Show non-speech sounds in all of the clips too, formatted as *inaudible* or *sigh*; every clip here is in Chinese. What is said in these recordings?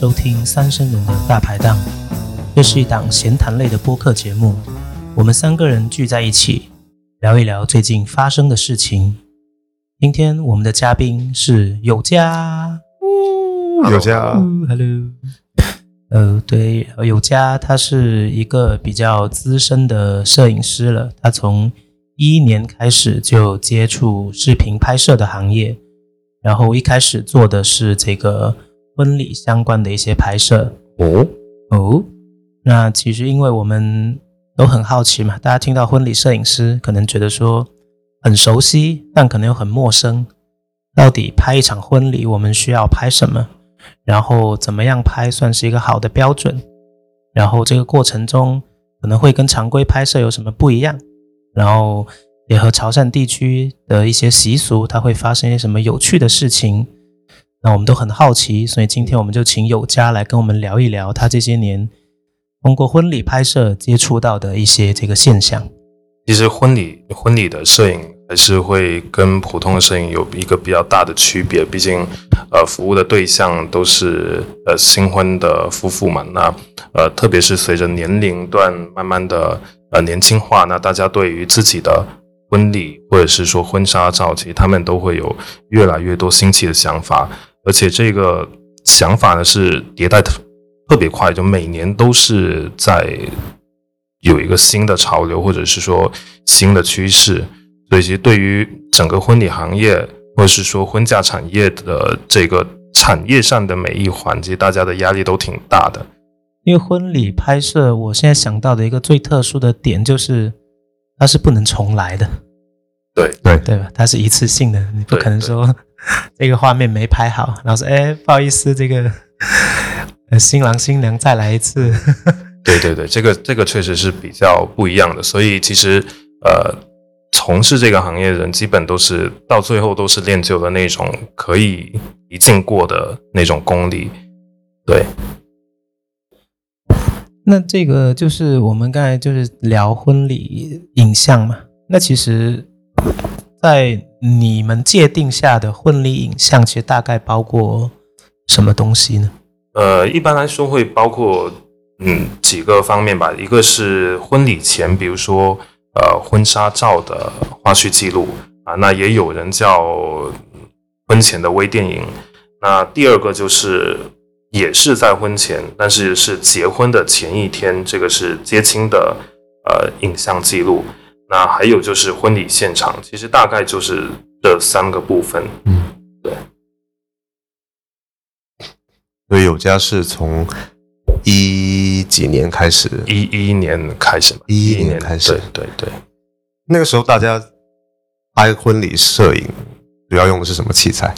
收听三生人的大排档，这是一档闲谈类的播客节目。我们三个人聚在一起，聊一聊最近发生的事情。今天我们的嘉宾是有家，有家，Hello，呃，对，有家他是一个比较资深的摄影师了，他从一一年开始就接触视频拍摄的行业，然后一开始做的是这个。婚礼相关的一些拍摄哦哦，那其实因为我们都很好奇嘛，大家听到婚礼摄影师，可能觉得说很熟悉，但可能又很陌生。到底拍一场婚礼，我们需要拍什么？然后怎么样拍算是一个好的标准？然后这个过程中可能会跟常规拍摄有什么不一样？然后也和潮汕地区的一些习俗，它会发生一些什么有趣的事情？那我们都很好奇，所以今天我们就请有家来跟我们聊一聊他这些年通过婚礼拍摄接触到的一些这个现象。其实婚礼婚礼的摄影还是会跟普通的摄影有一个比较大的区别，毕竟呃服务的对象都是呃新婚的夫妇嘛。那呃特别是随着年龄段慢慢的呃年轻化，那大家对于自己的婚礼或者是说婚纱照，其实他们都会有越来越多新奇的想法。而且这个想法呢是迭代特特别快，就每年都是在有一个新的潮流，或者是说新的趋势。所以，其实对于整个婚礼行业，或者是说婚嫁产业的这个产业上的每一环，其实大家的压力都挺大的。因为婚礼拍摄，我现在想到的一个最特殊的点就是，它是不能重来的。对对对吧？它是一次性的，你不可能说。*laughs* 这个画面没拍好，然后说：“哎，不好意思，这个新郎新娘再来一次。*laughs* ”对对对，这个这个确实是比较不一样的。所以其实呃，从事这个行业的人，基本都是到最后都是练就了那种可以一镜过的那种功力。对。那这个就是我们刚才就是聊婚礼影像嘛？那其实。在你们界定下的婚礼影像，其实大概包括什么东西呢？呃，一般来说会包括嗯几个方面吧。一个是婚礼前，比如说呃婚纱照的花絮记录啊，那也有人叫婚前的微电影。那第二个就是也是在婚前，但是是结婚的前一天，这个是接亲的呃影像记录。那还有就是婚礼现场，其实大概就是这三个部分。嗯，对。*laughs* 所以有家是从一几年开始？一一年开始一一年开始。对对对。那个时候大家拍婚礼摄影主要用的是什么器材？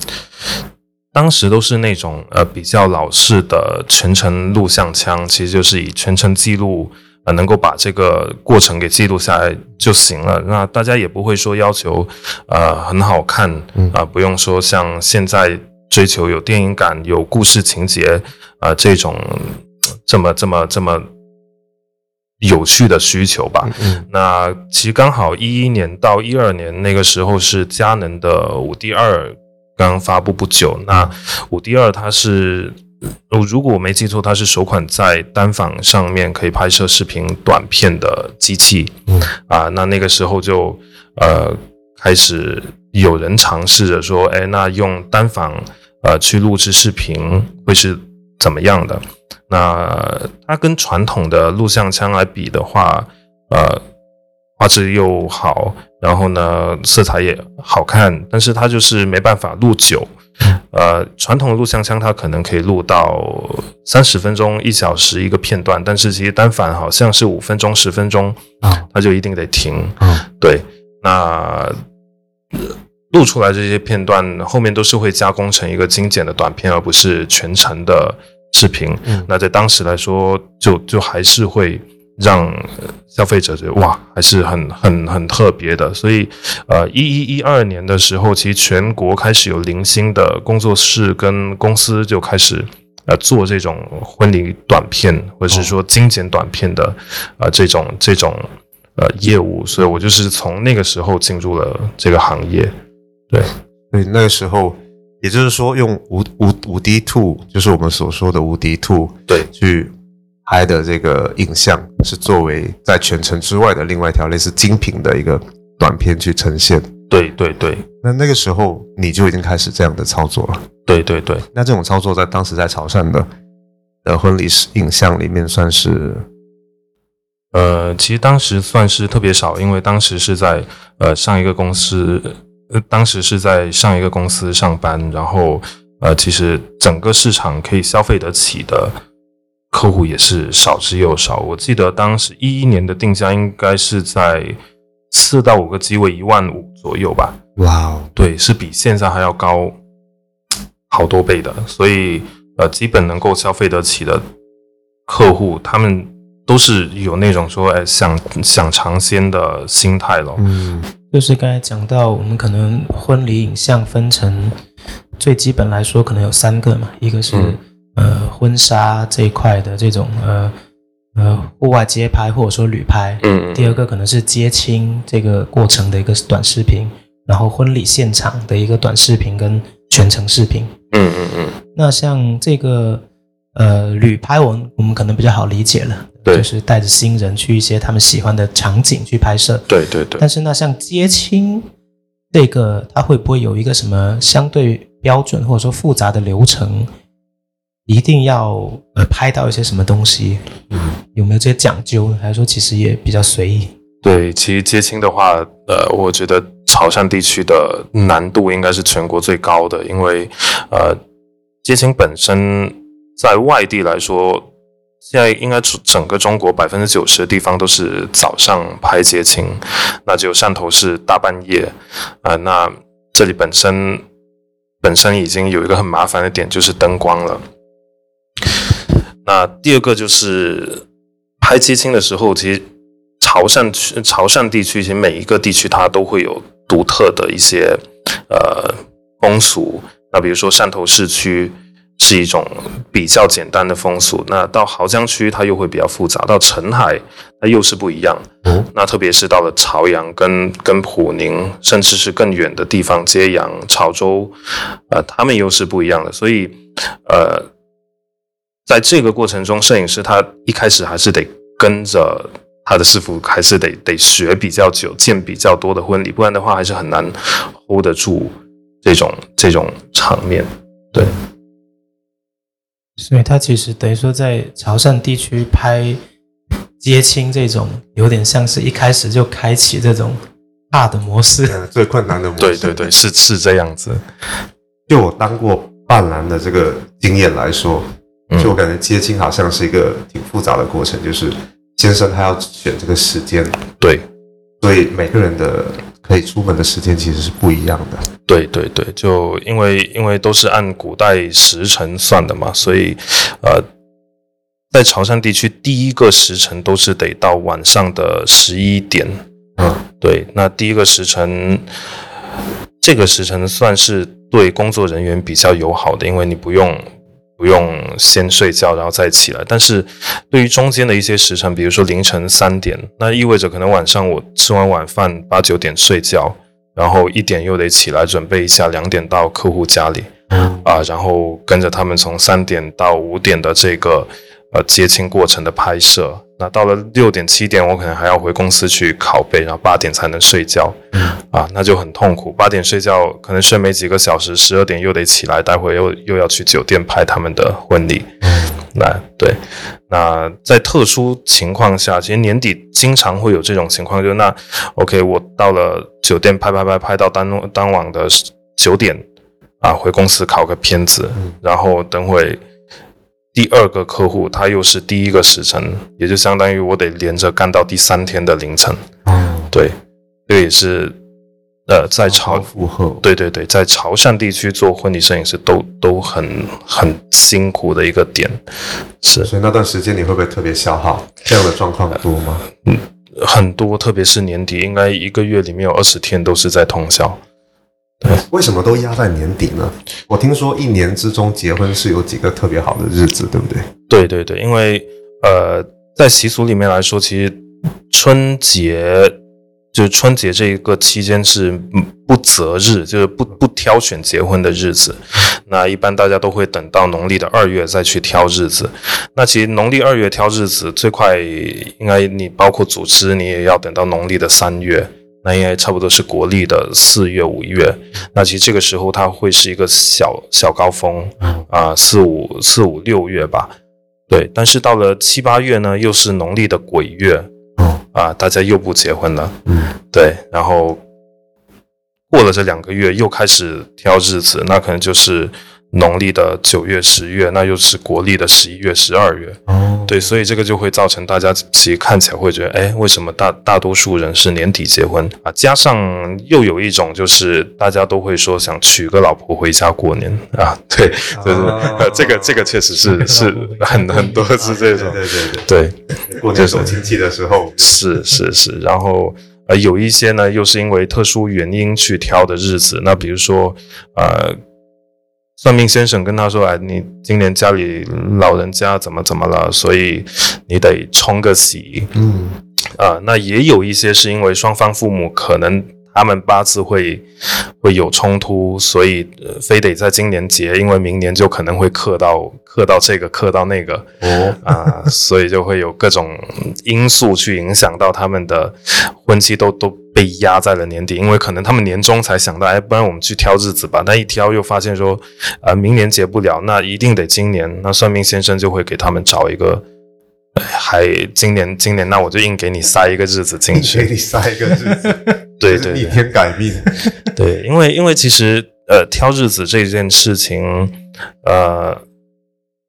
当时都是那种呃比较老式的全程录像枪，其实就是以全程记录。呃，能够把这个过程给记录下来就行了。那大家也不会说要求，呃，很好看啊，不用说像现在追求有电影感、有故事情节啊这种这么这么这么有趣的需求吧。那其实刚好一一年到一二年那个时候是佳能的五 D 二刚发布不久。那五 D 二它是。如如果我没记错，它是首款在单反上面可以拍摄视频短片的机器。嗯啊，那那个时候就呃开始有人尝试着说，哎，那用单反呃去录制视频会是怎么样的？那它跟传统的录像枪来比的话，呃，画质又好，然后呢色彩也好看，但是它就是没办法录久。呃，传统的录像枪它可能可以录到三十分钟、一小时一个片段，但是其实单反好像是五分钟、十分钟啊，它就一定得停。嗯，对，那录出来这些片段后面都是会加工成一个精简的短片，而不是全程的视频。嗯，那在当时来说，就就还是会。让消费者觉得哇，还是很很很特别的。所以，呃，一一一二年的时候，其实全国开始有零星的工作室跟公司就开始呃做这种婚礼短片，或者是说精简短片的呃这种这种呃业务。所以我就是从那个时候进入了这个行业。对，所以那个时候也就是说，用无无无敌兔，就是我们所说的无敌兔，对去拍的这个影像，是作为在全程之外的另外一条类似精品的一个短片去呈现。对对对那那个时候你就已经开始这样的操作了。对对对，那这种操作在当时在潮汕的的婚礼影像里面算是呃，其实当时算是特别少，因为当时是在呃上一个公司，呃，当时是在上一个公司上班，然后呃，其实整个市场可以消费得起的客户也是少之又少。我记得当时一一年的定价应该是在四到五个机位一万五左右吧，哇哦，对，是比现在还要高好多倍的，所以呃，基本能够消费得起的客户，他们都是有那种说，哎，想想尝鲜的心态咯。嗯就是刚才讲到，我们可能婚礼影像分成最基本来说，可能有三个嘛，一个是、嗯呃婚纱这一块的这种呃呃户外街拍或者说旅拍，嗯第二个可能是接亲这个过程的一个短视频，然后婚礼现场的一个短视频跟全程视频。嗯嗯嗯，那像这个呃旅拍我们我们可能比较好理解了，对就是带着新人去一些他们喜欢的场景去拍摄。对对对但。是那像接亲这个，它会不会有一个什么相对标准或者说复杂的流程？一定要呃拍到一些什么东西？嗯有没有这些讲究？还是说其实也比较随意？对，其实接亲的话，呃，我觉得潮汕地区的难度应该是全国最高的，因为呃，接亲本身在外地来说，现在应该整个中国百分之九十的地方都是早上拍接亲，那只有汕头是大半夜，啊、那这里本身本身已经有一个很麻烦的点，就是灯光了。那第二个就是拍接亲的时候，其实潮汕区、潮汕地区，其实每一个地区它都会有独特的一些呃风俗。那比如说汕头市区是一种比较简单的风俗，那到濠江区它又会比较复杂，到澄海它又是不一样。哦那特别是到了潮阳跟跟普宁，甚至是更远的地方，揭阳、潮州，呃，他们又是不一样的。所以，呃，在这个过程中，摄影师他一开始还是得跟着他的师傅，还是得得学比较久，见比较多的婚礼，不然的话还是很难 hold 得住这种这种场面。对，所以他其实等于说在潮汕地区拍接亲这种，有点像是一开始就开启这种大的模式。呃最困难的模式。对对对，是是这样子。就我当过伴郎的这个经验来说，嗯就我感觉接亲好像是一个挺复杂的过程，就是先生他要选这个时间，对所以每个人的可以出门的时间其实是不一样的。对对对，就因为因为都是按古代时辰算的嘛，所以呃，在潮汕地区第一个时辰都是得到晚上的十一点。嗯，对，那第一个时辰，这个时辰算是对工作人员比较友好的，因为你不用不用先睡觉然后再起来。但是对于中间的一些时辰，比如说凌晨三点，那意味着可能晚上我吃完晚饭八九点睡觉，然后一点又得起来准备一下，两点到客户家里啊，然后跟着他们从三点到五点的这个呃接亲过程的拍摄。那到了六点七点，我可能还要回公司去拷贝，然后八点才能睡觉，啊，那就很痛苦。八点睡觉，可能睡没几个小时，十二点又得起来，待会又又要去酒店拍他们的婚礼。*laughs* 那对，那在特殊情况下，其实年底经常会有这种情况，就那 OK，我到了酒店拍拍拍拍到当当晚的九点啊，回公司拷个片子，然后等会第二个客户他又是第一个时辰，也就相当于我得连着干到第三天的凌晨。哦，对，这也是呃在潮。对对对，在潮汕地区做婚礼摄影师都都很很辛苦的一个点，是所以那段时间你会不会特别消耗？这样的状况多吗？嗯很多，特别是年底，应该一个月里面有二十天都是在通宵。为什么都压在年底呢？我听说一年之中结婚是有几个特别好的日子，对不对？对对对，因为呃，在习俗里面来说，其实春节就是春节这一个期间是不择日，就是不不挑选结婚的日子。那一般大家都会等到农历的二月再去挑日子。那其实农历二月挑日子最快，应该你包括组织，你也要等到农历的三月。那应该差不多是国历的四月、五月。那其实这个时候它会是一个小小高峰啊，四五四五六月吧。对，但是到了七八月呢，又是农历的鬼月。啊，大家又不结婚了，嗯，对，然后过了这两个月，又开始挑日子，那可能就是农历的九月、十月，那又是国历的十一月、十二月，哦，对，所以这个就会造成大家其实看起来会觉得，哎，为什么大大多数人是年底结婚啊？加上又有一种就是大家都会说想娶个老婆回家过年啊，*laughs* 对，就是 *laughs* 这个这个确实是 *laughs* 是很很多是这种，对对对对。过年走亲戚的时候，是是是，然后呃有一些呢，又是因为特殊原因去挑的日子。那比如说，呃，算命先生跟他说：“哎，你今年家里老人家怎么怎么了？所以你得冲个喜。”嗯，啊，那也有一些是因为双方父母可能。他们八字会会有冲突，所以非得在今年结，因为明年就可能会克到克到这个克到那个哦啊，所以就会有各种因素去影响到他们的婚期都都被压在了年底，因为可能他们年终才想到，哎，不然我们去挑日子吧。但一挑又发现说，呃，明年结不了，那一定得今年。那算命先生就会给他们找一个。还今年今年那我就硬给你塞一个日子进去，给你塞一个日子，对 *laughs* 对，逆天改命，对，因为因为其实呃挑日子这件事情，呃，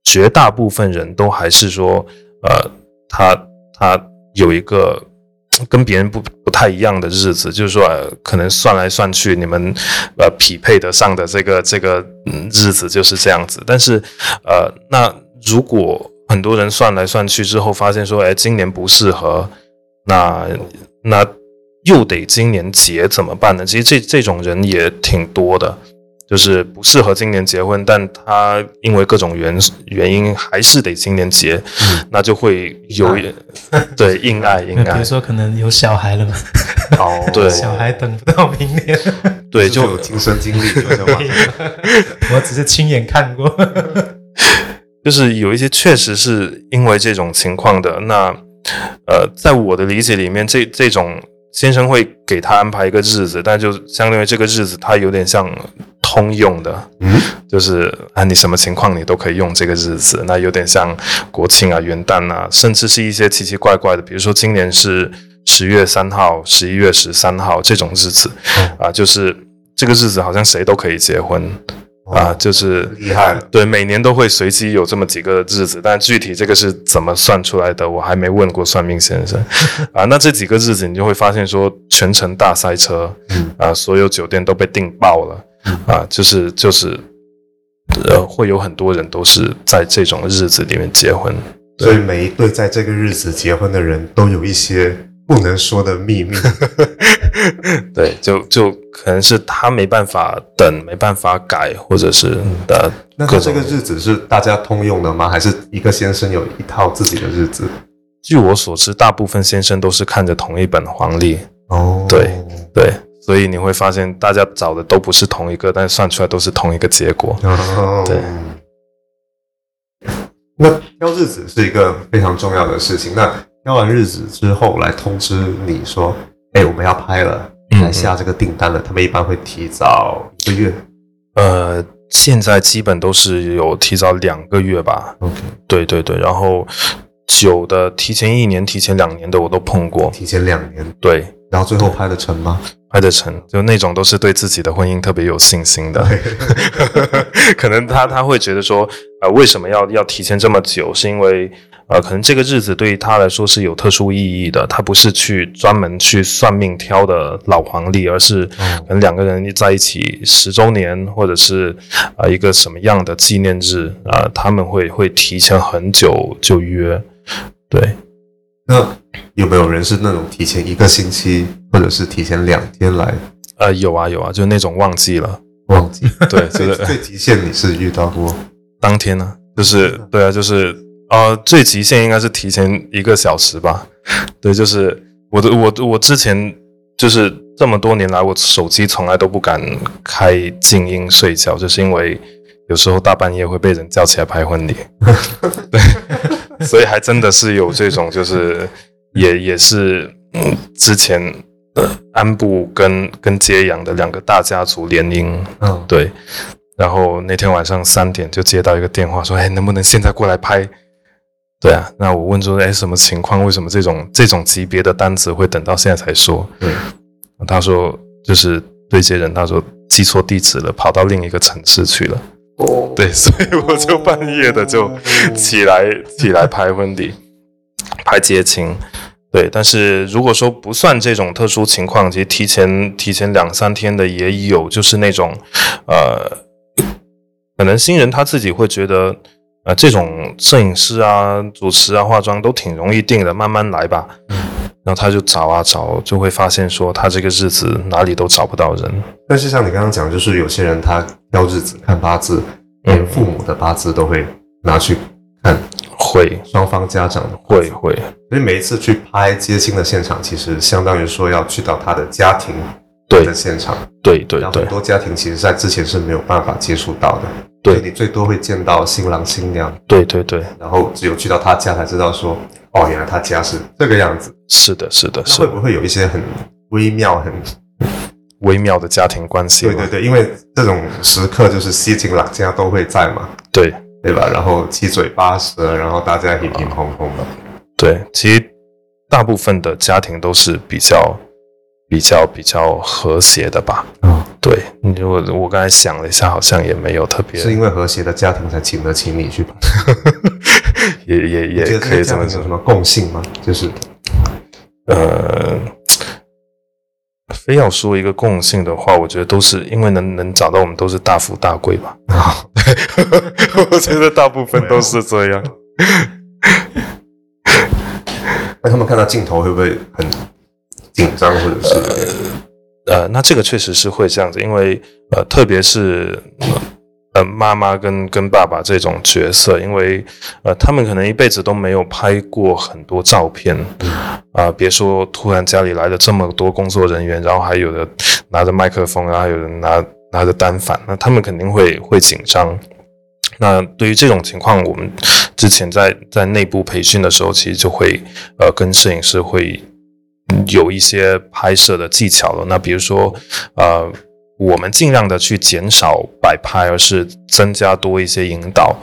绝大部分人都还是说呃他他有一个 *tsk* 跟别人不不太一样的日子，就是说可能算来算去你们呃匹配得上的这个这个日子就是这样子，但是呃那如果。很多人算来算去之后，发现说，哎，今年不适合，那那又得今年结怎么办呢？其实这这种人也挺多的，就是不适合今年结婚，但他因为各种原原因还是得今年结，那就会有 *laughs* 对硬爱硬爱。比如说可能有小孩了嘛，哦，对，*laughs* 小孩等不到明年，对，就有亲身经历，*laughs* 我只是亲眼看过。就是有一些确实是因为这种情况的，那呃，在我的理解里面，这这种先生会给他安排一个日子，但就相当于这个日子，他有点像通用的，嗯，就是啊，你什么情况你都可以用这个日子，那有点像国庆啊、元旦啊，甚至是一些奇奇怪怪的，比如说今年是十月三号、十一月十三号这种日子，啊，就是这个日子好像谁都可以结婚。啊，就是厉害了。对，每年都会随机有这么几个日子，但具体这个是怎么算出来的，我还没问过算命先生。*laughs* 啊，那这几个日子你就会发现说，全程大塞车，啊，所有酒店都被订爆了，啊，就是就是，呃，会有很多人都是在这种日子里面结婚。所以每一对在这个日子结婚的人都有一些。不能说的秘密，*laughs* 对，就就可能是他没办法等，没办法改，或者是的。那这个日子是大家通用的吗？还是一个先生有一套自己的日子？据我所知，大部分先生都是看着同一本黄历。哦，对对，所以你会发现大家找的都不是同一个，但算出来都是同一个结果。对。那挑日子是一个非常重要的事情。那挑完日子之后，来通知你说：“哎，我们要拍了，来下这个订单了。”他们一般会提早一个月。呃，现在基本都是有提早两个月吧。OK，对对对。然后久的提前一年、提前两年的我都碰过。提前两年，对。然后最后拍得成吗？拍得成，就那种都是对自己的婚姻特别有信心的。*laughs* 可能他他会觉得说，呃，为什么要要提前这么久？是因为。呃，可能这个日子对于他来说是有特殊意义的。他不是去专门去算命挑的老黄历，而是可能两个人在一起十周年，或者是啊一个什么样的纪念日啊，他们会会提前很久就约。对，那有没有人是那种提前一个星期，或者是提前两天来？呃，有啊有啊，就那种忘记了，忘记。对，最 *laughs* 最极限你是遇到过当天呢？就是对啊，就是。呃，最极限应该是提前一个小时吧。对，就是我的我我之前就是这么多年来，我手机从来都不敢开静音睡觉，就是因为有时候大半夜会被人叫起来拍婚礼。*laughs* 对，所以还真的是有这种，就是也也是嗯，之前呃安部跟跟揭阳的两个大家族联姻，嗯，对。然后那天晚上三点就接到一个电话，说：“哎，能不能现在过来拍？”对啊，那我问说：“哎，什么情况？为什么这种这种级别的单子会等到现在才说？”嗯，他说就是对接人，他说记错地址了，跑到另一个城市去了。哦，对，*laughs* 所以我就半夜的就起来起来拍婚礼，拍接亲。对，但是如果说不算这种特殊情况，其实提前提前两三天的也有，就是那种呃。可能新人他自己会觉得，呃，这种摄影师啊、主持啊、化妆都挺容易定的，慢慢来吧。然后他就找啊找，就会发现说他这个日子哪里都找不到人。但是像你刚刚讲，就是有些人他挑日子看八字，连父母的八字都会拿去看，会双方家长的会会。所以每一次去拍接亲的现场，其实相当于说要去到他的家庭。对的现场，对对对，很多家庭其实在之前是没有办法接触到的。对你最多会见到新郎新娘，对对对，然后只有去到他家才知道说，哦，原来他家是这个样子。是的，是的，是。会不会有一些很微妙、很微妙的家庭关系？对对对，因为这种时刻就是西情郎家都会在嘛，对对吧？然后七嘴八舌，然后大家平平碰碰的。对，其实大部分的家庭都是比较。比较比较和谐的吧，嗯，对，你我我刚才想了一下，好像也没有特别，是因为和谐的家庭才请得起你去吧？*laughs* 也也也可以这么说。什么共性吗？就是，呃，非要说一个共性的话，我觉得都是因为能能找到我们都是大富大贵吧。啊，*laughs* 我觉得大部分都是这样。*laughs* 那他们看到镜头会不会很？紧张或者是呃，那这个确实是会这样子，因为呃，特别是呃妈妈跟跟爸爸这种角色，因为呃他们可能一辈子都没有拍过很多照片啊，别说突然家里来了这么多工作人员，然后还有的拿着麦克风，然后有人拿拿着单反，那他们肯定会会紧张。那对于这种情况，我们之前在在内部培训的时候，其实就会呃跟摄影师会。有一些拍摄的技巧了。那比如说，呃，我们尽量的去减少摆拍，而是增加多一些引导。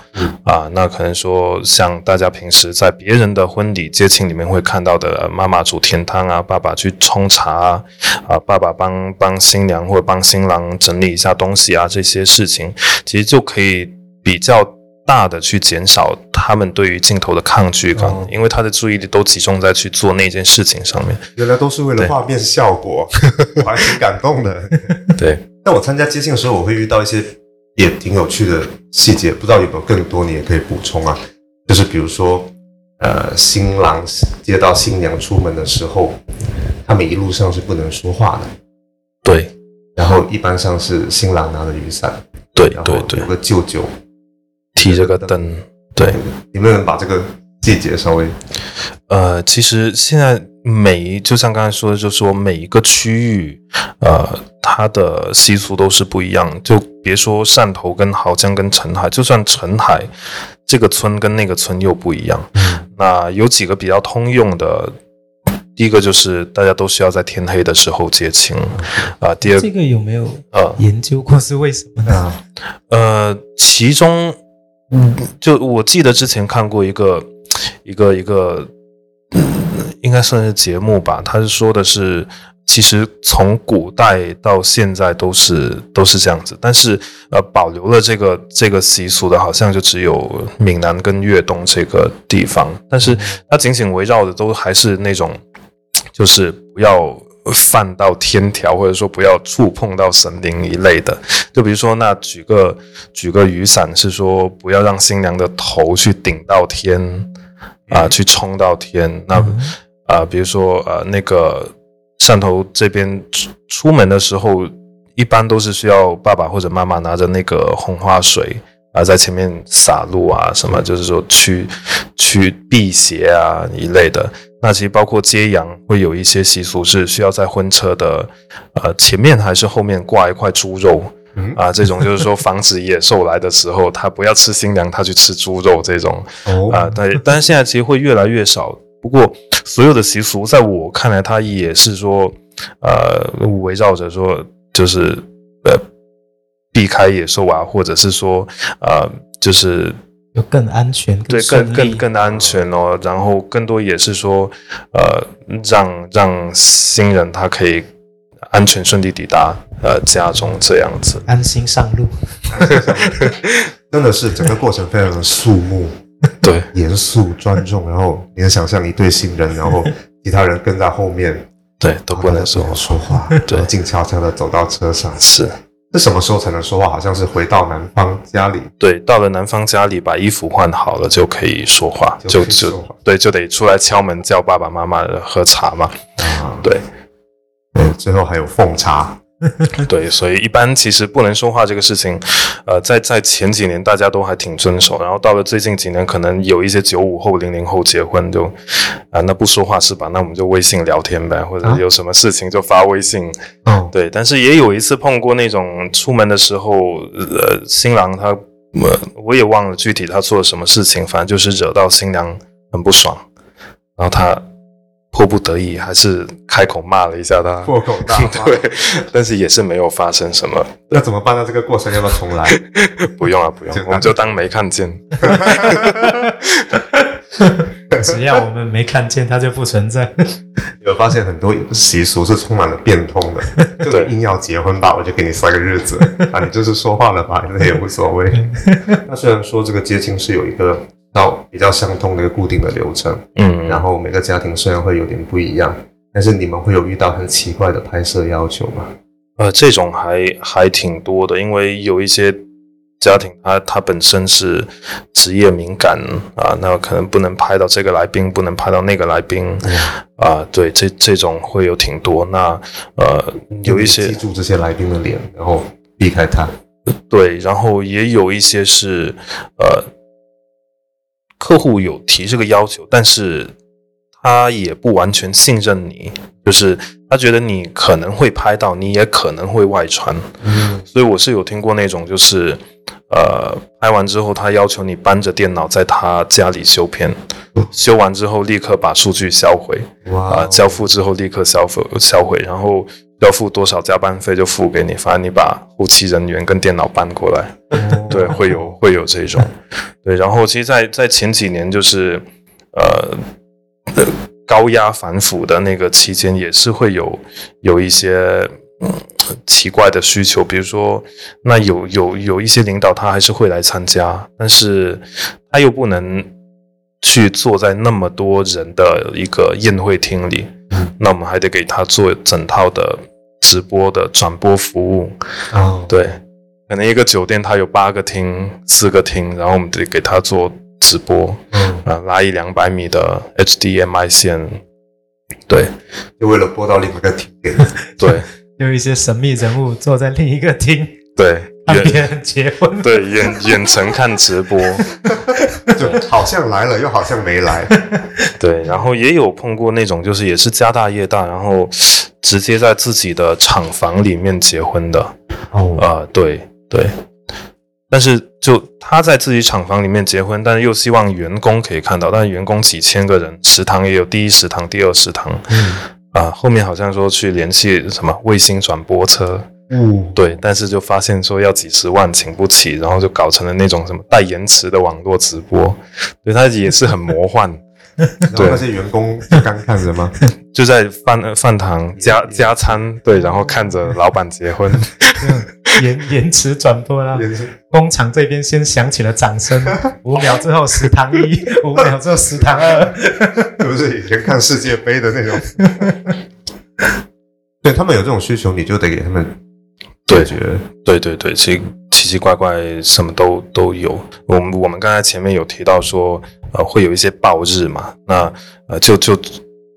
啊，那可能说，像大家平时在别人的婚礼接亲里面会看到的，妈妈煮甜汤啊，爸爸去冲茶啊，啊，爸爸帮帮新娘或者帮新郎整理一下东西啊，这些事情，其实就可以比较。大的去减少他们对于镜头的抗拒感，因为他的注意力都集中在去做那件事情上面。原来都是为了画面效果，*laughs* 我还挺感动的。*laughs* 对，那我参加接亲的时候，我会遇到一些也挺有趣的细节，不知道有没有更多，你也可以补充啊。就是比如说，呃，新郎接到新娘出门的时候，他们一路上是不能说话的。对，然后一般上是新郎拿着雨伞，对对对，有个舅舅。提这个灯，对，有没有人把这个细节稍微？呃，其实现在每就像刚才说的，就是说每一个区域，呃，它的习俗都是不一样。就别说汕头跟濠江跟澄海，就算澄海这个村跟那个村又不一样。那有几个比较通用的，第一个就是大家都需要在天黑的时候结亲啊。第二，这个有没有呃研究过是为什么呢？呃，其中。嗯，就我记得之前看过一个一个一个，应该算是节目吧。他是说的是，其实从古代到现在都是都是这样子，但是呃，保留了这个这个习俗的，好像就只有闽南跟粤东这个地方。但是它紧紧围绕的都还是那种，就是不要。犯到天条，或者说不要触碰到神灵一类的，就比如说，那举个举个雨伞，是说不要让新娘的头去顶到天啊，去冲到天。那啊，比如说呃，那个汕头这边出出门的时候，一般都是需要爸爸或者妈妈拿着那个红花水啊，在前面洒路啊，什么就是说去去辟邪啊一类的。那其实包括接羊，会有一些习俗是需要在婚车的呃前面还是后面挂一块猪肉。嗯啊，这种就是说防止野兽来的时候，他不要吃新娘，他去吃猪肉这种哦啊。但但是现在其实会越来越少。不过所有的习俗，在我看来，它也是说，呃，围绕着说，就是呃，避开野兽啊，或者是说，呃，就是就更安全，对更更更安全哦。然后更多也是说，呃，让让新人他可以安全顺利抵达呃家中这样子。安心上路。*laughs* 真的是整个过程非常的肃穆、对。严肃、庄重。然后你能想象一对新人，然后其他人跟在后面，对，都不能说说话，对静悄悄的走到车上。是这什么时候才能说话？好像是回到男方家里，对。到了男方家里，把衣服换好了就可以说话，就就对，就得出来敲门叫爸爸妈妈喝茶嘛。啊，对对，最后还有奉茶，*laughs* 对，所以一般其实不能说话这个事情，呃，在在前几年大家都还挺遵守，然后到了最近几年，可能有一些九五后、零零后结婚就啊、那不说话是吧？那我们就微信聊天呗，或者啊有什么事情就发微信。哦，对，但是也有一次碰过那种出门的时候，呃，新郎他，呃，我也忘了具体他做了什么事情，反正就是惹到新娘很不爽，然后他迫不得已还是开口骂了一下他，破口大骂。*laughs* 对，但是也是没有发生什么，那怎么办呢？这个过程要不要重来？*laughs* 不用啊，不用我们就当没看见。只要我们没看见，它就不存在。*laughs* 有发现很多习俗是充满了变通的，就硬要结婚吧，我就给你塞个日子啊，你就是说话了吧，那也无所谓。那虽然说这个接亲是有一个到比较相通的一个固定的流程，嗯，然后每个家庭虽然会有点不一样，但是你们会有遇到很奇怪的拍摄要求吗？呃，这种还还挺多的，因为有一些家庭他他本身是职业敏感啊，那可能不能拍到这个来宾，不能拍到那个来宾啊，对，这这种会有挺多。那呃，有一些记住这些来宾的脸，然后避开他。对，然后也有一些是呃，客户有提这个要求，但是他也不完全信任你，就是他觉得你可能会拍到，你也可能会外传，嗯，所以我是有听过那种，就是呃，拍完之后他要求你搬着电脑在他家里修片，修完之后立刻把数据销毁，哇啊、交付之后立刻销毁销毁，然后要付多少加班费就付给你，反正你把后期人员跟电脑搬过来，哦。对，会有会有这种，对，然后其实在，在前几年就是呃。呃高压反腐的那个期间，也是会有有一些嗯奇怪的需求，比如说，那有有有一些领导他还是会来参加，但是他又不能去坐在那么多人的一个宴会厅里，嗯。那我们还得给他做整套的直播的转播服务，哦，对，可能一个酒店它有八个厅、四个厅，然后我们得给他做直播，嗯，啊，拉一两百米的 HDMI 线，对。就为了播到另一个厅 *laughs* 给。对。有一些神秘人物坐在另一个厅对，远看别人结婚。对远远程看直播，*laughs* 就好像来了，又好像没来。对，然后也有碰过那种就是也是家大业大，然后直接在自己的厂房里面结婚的，哦，啊、对对，但是就他在自己厂房里面结婚，但是又希望员工可以看到，但是员工几千个人，食堂也有第一食堂、第二食堂，嗯，啊、后面好像说去联系什么卫星转播车，嗯，对，但是就发现说要几十万请不起，然后就搞成了那种什么带延迟的网络直播，对，它也是很魔幻。*laughs* 然后那些员工就干看着吗？就在饭呃饭堂加加餐，对，然后看着老板结婚，*laughs* 延延迟转播啦，工厂这边先响起了掌声，*laughs* 五秒之后食堂一，五秒之后食堂二。是不是以前看世界杯的那种？对他们有这种需求，你就得给他们解决。对对对，其实奇奇怪怪什么都都有。我们我们刚才前面有提到说，呃，会有一些报日嘛，那呃就就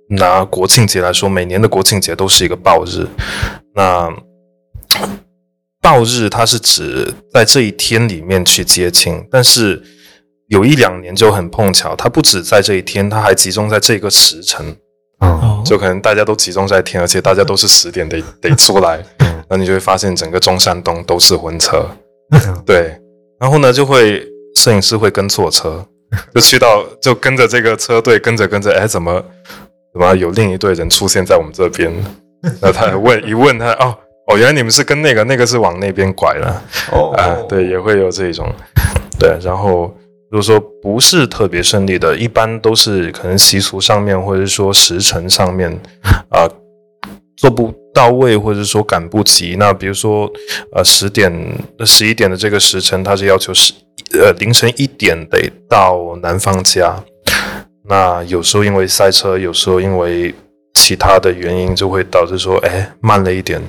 拿国庆节来说，每年的国庆节都是一个报日。那暴日它是指在这一天里面去接亲，但是有一两年就很碰巧，它不止在这一天，它还集中在这个时辰，嗯，哦，就可能大家都集中在天，而且大家都是十点得得出来，*laughs* 那你就会发现整个中山东都是婚车，对，然后呢就会摄影师会跟错车，*laughs* 就去到就跟着这个车队跟着跟着，哎，怎么怎么有另一队人出现在我们这边？*laughs* 那他还问一问他，哦哦，原来你们是跟那个那个是往那边拐了哦啊，对，也会有这种，对，然后如果说不是特别顺利的，一般都是可能习俗上面或者说时辰上面啊、做不到位，或者说赶不及。那比如说呃十点十一点的这个时辰，他是要求是呃凌晨一点得到男方家。那有时候因为塞车，有时候因为其他的原因，就会导致说，哎，慢了一点，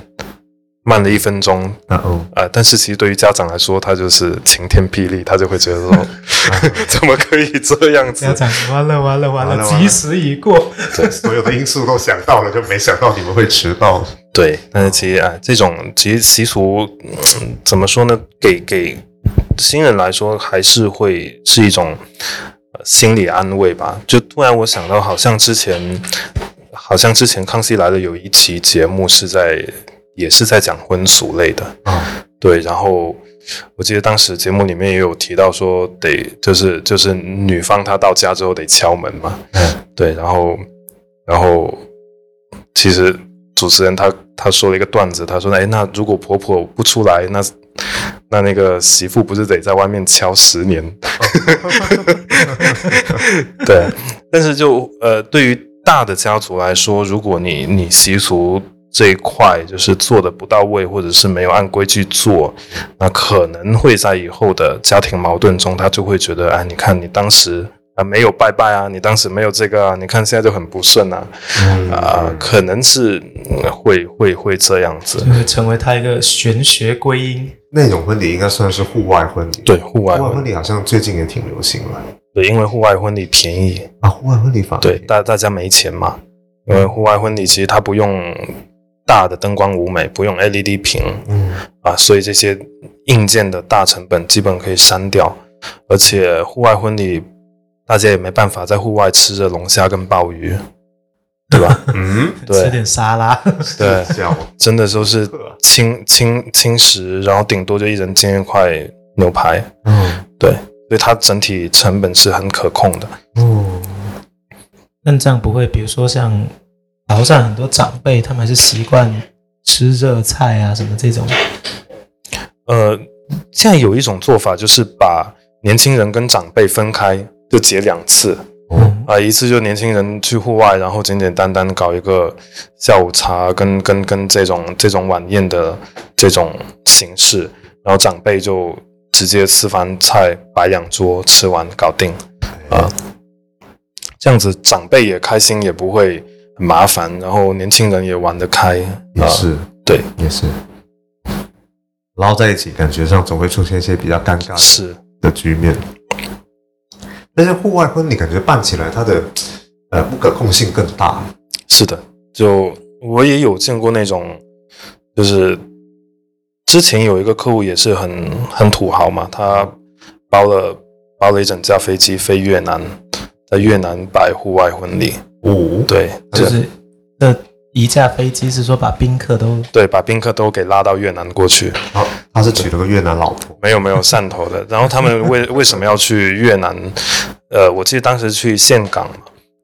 慢了一分钟，啊哦，啊、但是其实对于家长来说，他就是晴天霹雳，他就会觉得说，*laughs* 怎么可以这样子家？长完了完了完了，吉时已过。所有的因素都想到了，就没想到你们会迟到。对，但是其实啊、这种其实习俗、嗯怎么说呢？给给新人来说，还是会是一种、心理安慰吧。就突然我想到，好像之前，好像之前《康熙来了》有一期节目是在也是在讲婚俗类的，啊，对，然后我记得当时节目里面也有提到说，得就是就是女方她到家之后得敲门嘛，嗯对，然后然后其实主持人他他说了一个段子，他说，哎，那如果婆婆不出来，那那那个媳妇不是得在外面敲十年？*laughs* 对，但是就呃，对于大的家族来说，如果你你习俗这一块就是做的不到位，或者是没有按规矩做，那可能会在以后的家庭矛盾中，他就会觉得，哎，你看你当时啊没有拜拜啊，你当时没有这个啊，你看现在就很不顺啊，嗯啊、可能是、嗯会会会这样子就。会成为他一个玄学归因。那种婚礼应该算是户外婚礼。对，户外婚户外婚礼好像最近也挺流行了。对，因为户外婚礼便宜，啊，户外婚礼反而对，大大家没钱嘛，因为户外婚礼其实它不用大的灯光舞美，不用 LED 屏。嗯。啊，所以这些硬件的大成本基本可以删掉，而且户外婚礼大家也没办法在户外吃着龙虾跟鲍鱼，对吧？*laughs* 嗯，对。吃点沙拉，对，叫真的都是轻轻轻食，然后顶多就一人煎一块牛排，嗯。对，所以它整体成本是很可控的。哦。那这样不会，比如说像潮汕很多长辈，他们还是习惯吃热菜啊什么这种。呃，现在有一种做法，就是把年轻人跟长辈分开，就结两次。哦啊、一次就年轻人去户外，然后简简单单搞一个下午茶跟跟跟这种这种晚宴的这种形式，然后长辈就直接吃完菜摆两桌，吃完搞定啊、这样子长辈也开心，也不会很麻烦，然后年轻人也玩得开啊、也是。对，也是，捞在一起，感觉上总会出现一些比较尴尬的是。的局面。但是户外婚礼感觉办起来，它的呃不可控性更大。是的，就我也有见过那种，就是之前有一个客户也是很很土豪嘛，他包了包了一整架飞机飞越南，在越南摆户外婚礼，哦，对，就是那一架飞机是说把宾客都对，把宾客都给拉到越南过去，好，他是娶了个越南老婆。没有没有汕头的。*laughs* 然后他们为为什么要去越南？呃，我记得当时去岘港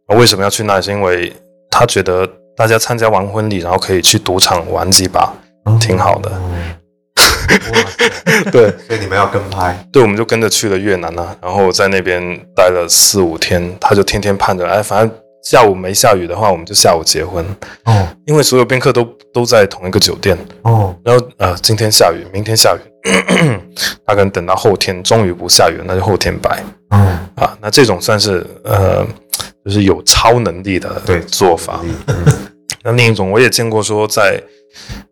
嘛，为什么要去那里？是因为他觉得大家参加完婚礼，然后可以去赌场玩几把，挺好的。对。*laughs* 所以你们要跟拍，对，我们就跟着去了越南啊，然后在那边待了四五天，他就天天盼着，哎，反正下午没下雨的话，我们就下午结婚，哦。因为所有宾客都都在同一个酒店，哦，然后呃，今天下雨，明天下雨，*clears throat* 他可能等到后天终于不下雨，那就后天摆。哦，啊，那这种算是呃，就是有超能力的对做法。嗯。*laughs* 那另一种我也见过，说在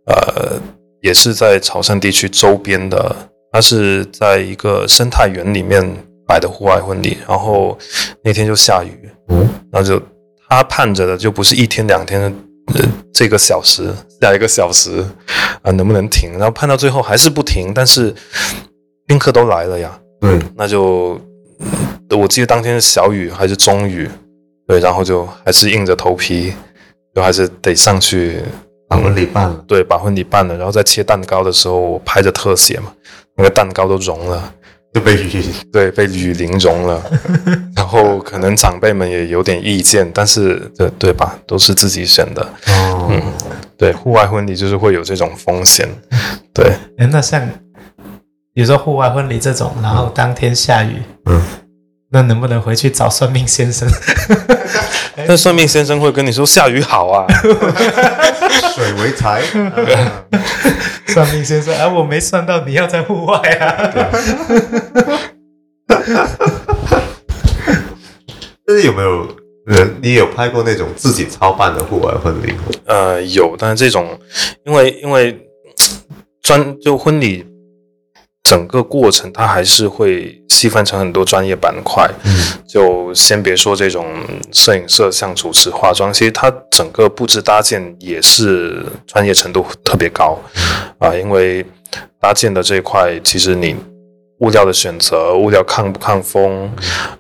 呃，也是在潮汕地区周边的，它是在一个生态园里面摆的户外婚礼，然后那天就下雨，嗯，然后就他盼着的就不是一天两天的呃这个小时下一个小时啊、能不能停？然后盼到最后还是不停，但是宾客都来了呀，对，那就我记得当天是小雨还是中雨，对，然后就还是硬着头皮，就还是得上去把婚礼办了，对，把婚礼办了，然后在切蛋糕的时候，我拍着特写嘛，那个蛋糕都融了，就被雨 *laughs* 对，被雨淋融了，*laughs* 然后可能长辈们也有点意见，但是对对吧，都是自己选的，哦，对，户外婚礼就是会有这种风险，*laughs* 对，哎，那像比如说户外婚礼这种，然后当天下雨，嗯，那能不能回去找算命先生？*laughs* 那算命先生会跟你说下雨好啊，*laughs* 水为财，*laughs* 算命先生，哎，我没算到你要在户外啊。但是有没有人你有拍过那种自己操办的户外婚礼？呃，有，但是这种，因为因为 *tsk* 专就婚礼整个过程，它还是会细分成很多专业板块。嗯，就先别说这种摄影、摄像、主持、化妆，其实它整个布置搭建也是专业程度特别高。啊、因为搭建的这一块，其实你物料的选择，物料抗不抗风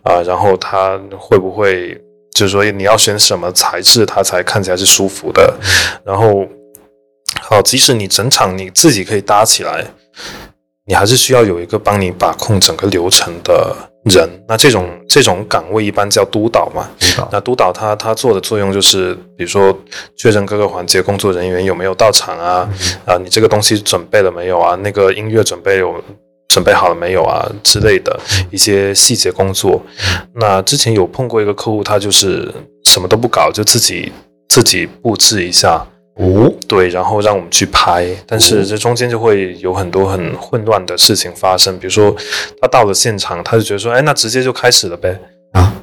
啊、然后它会不会，就是说你要选什么材质，它才看起来是舒服的，然后好，即使你整场你自己可以搭起来，你还是需要有一个帮你把控整个流程的人。那这种这种岗位一般叫督导嘛。督导，那督导他他做的作用就是，比如说确认各个环节工作人员有没有到场啊，啊，你这个东西准备了没有啊？那个音乐准备有准备好了没有啊之类的一些细节工作。那之前有碰过一个客户，他就是什么都不搞，就自己自己布置一下。哦，对，然后让我们去拍，但是这中间就会有很多很混乱的事情发生。比如说，他到了现场，他就觉得说，哎，那直接就开始了呗。啊，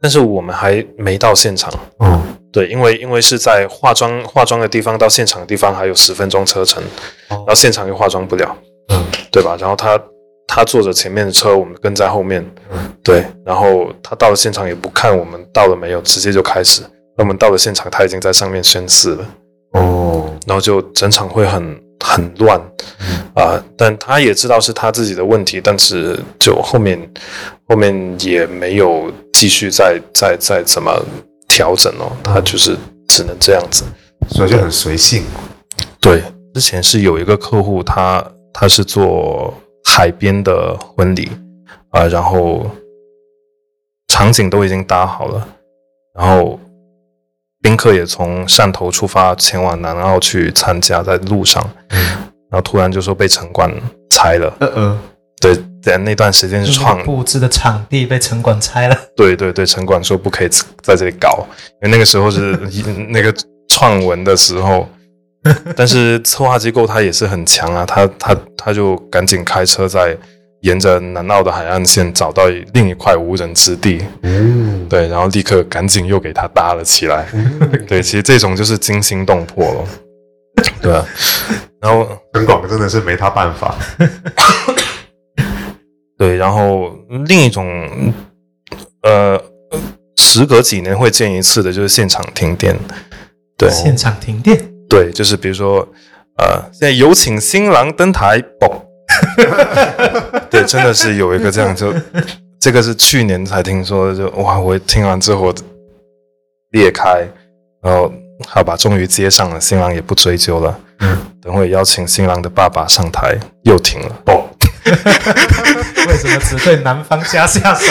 但是我们还没到现场，哦，对，因为因为是在化妆化妆的地方到现场的地方还有十分钟车程，然后现场又化妆不了，嗯，对吧？然后他他坐着前面的车，我们跟在后面，嗯对，然后他到了现场也不看我们到了没有，直接就开始。那我们到了现场，他已经在上面宣誓了。哦，然后就整场会很很乱。啊、但他也知道是他自己的问题，但是就后面后面也没有继续再再再怎么调整哦，他就是只能这样子。所以就很随性，对，之前是有一个客户，他他是做海边的婚礼啊、然后场景都已经搭好了，然后宾客也从汕头出发前往南澳去参加，在路上，然后突然就说被城管拆了，呃呃，对，在那段时间是创，布置的场地被城管拆了，对对对，城管说不可以在这里搞，因为那个时候是 *laughs* 那个创文的时候。但是策划机构他也是很强啊，他他他就赶紧开车在沿着南澳的海岸线找到另一块无人之地，嗯，对，然后立刻赶紧又给它搭了起来。对，其实这种就是惊心动魄了，对啊。然后陈广真的是没他办法，*coughs* 对，然后另一种呃，时隔几年会见一次的就是现场停电，对，现场停电，对，就是比如说，呃，现在有请新郎登台，嘣，*laughs* 对，真的是有一个这样，就 *laughs* 这个是去年才听说的，就哇，我听完之后裂开，然后好吧，终于接上了，新郎也不追究了，嗯，等会邀请新郎的爸爸上台，又停了，嘣，*laughs* 为什么只对男方家下手？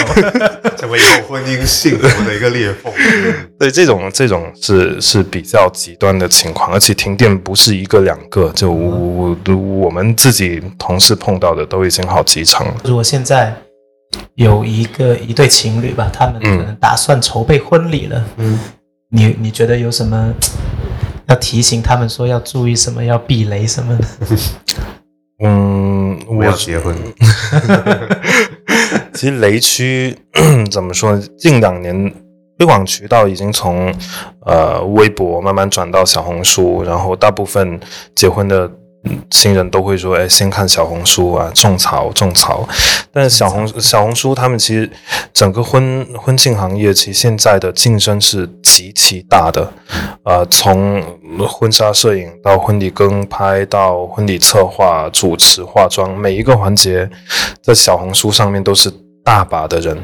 成为以后婚姻幸福的一个裂缝。*laughs* 对，这种这种是是比较极端的情况，而且停电不是一个两个，就我我我们自己同事碰到的都已经好几场了。如果现在有一个一对情侣吧，他们可能打算筹备婚礼了，嗯，你你觉得有什么要提醒他们说要注意什么，要避雷什么的？嗯，我结婚，*laughs* 其实雷区怎么说呢？近两年推广渠道已经从呃微博慢慢转到小红书，然后大部分结婚的嗯新人都会说，哎，先看小红书啊，种草种草。但是小红小红书他们其实整个婚婚庆行业，其实现在的竞争是极其大的。呃，从婚纱摄影到婚礼跟拍到婚礼策划、主持、化妆，每一个环节在小红书上面都是大把的人。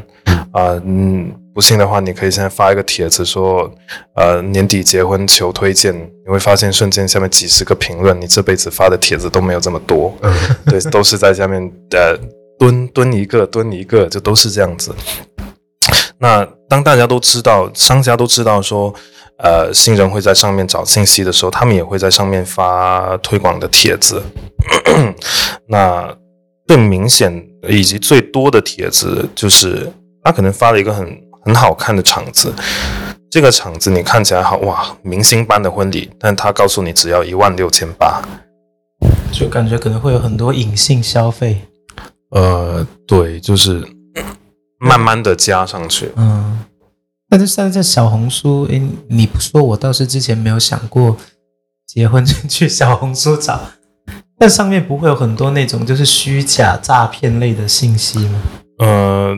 啊、嗯，不信的话，你可以现在发一个帖子说，呃，年底结婚求推荐，你会发现瞬间下面几十个评论，你这辈子发的帖子都没有这么多，*laughs* 对，都是在下面呃蹲蹲一个蹲一个，就都是这样子。那当大家都知道，商家都知道说，呃，新人会在上面找信息的时候，他们也会在上面发推广的帖子。*clears throat* 那最明显以及最多的帖子，就是他可能发了一个很很好看的场子，这个场子你看起来好哇，明星般的婚礼，但他告诉你只要一万六千八。就感觉可能会有很多隐性消费。呃，对，就是慢慢的加上去。嗯，那就像在在小红书，诶，你不说我倒是之前没有想过结婚就去小红书找，但上面不会有很多那种就是虚假诈骗类的信息吗？呃，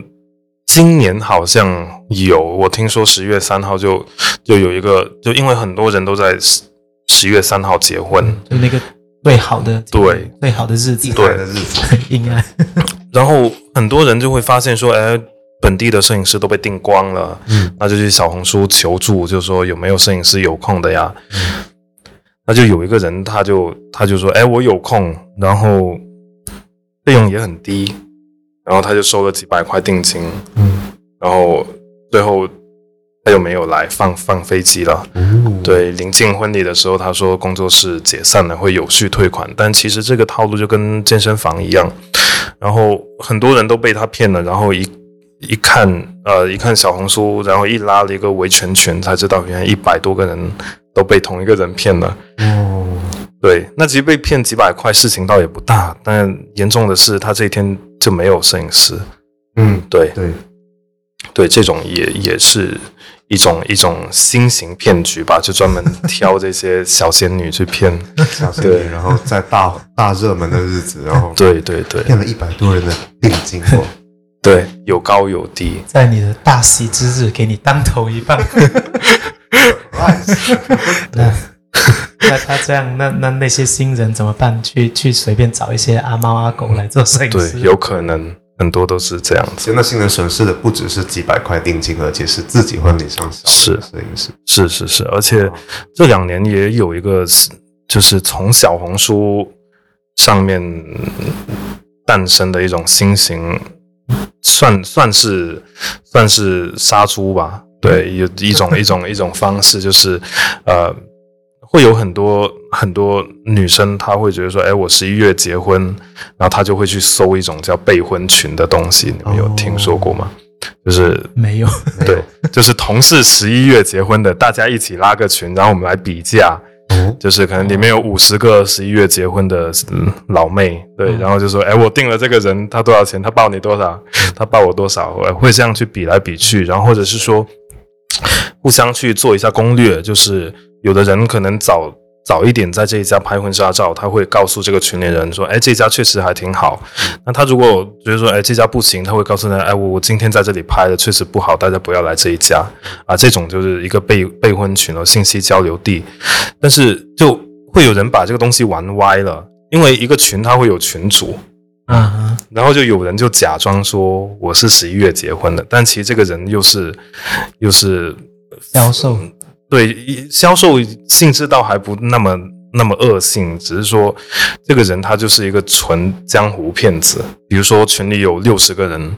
今年好像有，我听说十月三号就就有一个，就因为很多人都在十十月三号结婚，就那个最好的对。最好的日子，意外的日子，*laughs* 应该。*laughs* 然后很多人就会发现说，哎，本地的摄影师都被订光了，嗯，那就去小红书求助，就说有没有摄影师有空的呀？那就有一个人，他就他就说，哎，我有空，然后费用也很低，然后他就收了几百块定金，嗯，然后最后他又没有来，放放飞机了。嗯，对，临近婚礼的时候，他说工作室解散了，会有序退款。但其实这个套路就跟健身房一样，然后很多人都被他骗了，然后一一看，呃，一看小红书，然后一拉了一个维权群，才知道原来一百多个人都被同一个人骗了。哦，对，那其实被骗几百块事情倒也不大，但严重的是他这一天就没有摄影师。嗯，对对，对，这种也也是一种一种新型骗局吧，就专门挑这些小仙女去骗。*laughs* 小仙女，然后在大大热门的日子，然后对对对骗了一百多人的定金哦，*laughs* 对，有高有低。在你的大喜之日给你当头一棒。*laughs* 那 *laughs* 那他这样，那那那些新人怎么办？去去随便找一些阿猫阿狗来做摄影对师？，有可能很多都是这样子。现在新人损失的不只是几百块定金，而且是自己婚礼上小是摄影师，是是是，而且这两年也有一个，就是从小红书上面诞生的一种新型，算算是算是杀猪吧。对，有一种一种一种方式，就是呃，会有很多很多女生，她会觉得说，哎，我十一月结婚，然后她就会去搜一种叫备婚群的东西，你们有听说过吗？就是没有，对，就是同事十一月结婚的，大家一起拉个群，然后我们来比价。哦，就是可能里面有五十个十一月结婚的嗯老妹，对，然后就说，哎，我定了这个人，他多少钱？他报你多少？*laughs* 他报我多少？我会这样去比来比去，然后或者是说，互相去做一下攻略，就是有的人可能早早一点在这一家拍婚纱照，他会告诉这个群里人说，哎，这家确实还挺好。那他如果觉得说，哎，这家不行，他会告诉人，哎，我我今天在这里拍的确实不好，大家不要来这一家啊。这种就是一个备备婚群和，信息交流地。但是就会有人把这个东西玩歪了，因为一个群它会有群主，啊，然后就有人就假装说我是十一月结婚的，但其实这个人又是又是销售对销售性质倒还不那么那么恶性，只是说这个人他就是一个纯江湖骗子。比如说群里有六十个人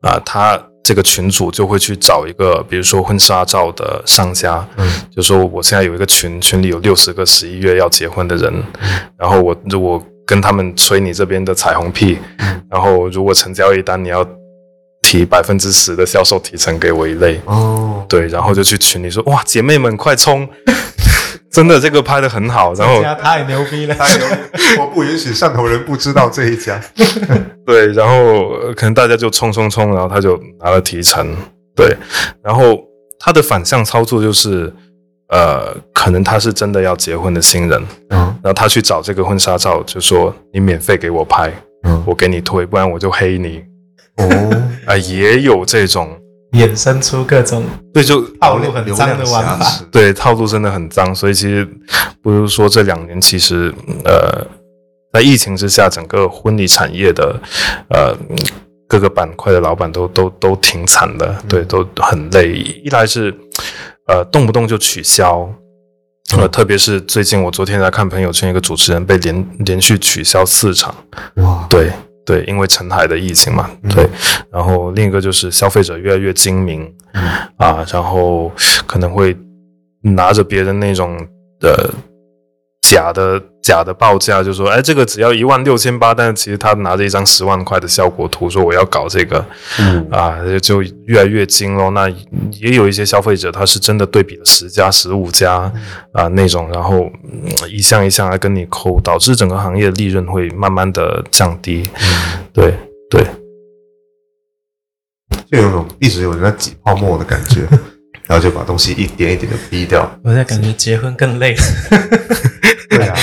啊、他这个群主就会去找一个，比如说婚纱照的商家，嗯，就说我现在有一个群，群里有六十个十一月要结婚的人，然后我如果跟他们吹你这边的彩虹屁，然后如果成交一单，你要提百分之十的销售提成给我一类。哦，对，然后就去群里说哇，姐妹们快冲！*laughs* 真的这个拍的很好，然后这家太牛逼了，太牛了，我不允许汕头人不知道这一家，*laughs* 对，然后呃可能大家就冲冲冲，然后他就拿了提成，对，然后他的反向操作就是，呃，可能他是真的要结婚的新人，嗯。然后他去找这个婚纱照，就说你免费给我拍，嗯。我给你推，不然我就黑你。哦，啊、也有这种，衍生出各种对，就套路很脏的玩法。对套路真的很脏，所以其实不是说这两年其实呃，在疫情之下，整个婚礼产业的呃各个板块的老板都都都挺惨的，对，都很累。一来是呃动不动就取消。呃，特别是最近，我昨天在看朋友圈，一个主持人被连连续取消四场，哇，对对，因为澄海的疫情嘛，嗯对。然后另一个就是消费者越来越精明，嗯啊，然后可能会拿着别人那种的假的假的报价，就说，哎，这个只要一万六千八，但是其实他拿着一张十万块的效果图，说我要搞这个，嗯啊，就越来越精咯。那也有一些消费者，他是真的对比了十家、十五家啊那种，然后、嗯一项一项来跟你抠，导致整个行业的利润会慢慢的降低。对对，就有种一直有人在挤泡沫的感觉，*laughs* 然后就把东西一点一点的逼掉。我在感觉结婚更累，*laughs* *laughs*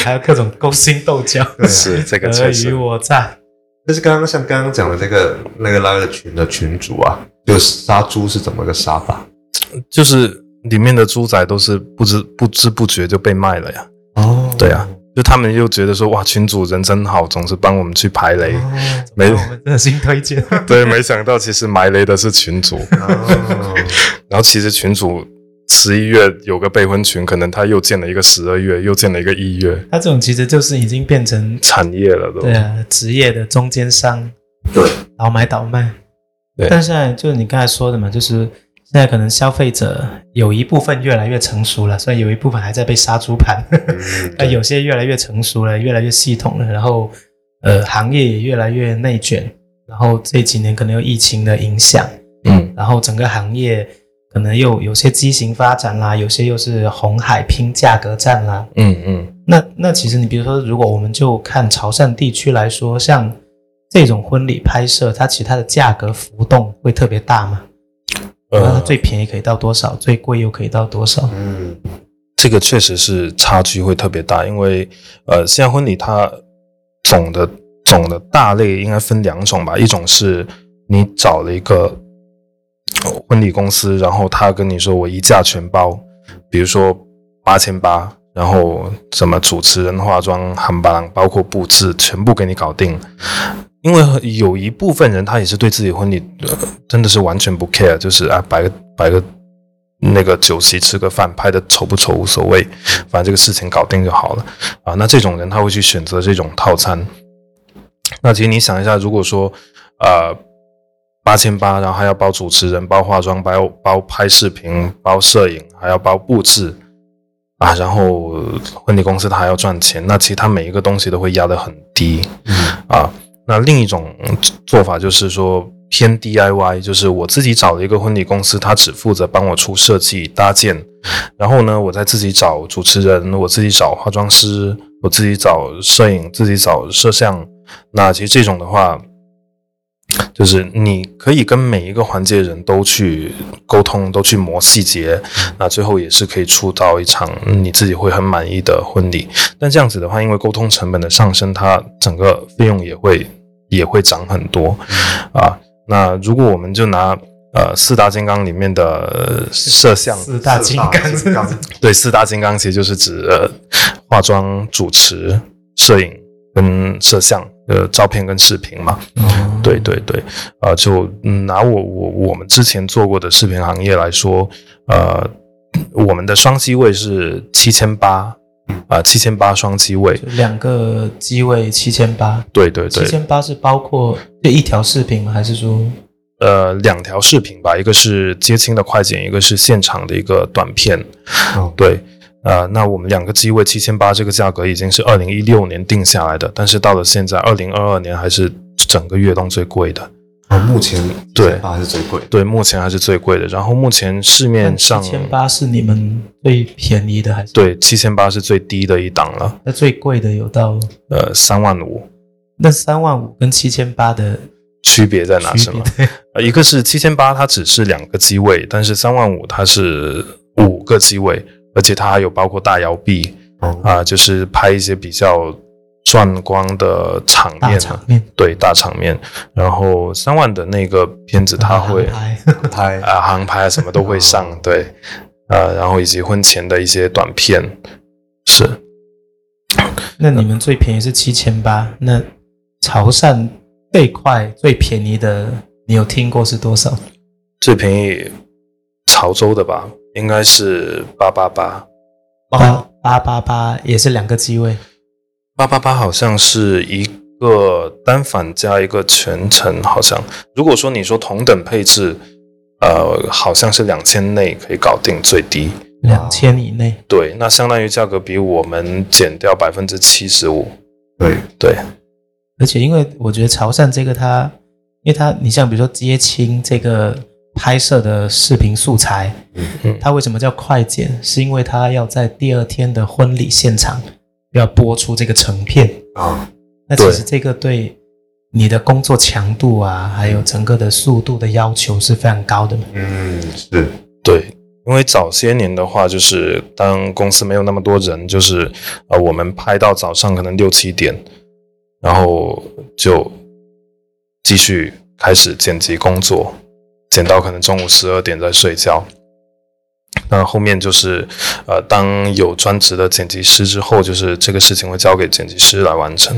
还有各种勾心斗角，对啊是这个尔虞。我诈。但是刚刚像刚刚讲的那个那个拉个群的群主啊，就杀猪是怎么个杀法？就是里面的猪仔都是不知不知不觉就被卖了呀。哦对啊，就他们又觉得说哇，群主人真好，总是帮我们去排雷。哦没我们热心推荐，*laughs* 对，没想到其实埋雷的是群主，哦，*laughs* 然后其实群主十一月有个备婚群，可能他又建了一个十二月，又建了一个一月，他这种其实就是已经变成产业了都。对啊职业的中间商，对，倒买倒卖。对。但现在就是你刚才说的嘛，就是现在可能消费者有一部分越来越成熟了，虽然有一部分还在被杀猪盘，嗯那 *laughs* 有些越来越成熟了，越来越系统了，然后呃行业也越来越内卷，然后这几年可能有疫情的影响，嗯。然后整个行业可能又有些畸形发展啦，有些又是红海拼价格战啦。嗯嗯那那其实你比如说，如果我们就看潮汕地区来说，像这种婚礼拍摄，它其实它的价格浮动会特别大吗？那它呃，最便宜可以到多少？最贵又可以到多少？嗯这个确实是差距会特别大，因为呃，现在婚礼它总的总的大类应该分两种吧，一种是你找了一个呃婚礼公司，然后他跟你说我一价全包，比如说八千八，然后什么主持人、化妆、喊巴郎，包括布置，全部给你搞定。因为有一部分人他也是对自己婚礼、真的是完全不 care，就是啊摆个摆个那个酒席吃个饭，拍的丑不丑无所谓，反正这个事情搞定就好了啊。那这种人他会去选择这种套餐。那其实你想一下，如果说呃八千八，然后还要包主持人、包化妆、包包拍视频、包摄影，还要包布置啊，然后婚礼公司他还要赚钱，那其实他每一个东西都会压得很低。嗯啊。那另一种做法就是说偏 DIY，就是我自己找了一个婚礼公司，他只负责帮我出设计搭建，然后呢，我再自己找主持人，我自己找化妆师，我自己找摄影，自己找摄像。那其实这种的话，就是你可以跟每一个环节人都去沟通，都去磨细节，那最后也是可以出到一场你自己会很满意的婚礼。但这样子的话，因为沟通成本的上升，它整个费用也会也会涨很多啊。那如果我们就拿呃四大金刚里面的呃摄像，四大金刚，金刚，*laughs* 对四大金刚其实就是指呃化妆、主持、摄影跟摄像，呃照片跟视频嘛。哦对对对，呃，就嗯拿我我我们之前做过的视频行业来说，呃，我们的双机位是七千八，啊，七千八双机位，就两个机位七千八，对对对，七千八是包括就一条视频吗？还是说呃，两条视频吧，一个是接亲的快剪，一个是现场的一个短片，哦对。呃，那我们两个机位七千八这个价格已经是二零一六年定下来的，但是到了现在二零二二年还是整个跃动最贵的。啊，目前对八是最贵的，对，目前还是最贵的。然后目前市面上七千八是你们最便宜的还是？，对七千八是最低的一档了，那最贵的有到呃，三万五。那三万五跟七千八的区别在哪区别是吗？？*laughs* 呃，一个是七千八，它只是两个机位，但是三万五它是五个机位，而且它还有包括大摇臂哦。啊、就是拍一些比较壮观的场面，大场面，对大场面。然后三万的那个片子，它会航拍。拍 *laughs* 啊航拍啊什么都会上，对，呃，然后以及婚前的一些短片，是。那你们最便宜是七千八，那潮汕最快最便宜的，你有听过是多少？最便宜潮州的吧，应该是八八八。八八八八也是两个机位，八八八好像是一个单反加一个全程，好像如果说你说同等配置，呃，好像是两千内可以搞定最低。两千以内。对，那相当于价格比我们减掉百分之七十五。对，对，而且因为我觉得潮汕这个它，因为它你像比如说接亲这个拍摄的视频素材，嗯它为什么叫快剪？是因为它要在第二天的婚礼现场要播出这个成片。啊，那其实这个对你的工作强度啊，还有整个的速度的要求是非常高的嘛。嗯，是，对，因为早些年的话，就是当公司没有那么多人，就是呃，我们拍到早上可能六七点，然后就继续开始剪辑工作，剪到可能中午十二点再睡觉。那后面就是，呃，当有专职的剪辑师之后，就是这个事情会交给剪辑师来完成。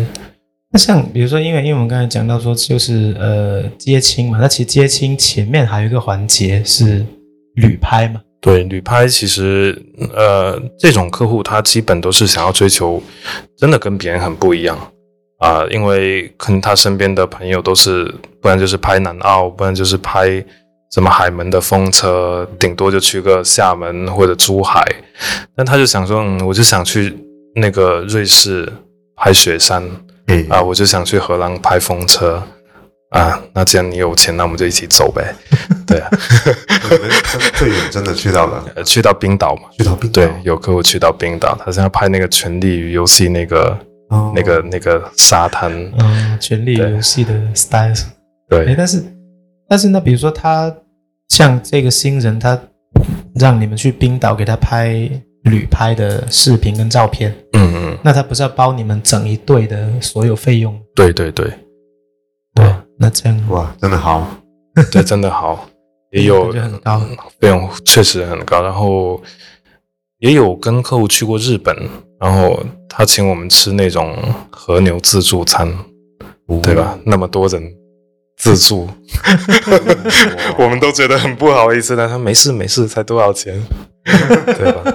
那像比如说，因为因为我们刚才讲到说，就是呃接亲嘛，那其实接亲前面还有一个环节是旅拍嘛。对，旅拍其实呃，这种客户他基本都是想要追求真的跟别人很不一样啊、因为可能他身边的朋友都是，不然就是拍南澳，不然就是拍什么海门的风车，顶多就去个厦门或者珠海，但他就想说，嗯，我就想去那个瑞士拍雪山嗯啊，我就想去荷兰拍风车。啊，那既然你有钱，那我们就一起走呗，对啊，*laughs* 你们最远真的去到了，呃去到冰岛嘛。去到冰。岛对，有客户去到冰岛，他现在拍那个《权力与游戏》那个、哦那个那个沙滩，嗯，权力游戏的 style。哎，对，但是但是呢，比如说他像这个新人，他让你们去冰岛给他拍旅拍的视频跟照片，嗯嗯，那他不是要包你们整一队的所有费用？对对对。对，那这样。哇，真的好，*laughs* 对，真的好，也有就很高。费用确实很高，然后也有跟客户去过日本，然后他请我们吃那种和牛自助餐，对吧？那么多人自助，*laughs* 我们都觉得很不好意思，但他没事没事，才多少钱，*laughs* 对吧？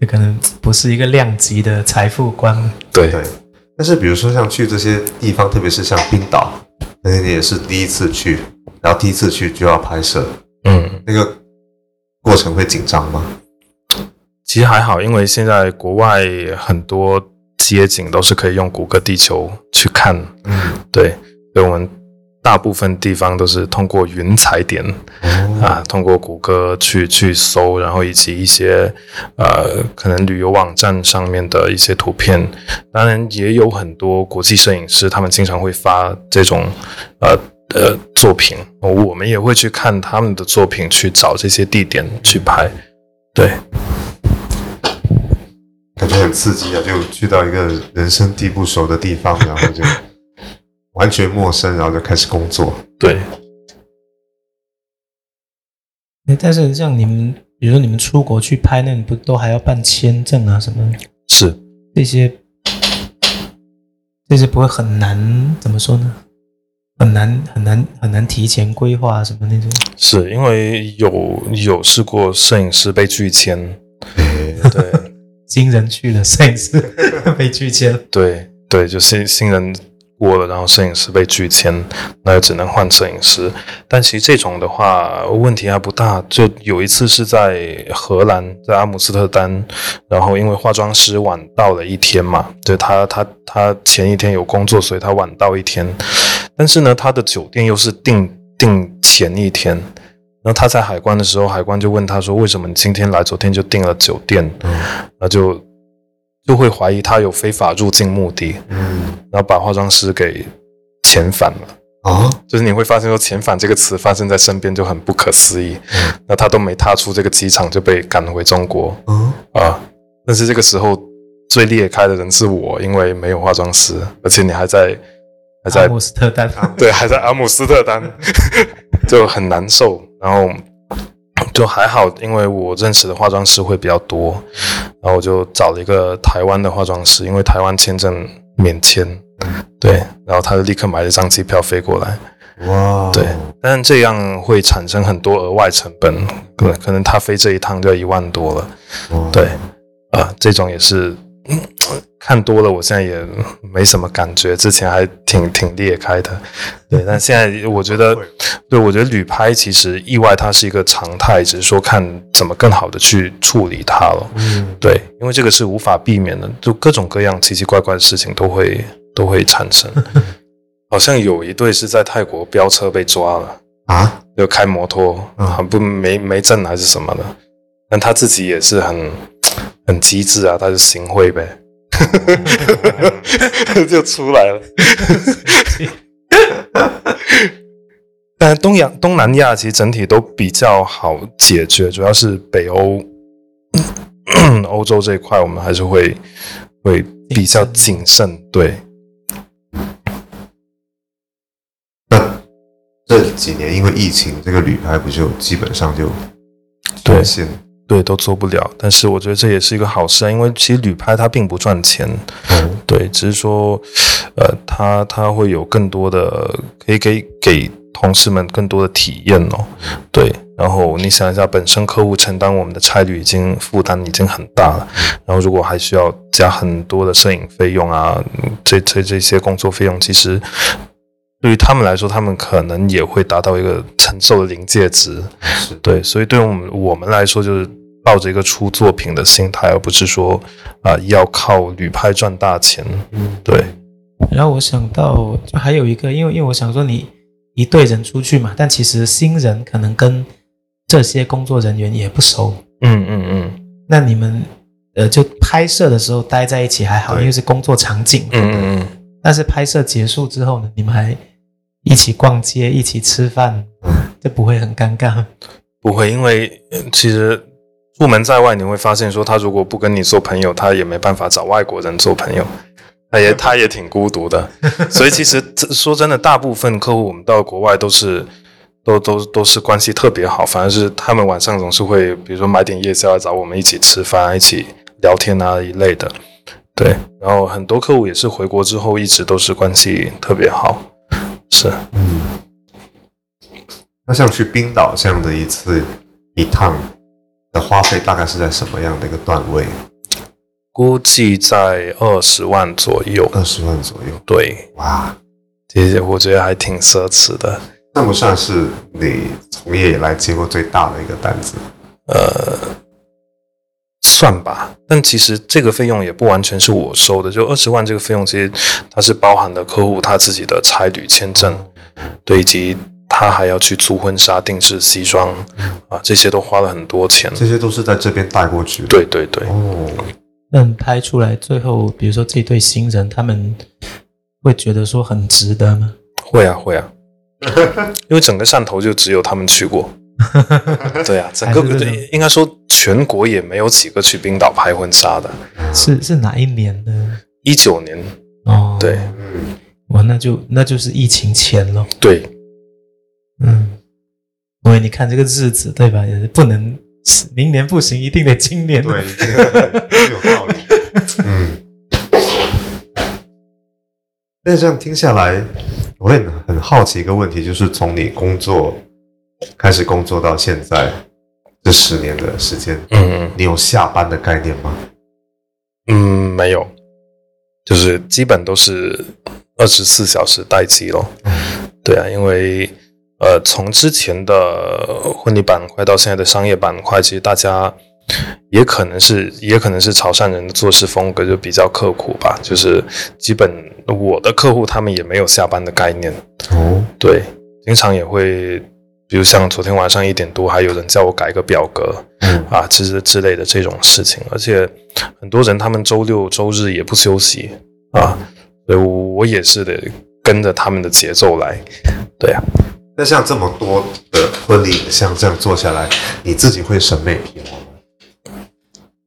这可能不是一个量级的财富观。对对，但是比如说像去这些地方，特别是像冰岛，那你也是第一次去，然后第一次去就要拍摄，嗯。那个过程会紧张吗？其实还好，因为现在国外很多街景都是可以用谷歌地球去看，嗯，对，所以我们大部分地方都是通过云踩点哦，啊，通过谷歌去去搜，然后以及一些呃可能旅游网站上面的一些图片，当然也有很多国际摄影师，他们经常会发这种呃呃作品，我们也会去看他们的作品，去找这些地点去拍，对。感觉很刺激啊！就去到一个人生地不熟的地方，然后就完全陌生，然后就开始工作。对，诶但是像你们，比如说你们出国去拍，那你不都还要办签证啊什么的是，这些？这些不会很难？怎么说呢？很难很难很难提前规划什么那种。是因为有有试过摄影师被拒签，对 *laughs* 新人去了，摄影师 *laughs* 被拒签。对对，就新新人过了，然后摄影师被拒签，那就只能换摄影师。但其实这种的话问题还不大，就有一次是在荷兰，在阿姆斯特丹，然后因为化妆师晚到了一天嘛，对他他他前一天有工作，所以他晚到一天，但是呢，他的酒店又是订订前一天。然后他在海关的时候，海关就问他说：“为什么你今天来，昨天就订了酒店？”嗯那就就会怀疑他有非法入境目的，嗯，然后把化妆师给遣返了。啊，就是你会发现说遣返这个词发生在身边就很不可思议，那他都没踏出这个机场就被赶回中国嗯，啊。但是这个时候最裂开的人是我，因为没有化妆师，而且你还在还在阿姆斯特丹，对，还在阿姆斯特丹，*laughs* 就很难受。然后就还好，因为我认识的化妆师会比较多，然后我就找了一个台湾的化妆师，因为台湾签证免签，对，然后他就立刻买了一张机票飞过来。哇，对，但这样会产生很多额外成本，可能可能他飞这一趟就要一万多了。对，啊、这种也是、嗯 *clears throat* 看多了，我现在也没什么感觉，之前还挺挺裂开的，对，但现在我觉得，对我觉得旅拍其实意外它是一个常态，只是说看怎么更好的去处理它了，嗯，对，因为这个是无法避免的，就各种各样奇奇怪怪的事情都会都会产生，*laughs* 好像有一对是在泰国飙车被抓了。啊，就开摩托，嗯。很不没没证还是什么的，但他自己也是很很机智啊，他就行贿呗，*laughs* 就出来了。*laughs* 但东亚东南亚其实整体都比较好解决，主要是北欧、*clears throat* 欧洲这一块，我们还是会会比较谨慎。对，那这几年因为疫情，这个旅拍不就基本上就对断线？对，都做不了。但是我觉得这也是一个好事啊，因为其实旅拍它并不赚钱，嗯，对，只是说，呃，它它会有更多的可以给给同事们更多的体验哦，对。然后你想一下，本身客户承担我们的差旅已经负担已经很大了，然后如果还需要加很多的摄影费用啊，嗯这这这些工作费用，其实对于他们来说，他们可能也会达到一个承受的临界值。是对，所以对我们我们来说，就是抱着一个出作品的心态，而不是说啊、要靠旅拍赚大钱。嗯，对，然后我想到，就还有一个，因为因为我想说你一队人出去嘛，但其实新人可能跟这些工作人员也不熟，嗯嗯嗯。那你们呃就拍摄的时候待在一起还好，因为是工作场景，嗯嗯嗯，但是拍摄结束之后呢，你们还一起逛街，一起吃饭，*laughs* 这不会很尴尬？不会，因为呃其实出门在外，你会发现说，他如果不跟你做朋友，他也没办法找外国人做朋友。他也他也挺孤独的，*laughs* 所以其实这说真的，大部分客户我们到国外都是都都都是关系特别好，反而是他们晚上总是会，比如说买点夜宵来找我们一起吃饭、一起聊天啊一类的。对，然后很多客户也是回国之后一直都是关系特别好，是。嗯，那像去冰岛这样的一次一趟的花费，大概是在什么样的一个段位？估计在二十万左右。二十万左右。对，哇，其实我觉得还挺奢侈的。算不算是你从业以来接过最大的一个单子？呃，算吧，但其实这个费用也不完全是我收的，就二十万这个费用，其实它是包含了客户他自己的差旅签证，对，以及他还要去租婚纱、定制西装啊，这些都花了很多钱。这些都是在这边带过去的。对对对，哦，那你拍出来最后，比如说这对新人，他们会觉得说很值得吗？会啊会啊，*laughs* 因为整个汕头就只有他们去过。对啊，整个应该说全国也没有几个去冰岛拍婚纱的。是是哪一年呢？一九年，哦，对嗯，哇，那就那就是疫情前了。对，嗯，因为你看这个日子，对吧？也是不能明年不行，一定得今年。对，*laughs* 有道理。嗯，那这样听下来，我也很好奇一个问题，就是从你工作开始工作到现在这十年的时间，嗯你有下班的概念吗？嗯，没有，就是基本都是二十四小时待机咯。对啊，因为呃，从之前的婚礼板块到现在的商业板块，其实大家也可能是也可能是潮汕人的做事风格就比较刻苦吧，就是基本我的客户他们也没有下班的概念，哦，对，经常也会。比如像昨天晚上一点多，还有人叫我改个表格，嗯啊之之类的这种事情，而且很多人他们周六周日也不休息啊，所以我我也是得跟着他们的节奏来。对啊，那像这么多的婚礼影像这样做下来，你自己会审美疲劳吗？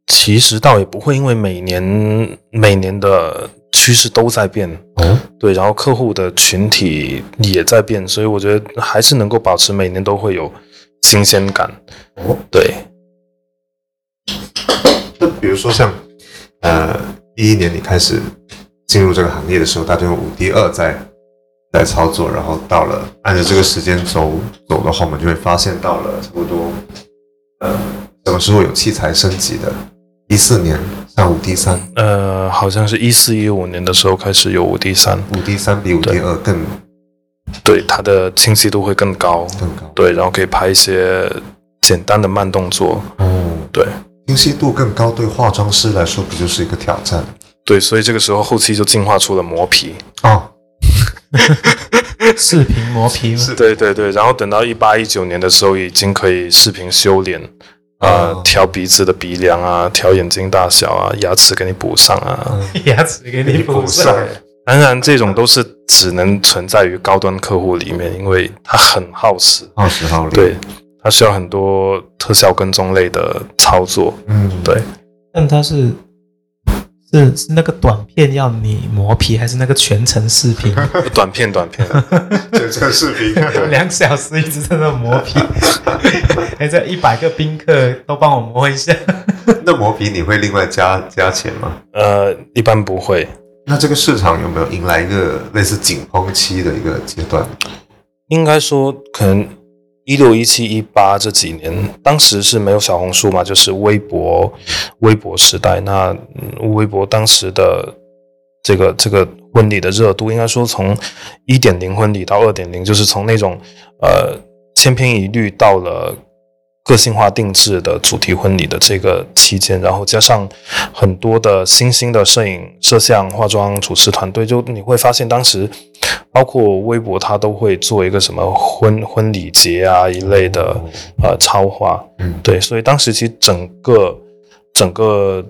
其实倒也不会，因为每年每年的趋势都在变，哦，对，然后客户的群体也在变，所以我觉得还是能够保持每年都会有新鲜感。哦，对，那比如说像呃一一年你开始进入这个行业的时候，大家用五 D 二在在操作，然后到了按照这个时间轴走的话，我们就会发现到了差不多呃什么时候有器材升级的？一四年上五 D 三，呃，好像是一四一五年的时候开始有五 D 三，五 D 三比五 D 二更对，它的清晰度会更高，更高。对，然后可以拍一些简单的慢动作，哦，对。清晰度更高，对化妆师来说不就是一个挑战？对，所以这个时候后期就进化出了磨皮，哦，*laughs* 视频磨皮吗？是对对对，然后等到一八一九年的时候，已经可以视频修脸，呃，哦调鼻子的鼻梁啊，调眼睛大小啊，牙齿给你补上啊。*laughs* 牙齿给你补上。*laughs* 当然，这种都是只能存在于高端客户里面，因为它很耗时，耗时耗力。对，它需要很多特效跟踪类的操作。嗯，对，但它是是是那个短片要你磨皮，还是那个全程视频？*laughs* 短片短片，全程视频。*laughs* 两小时一直在那磨皮，哎，这一百个宾客都帮我磨一下。那磨皮你会另外加加钱吗？呃，一般不会。那这个市场有没有迎来一个类似紧绷期的一个阶段？应该说，可能一六、一七、一八这几年，当时是没有小红书嘛，就是微博、微博时代。那、微博当时的这个这个婚礼的热度，应该说从一点零婚礼到二点零，就是从那种呃千篇一律到了。个性化定制的主题婚礼的这个期间，然后加上很多的新兴的摄影、摄像、化妆、主持团队，就你会发现当时包括微博，它都会做一个什么婚婚礼节啊一类的呃超话，嗯，对，所以当时其实整个整个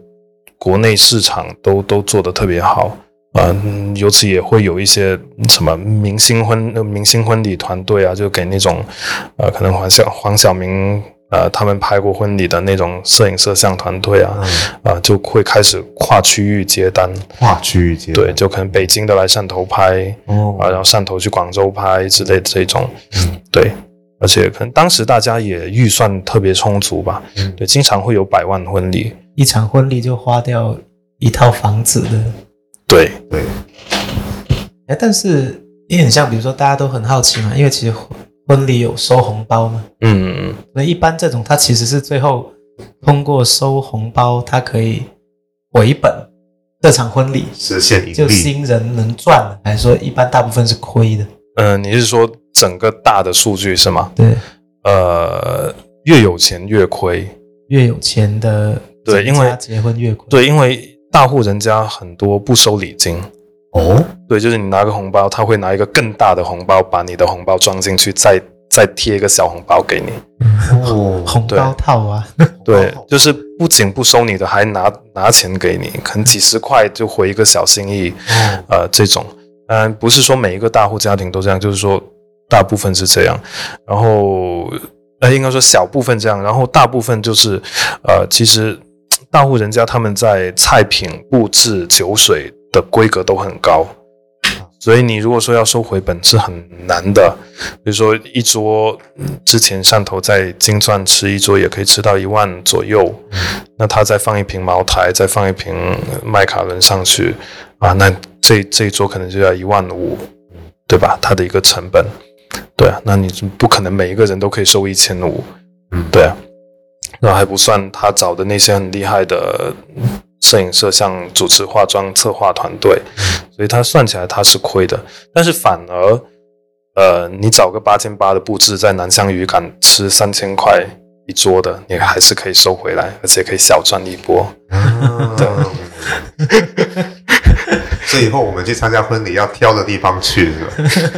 国内市场都都做得特别好。嗯尤其也会有一些什么明星婚、明星婚礼团队啊，就给那种呃，可能黄晓黄晓明呃他们拍过婚礼的那种摄影摄像团队啊，嗯。啊、就会开始跨区域接单，跨区域接单。对，就可能北京的来汕头拍，哦。啊，然后汕头去广州拍之类的这种，嗯。对，而且可能当时大家也预算特别充足吧，嗯。对，经常会有百万婚礼，一场婚礼就花掉一套房子的。对，对，哎，但是也很像，比如说大家都很好奇嘛，因为其实婚婚礼有收红包吗，嗯，嗯嗯。那一般这种它其实是最后通过收红包，它可以回本这场婚礼，实现盈就。新人能赚了，还是说一般大部分是亏的？嗯，你是说整个大的数据是吗？对，呃，越有钱越亏，越有钱的对因为家结婚越亏。对，因为大户人家很多不收礼金。哦，对，就是你拿个红包，他会拿一个更大的红包，把你的红包装进去，再再贴一个小红包给你。哦，*laughs* 红包套啊，对，就是不仅不收你的，还拿拿钱给你，可能几十块就回一个小心意，哦，呃，这种，当然不是说每一个大户家庭都这样，就是说大部分是这样，然后呃，应该说小部分这样，然后大部分就是呃，其实大户人家他们在菜品布置、酒水的规格都很高。所以你如果说要收回本是很难的，比如说一桌，之前汕头在金钻吃一桌也可以吃到一万左右，那他再放一瓶茅台，再放一瓶麦卡伦上去啊，那这这一桌可能就要一万五，对吧？它的一个成本，对啊，那你不可能每一个人都可以收一千五，嗯对啊，那还不算他找的那些很厉害的摄影、摄像、主持、化妆、策划团队，所以他算起来他是亏的，但是反而。呃，你找个八千八的布置，在南香渔港吃三千块一桌的，你还是可以收回来，而且可以小赚一波。啊 *laughs* 所以以后我们去参加婚礼要挑的地方去，是吧？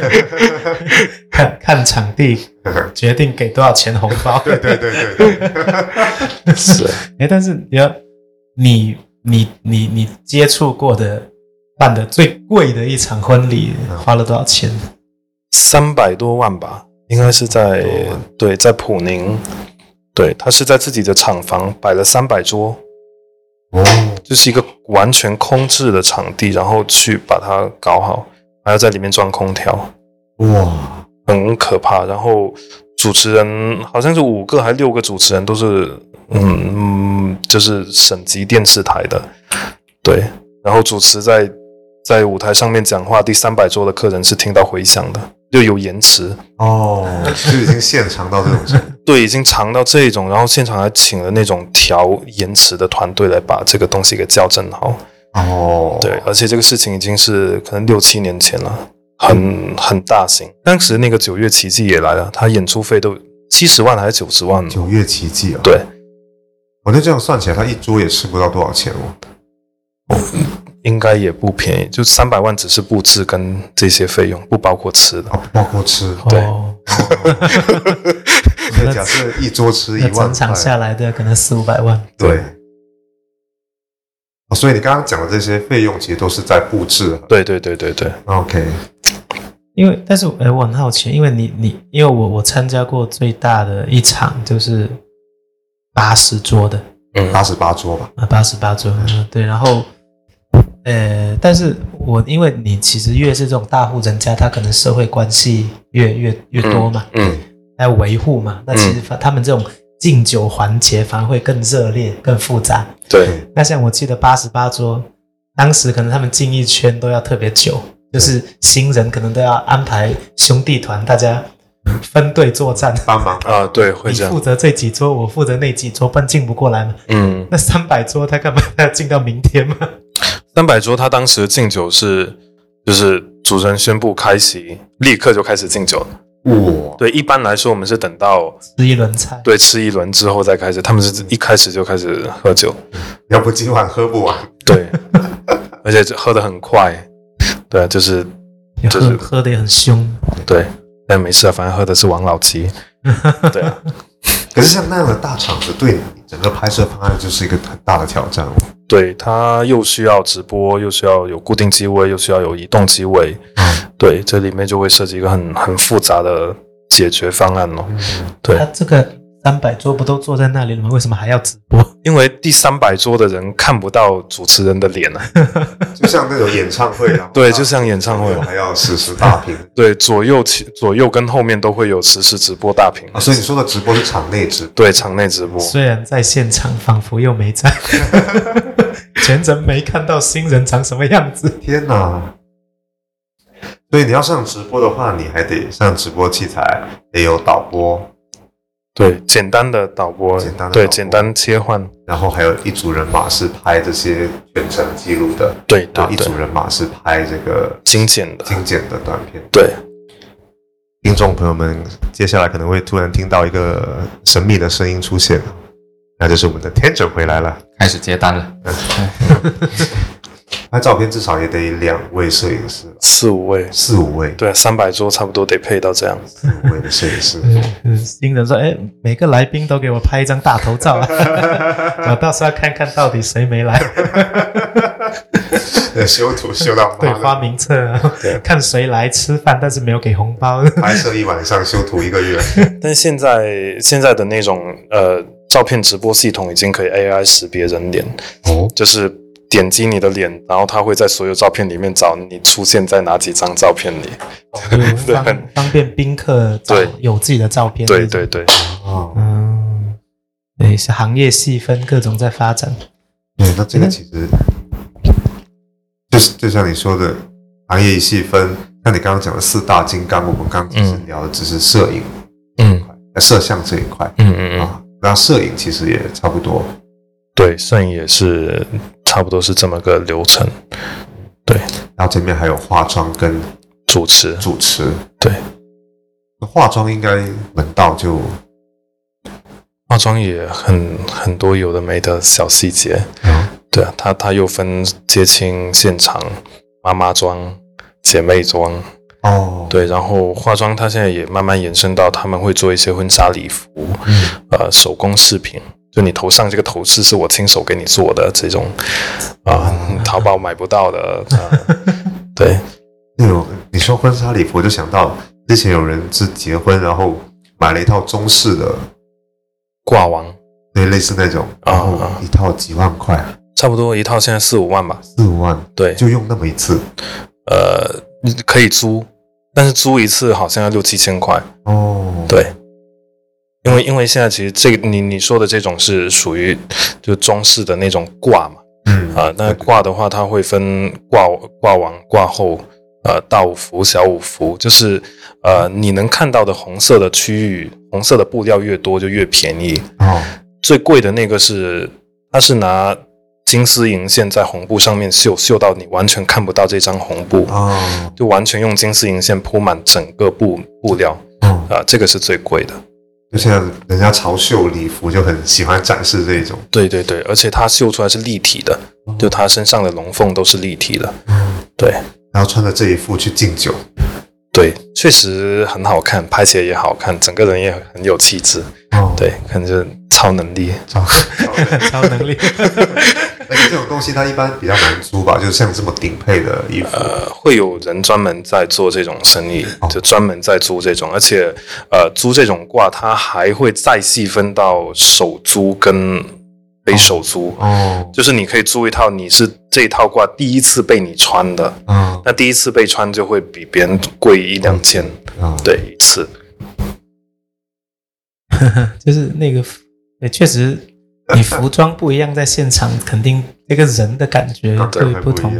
*laughs* 看看场地 *laughs* 决定给多少钱红包。对对对对对，是，哎，但是你要你你你你接触过的办的最贵的一场婚礼花了多少钱？三百多万吧，应该是在对，在普宁，对他是在自己的厂房摆了三百桌，哦，就是一个完全空置的场地，然后去把它搞好，还要在里面装空调，哇，很可怕。然后主持人好像是五个还六个主持人都是，嗯嗯，就是省级电视台的，对，然后主持在在舞台上面讲话，第三百桌的客人是听到回响的，又有延迟。哦，就已经现场到这种程度。*laughs* 对，已经长到这种，然后现场还请了那种调延迟的团队来把这个东西给校正好。哦，对，而且这个事情已经是可能六七年前了，很很大型。当时那个九月奇迹也来了，他演出费都七十万还是九十万呢？九月奇迹啊，对，我那这样算起来，他一桌也吃不到多少钱哦。应该也不便宜，就三百万只是布置跟这些费用，不包括吃的。啊，不包括吃。对 *laughs* 以假设一桌吃一那万块整场下来的可能四五百万。对。哦，所以你刚刚讲的这些费用，其实都是在布置。对对对对对，OK，因为，但是，哎，我很好奇，因为你你，因为我我参加过最大的一场就是八十桌的。嗯。八十八桌吧。啊，八十八桌，嗯，对，然后，呃，但是我因为你其实越是这种大户人家，他可能社会关系越越越多嘛，嗯还有维护嘛，那其实反他们这种敬酒环节反而会更热烈、更复杂。对，那像我记得八十八桌，当时可能他们敬一圈都要特别久，就是新人可能都要安排兄弟团，大家分队作战，帮忙啊对，会这样你负。责这几桌，我负责那几桌，不然进不过来嘛。嗯，那三百桌他干嘛？他要进到明天吗？*laughs* 三百桌他当时敬酒是就是主持人宣布开席，立刻就开始敬酒了。哇，对，一般来说我们是等到吃一轮菜，对吃一轮之后再开始，他们是一开始就开始喝酒。要不今晚喝不完。对，*laughs* 而且喝得很快。对啊，就是就是喝喝的也很凶。对，但没事啊，反正喝的是王老吉。*laughs* 对啊，*laughs* 可是像那样的大场子，对你整个拍摄方案就是一个很大的挑战哦。对，它又需要直播，又需要有固定机位，又需要有移动机位。嗯对，这里面就会涉及一个很很复杂的解决方案哦。对他这个三百桌不都坐在那里了吗？为什么还要直播？因为第三百桌的人看不到主持人的脸啊。*laughs* 就像那种演唱会啊，对，就像演唱会我。还要实时大屏对，左右前左右跟后面都会有实时直播大屏。啊。所以你说的直播是场内直播，对，场内直播。虽然在现场，仿佛又没在，*laughs* 全程没看到新人长什么样子。天哪！所以你要上直播的话，你还得上直播器材，得有导播，对，简单的导播，对，简单的对简单切换。然后还有一组人马是拍这些全程记录的，对对对然后一组，人马是拍这个精简的。精简的短片。对，听众朋友们，接下来可能会突然听到一个神秘的声音出现，那就是我们的天准回来了。开始接单了。*laughs* *laughs* *laughs* 拍照片至少也得两位摄影师，四五位。四五位，对，三百桌差不多得配到这样。四五位的摄影师。*laughs* 嗯，新人说：“哎，每个来宾都给我拍一张大头照啊！*laughs* 我到时候要看看到底谁没来，*laughs* 对，修图修到对，发名册啊，看谁来吃饭，但是没有给红包。拍摄一晚上，修图一个月。但现在现在的那种呃照片直播系统已经可以 AI 识别人脸，哦，就是点击你的脸，然后它会在所有照片里面找你出现在哪几张照片里。*laughs* 对方方便宾客找对有自己的照片。对对对，哦，嗯，对，是行业细分，各种在发展。对，那这个其实就是就像你说的，行业一细分。像你刚刚讲的四大金刚，我们刚刚其实嗯聊的只是摄影、嗯呃摄像这一块嗯嗯嗯，啊，那摄影其实也差不多。对，摄影也是差不多是这么个流程。对然后这面还有化妆跟主持，主持。对，那化妆应该门道就化妆也很很多有的没的小细节。嗯对啊，它它又分接亲、现场、妈妈妆、姐妹妆。哦，对，然后化妆，它现在也慢慢延伸到他们会做一些婚纱礼服，嗯呃，手工饰品，就你头上这个头饰是我亲手给你做的这种啊，*laughs* 淘宝买不到的。*laughs* 对，那种你说婚纱礼服，我就想到之前有人是结婚，然后买了一套中式的挂王，对，类似那种，然后一套几万块，差不多一套现在四五万吧，四五万，对，就用那么一次，呃，你可以租，但是租一次好像要六七千块。哦，对，因为因为现在其实这个你你说的这种是属于就装饰的那种挂嘛。嗯啊，那挂的话，它会分挂挂王、挂后，呃，大五福、小五福，就是呃，你能看到的红色的区域，红色的布料越多就越便宜。哦，最贵的那个是，它是拿金丝银线在红布上面绣，绣到你完全看不到这张红布，哦，就完全用金丝银线铺满整个布布料。哦，啊，这个是最贵的。就像人家潮绣礼服就很喜欢展示这种，对对对，而且它绣出来是立体的，就他身上的龙凤都是立体的。对，然后穿着这一副去敬酒，对，确实很好看，拍起来也好看，整个人也很有气质。哦，对，可能就是超能力。超 *laughs* 超能力。*laughs* 而且这种东西它一般比较难租吧，就是像这么顶配的衣服，呃，会有人专门在做这种生意，就专门在租这种，而且呃，租这种挂，它还会再细分到手租跟非手租。哦，就是你可以租一套，你是这套挂第一次被你穿的，嗯。那第一次被穿就会比别人贵一两千，啊，对，一次。*laughs* 就是那个，也，确实，*laughs* 你服装不一样，在现场肯定那个人的感觉，会不同。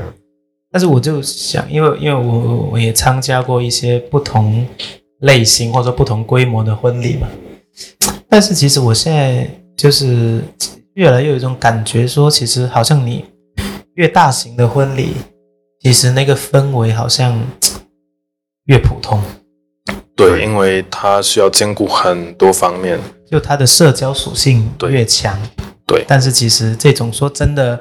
但是我就想，因为因为我我也参加过一些不同类型或者说不同规模的婚礼嘛，但是其实我现在就是越来越有一种感觉，说其实好像你越大型的婚礼，其实那个氛围好像越普通，对，因为它需要兼顾很多方面。就它的社交属性对。越强。对。但是其实这种说真的，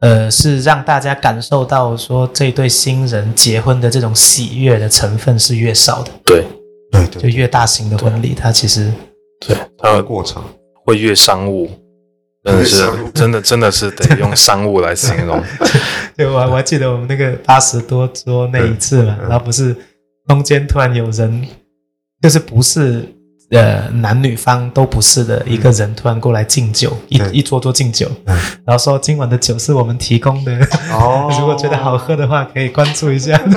呃，是让大家感受到说这对新人结婚的这种喜悦的成分是越少的。对。对对，就越大型的婚礼，它其实对，它的过程，会越商务，真的是真的真的是得用商务来形容。*laughs* 对我还我还记得我们那个八十多桌那一次嘛，嗯然后不是中间突然有人，就是不是呃男女方都不是的一个人突然过来敬酒，一一桌桌敬酒，嗯。然后说今晚的酒是我们提供的，哦。*laughs* 如果觉得好喝的话可以关注一下。*laughs*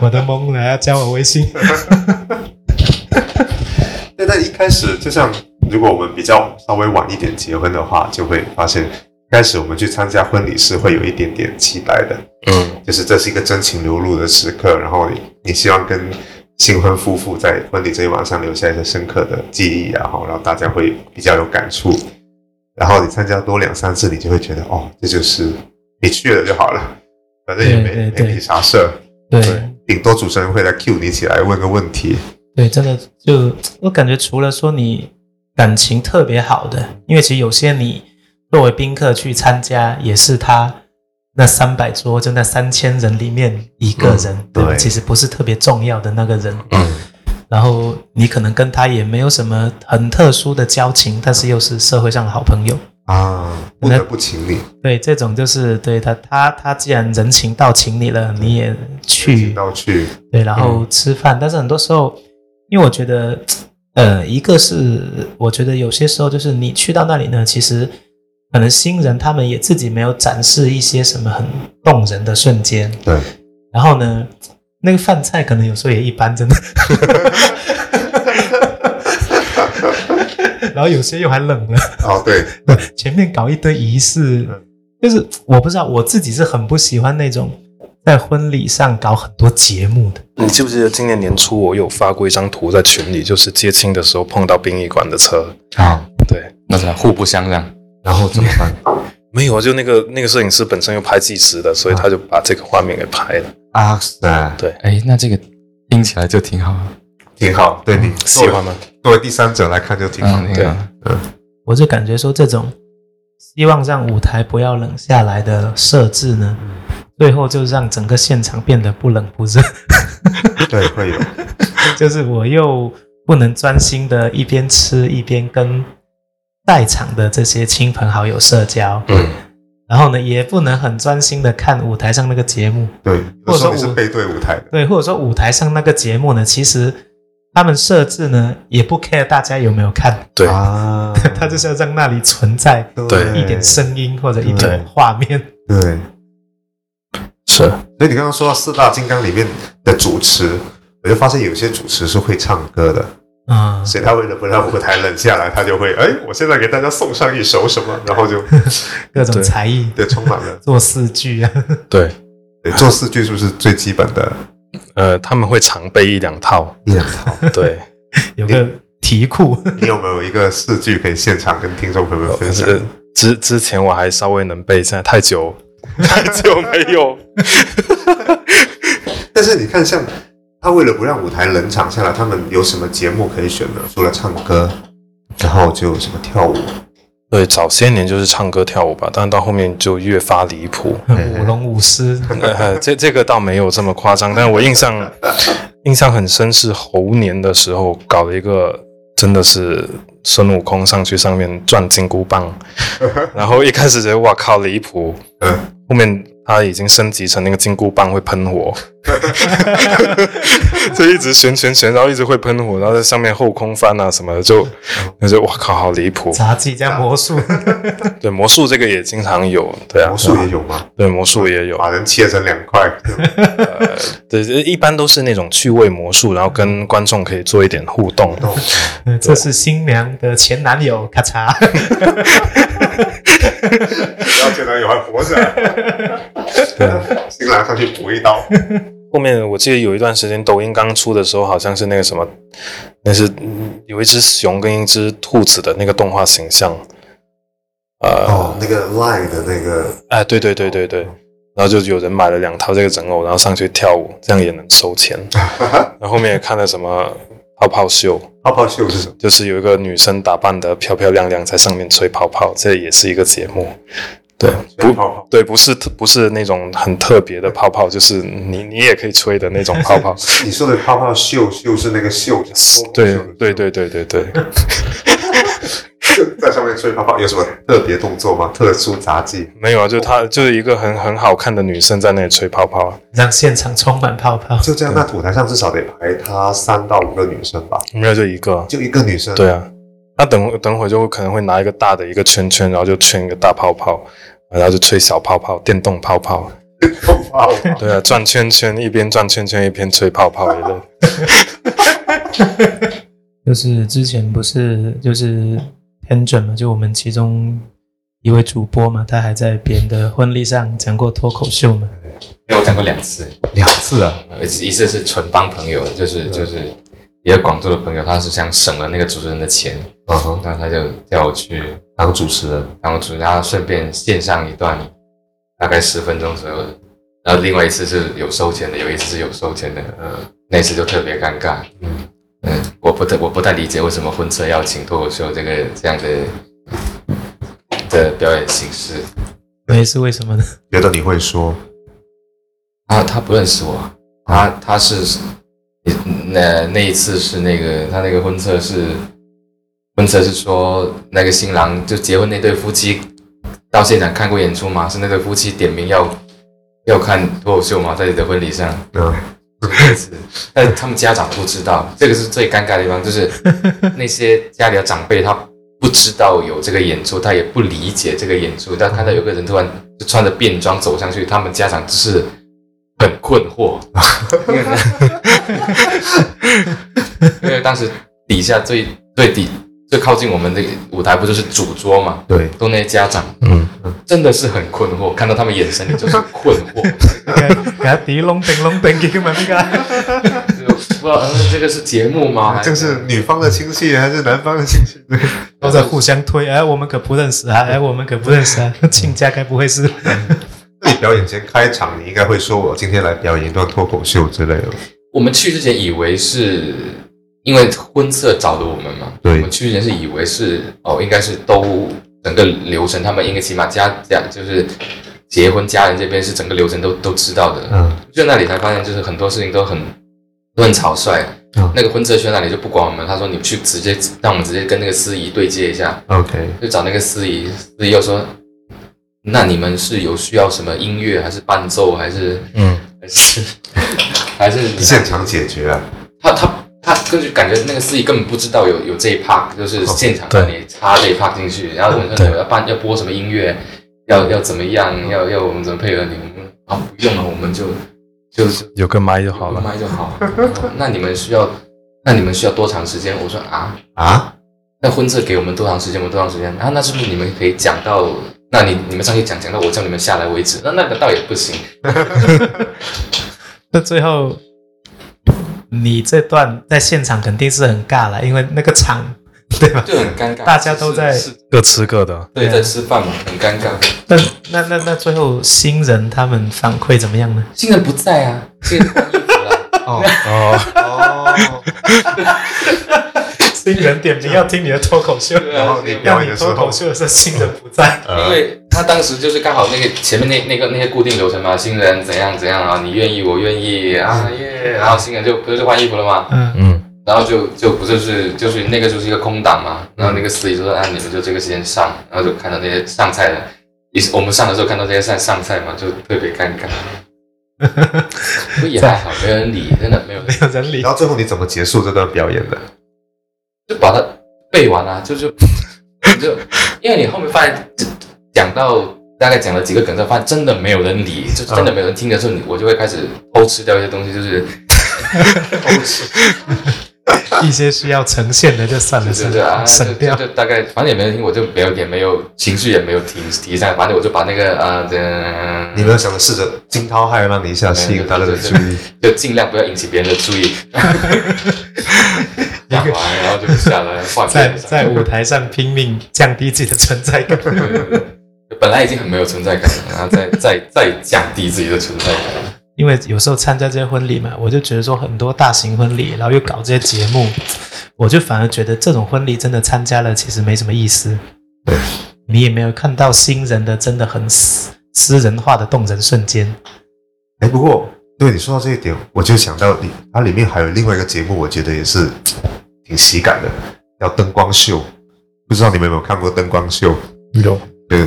我都懵了，要加我微信。*laughs* 对，但一开始就像如果我们比较稍微晚一点结婚的话，就会发现，开始我们去参加婚礼是会有一点点期待的，嗯，就是这是一个真情流露的时刻，然后你你希望跟新婚夫妇在婚礼这一晚上留下一些深刻的记忆啊，然后然后大家会比较有感触，然后你参加多两三次，你就会觉得哦，这就是你去了就好了，反正也没没你啥事儿，对。顶多主持人会来 cue 你起来问个问题，对，真的就我感觉，除了说你感情特别好的，因为其实有些你作为宾客去参加，也是他那三百桌就那三千人里面一个人，嗯对吧？对。其实不是特别重要的那个人，嗯，然后你可能跟他也没有什么很特殊的交情，但是又是社会上的好朋友。啊，不得不请你，对，这种就是对他，他他既然人情到请你了，你也去。请到去，对，然后吃饭，但是很多时候，因为我觉得，呃，一个是我觉得有些时候就是你去到那里呢，其实可能新人他们也自己没有展示一些什么很动人的瞬间，对，然后呢，那个饭菜可能有时候也一般，真的，*laughs* 然后有些又还冷了，哦对，前面搞一堆仪式嗯，就是我不知道我自己是很不喜欢那种在婚礼上搞很多节目的。你记不记得今年年初我有发过一张图在群里，就是接亲的时候碰到殡仪馆的车，啊，对，那是互不相让。然后怎么办？*laughs* 没有，就那个那个摄影师本身又拍纪实的，所以他就把这个画面给拍了。啊塞，对，哎，那这个听起来就挺好。挺好，对你喜欢吗？作为第三者来看就挺好嗯，，对挺好。我就感觉说，这种希望让舞台不要冷下来的设置呢，最后就让整个现场变得不冷不热。*laughs* 对，会有，*laughs* 就是我又不能专心的一边吃一边跟在场的这些亲朋好友社交，对，然后呢，也不能很专心的看舞台上那个节目，对，或者说是背对舞台的，对，或者说舞台上那个节目呢，其实他们设置呢也不 care 大家有没有看，对，啊，*laughs* 他就是要让那里存在对。一点声音或者一点画面。对。是，所以你刚刚说到四大金刚里面的主持，我就发现有些主持是会唱歌的，嗯，所以他为了不让舞台冷下来，他就会哎，我现在给大家送上一首什么，然后就 *laughs* 各种才艺，对充满了。*laughs* 做四句啊，*laughs* 对，对，做四句是不是最基本的呃，他们会常备一两套，一两套？对，有个题库。你有没有一个四句可以现场跟听众朋友们分享？呃之之前我还稍微能背，现在太久太久没有。但是你看，像他为了不让舞台冷场下来，他们有什么节目可以选呢？除了唱歌，然后就有什么跳舞，对，早些年就是唱歌跳舞吧，但到后面就越发离谱。舞龙舞狮，呃，这这个倒没有这么夸张，但我印象 *laughs* 印象很深是猴年的时候搞了一个，真的是孙悟空上去上面转金箍棒，*laughs* 然后一开始觉得哇靠离谱，嗯，后面他已经升级成那个金箍棒会喷火，*laughs* 就一直旋旋旋，然后一直会喷火，然后在上面后空翻啊什么的，就就觉得哇靠好离谱。杂技加魔术，*laughs* 对魔术这个也经常有，对啊，魔术也有吗？对魔术也有，把人切成两块，对，一般都是那种趣味魔术，然后跟观众可以做一点互动。呃这是新娘的前男友，咔嚓，然后前男友还活着，*laughs* 新郎上去补一刀，后面我记得有一段时间，抖音刚出的时候，好像是那个什么，那是嗯有一只熊跟一只兔子的那个动画形象。呃，哦，那个 line 的那个，哎，对对对对对，然后就有人买了两套这个人偶，然后上去跳舞，这样也能收钱。*laughs* 然后后面也看了什么泡泡秀，泡泡秀是什么？就是有一个女生打扮的漂漂亮亮，在上面吹泡泡，这也是一个节目。对，不泡泡对，不是特不是那种很特别的泡泡，就是你你也可以吹的那种泡泡。*laughs* 你说的泡泡秀秀是那个秀，对对对对对对，*laughs* 在上面吹泡泡有什么特别动作吗？特殊杂技？没有啊，就她就是一个很很好看的女生在那里吹泡泡啊，让现场充满泡泡。就这样，那舞台上至少得排他三到五个女生吧？没有就一个。就一个女生，对啊，那等等会就可能会拿一个大的一个圈圈，然后就圈一个大泡泡，然后就吹小泡泡，电动泡泡。泡泡，对啊，转圈圈，一边转圈圈一边吹泡泡一类。*laughs* 就是之前不是就是天准嘛，就我们其中一位主播嘛，他还在别人的婚礼上讲过脱口秀嘛。因为我讲过两次，两次啊，一次一次是纯帮朋友，就是就是一个广州的朋友，他是想省了那个主持人的钱，嗯哼，然后他就叫我去当主持人，当主持人，然后顺便献上一段大概十分钟左右的，然后另外一次是有收钱的，有一次是有收钱的，呃，那次就特别尴尬，嗯。嗯，我不太我不太理解为什么婚车要请脱口秀这个这样的的表演形式，那是为什么呢？觉得你会说，他他不认识我，他他是那那一次是那个他那个婚车是婚车是说那个新郎就结婚那对夫妻到现场看过演出吗，是那对夫妻点名要要看脱口秀吗，在你的婚礼上，嗯，但他们家长不知道，这个是最尴尬的地方，就是 *laughs* 那些家里的长辈他不知道有这个演出，他也不理解这个演出，但看到有个人突然就穿着便装走上去，他们家长就是很困惑，*laughs* 因为 *laughs* 因为当时底下最最底最靠近我们的舞台不就是主桌嘛，对，都那些家长嗯，真的是很困惑，看到他们眼神里就是困惑。给他滴隆叮隆叮给嘛那个，就不知道，嗯，这个是节目吗？还这是女方的亲戚还是男方的亲戚？都在互相推。哎，我们可不认识啊！哎，我们可不认识啊！亲家该不会是？那你表演前开场，你应该会说我今天来表演一段脱口秀之类的。我们去之前以为是因为婚策找的我们嘛，对我们去之前是以为是哦，应该是都整个流程，他们应该起码家家就是结婚家人这边是整个流程都都知道的。嗯，就那里才发现，就是很多事情都很都很草率。嗯那个婚车去那里就不管我们，他说你去直接让我们直接跟那个司仪对接一下，OK，就找那个司仪，司仪又说，那你们是有需要什么音乐，还是伴奏，还是嗯，还是还是现场解决啊。他他他根据感觉那个司仪根本不知道有有这一 part，就是现场对让你插这一 part 进去，然后问说对你要办要播什么音乐，要要怎么样，要要我们怎么配合你，我们啊不用了，我们就就是有个麦就好了。麦就好。哦那你们需要那你们需要多长时间？我说啊，啊，那婚测给我们多长时间？我们多长时间？啊，那是不是你们可以讲到？那你你们上去讲讲到我叫你们下来为止？那那个倒也不行。*laughs* 那最后你这段在现场肯定是很尬了，因为那个场 *laughs* 对吧？就很尴尬，大家都在各吃各的，对在吃饭嘛，很尴尬。那那那那最后新人他们反馈怎么样呢？新人不在啊，新人换衣服了。哦 *laughs* 哦，*laughs* 哦，新人点名要听你的脱口秀，然后你要表演的时候脱口，秀的时候新人不在，*laughs* 因为他当时就是刚好那个前面那那个那些固定流程嘛，新人怎样怎样啊，你愿意我愿意啊耶，然后新人就不是就换衣服了吗？嗯，嗯，然后就就不就是就是那个就是一个空档嘛，然后那个司仪就说啊你们就这个时间上，然后就看到那些上菜的，一我们上的时候看到这些菜上菜嘛，就特别尴尬。*laughs* 不过也还好，没有人理，真的没有没有人理然。后最后你怎么结束这段表演的？就把它背完啊，就就 *laughs* 就，因为你后面发现讲到大概讲了几个梗之后，发现真的没有人理，就是真的没有人听的时候，你我就会开始偷吃掉一些东西，就是偷吃，*laughs* 一些需要呈现的就算了，算对对对啊，了，省掉就。就大概反正也没人听，我就没有也没有情绪也没有提提上来，反正我就把那个啊这你没有想着试着惊涛骇浪一下，吸引大家的注意？就尽量不要引起别人的注意，*laughs* 讲完然后就下来换在在舞台上拼命降低自己的存在感。对对对本来已经很没有存在感了，然后再再再降低自己的存在感。因为有时候参加这些婚礼嘛，我就觉得说很多大型婚礼，然后又搞这些节目，我就反而觉得这种婚礼真的参加了其实没什么意思。对，你也没有看到新人的真的很私私人化的动人瞬间。哎，不过对你说到这一点，我就想到你，它里面还有另外一个节目，我觉得也是挺喜感的，叫灯光秀。不知道你们有没有看过灯光秀？有。对，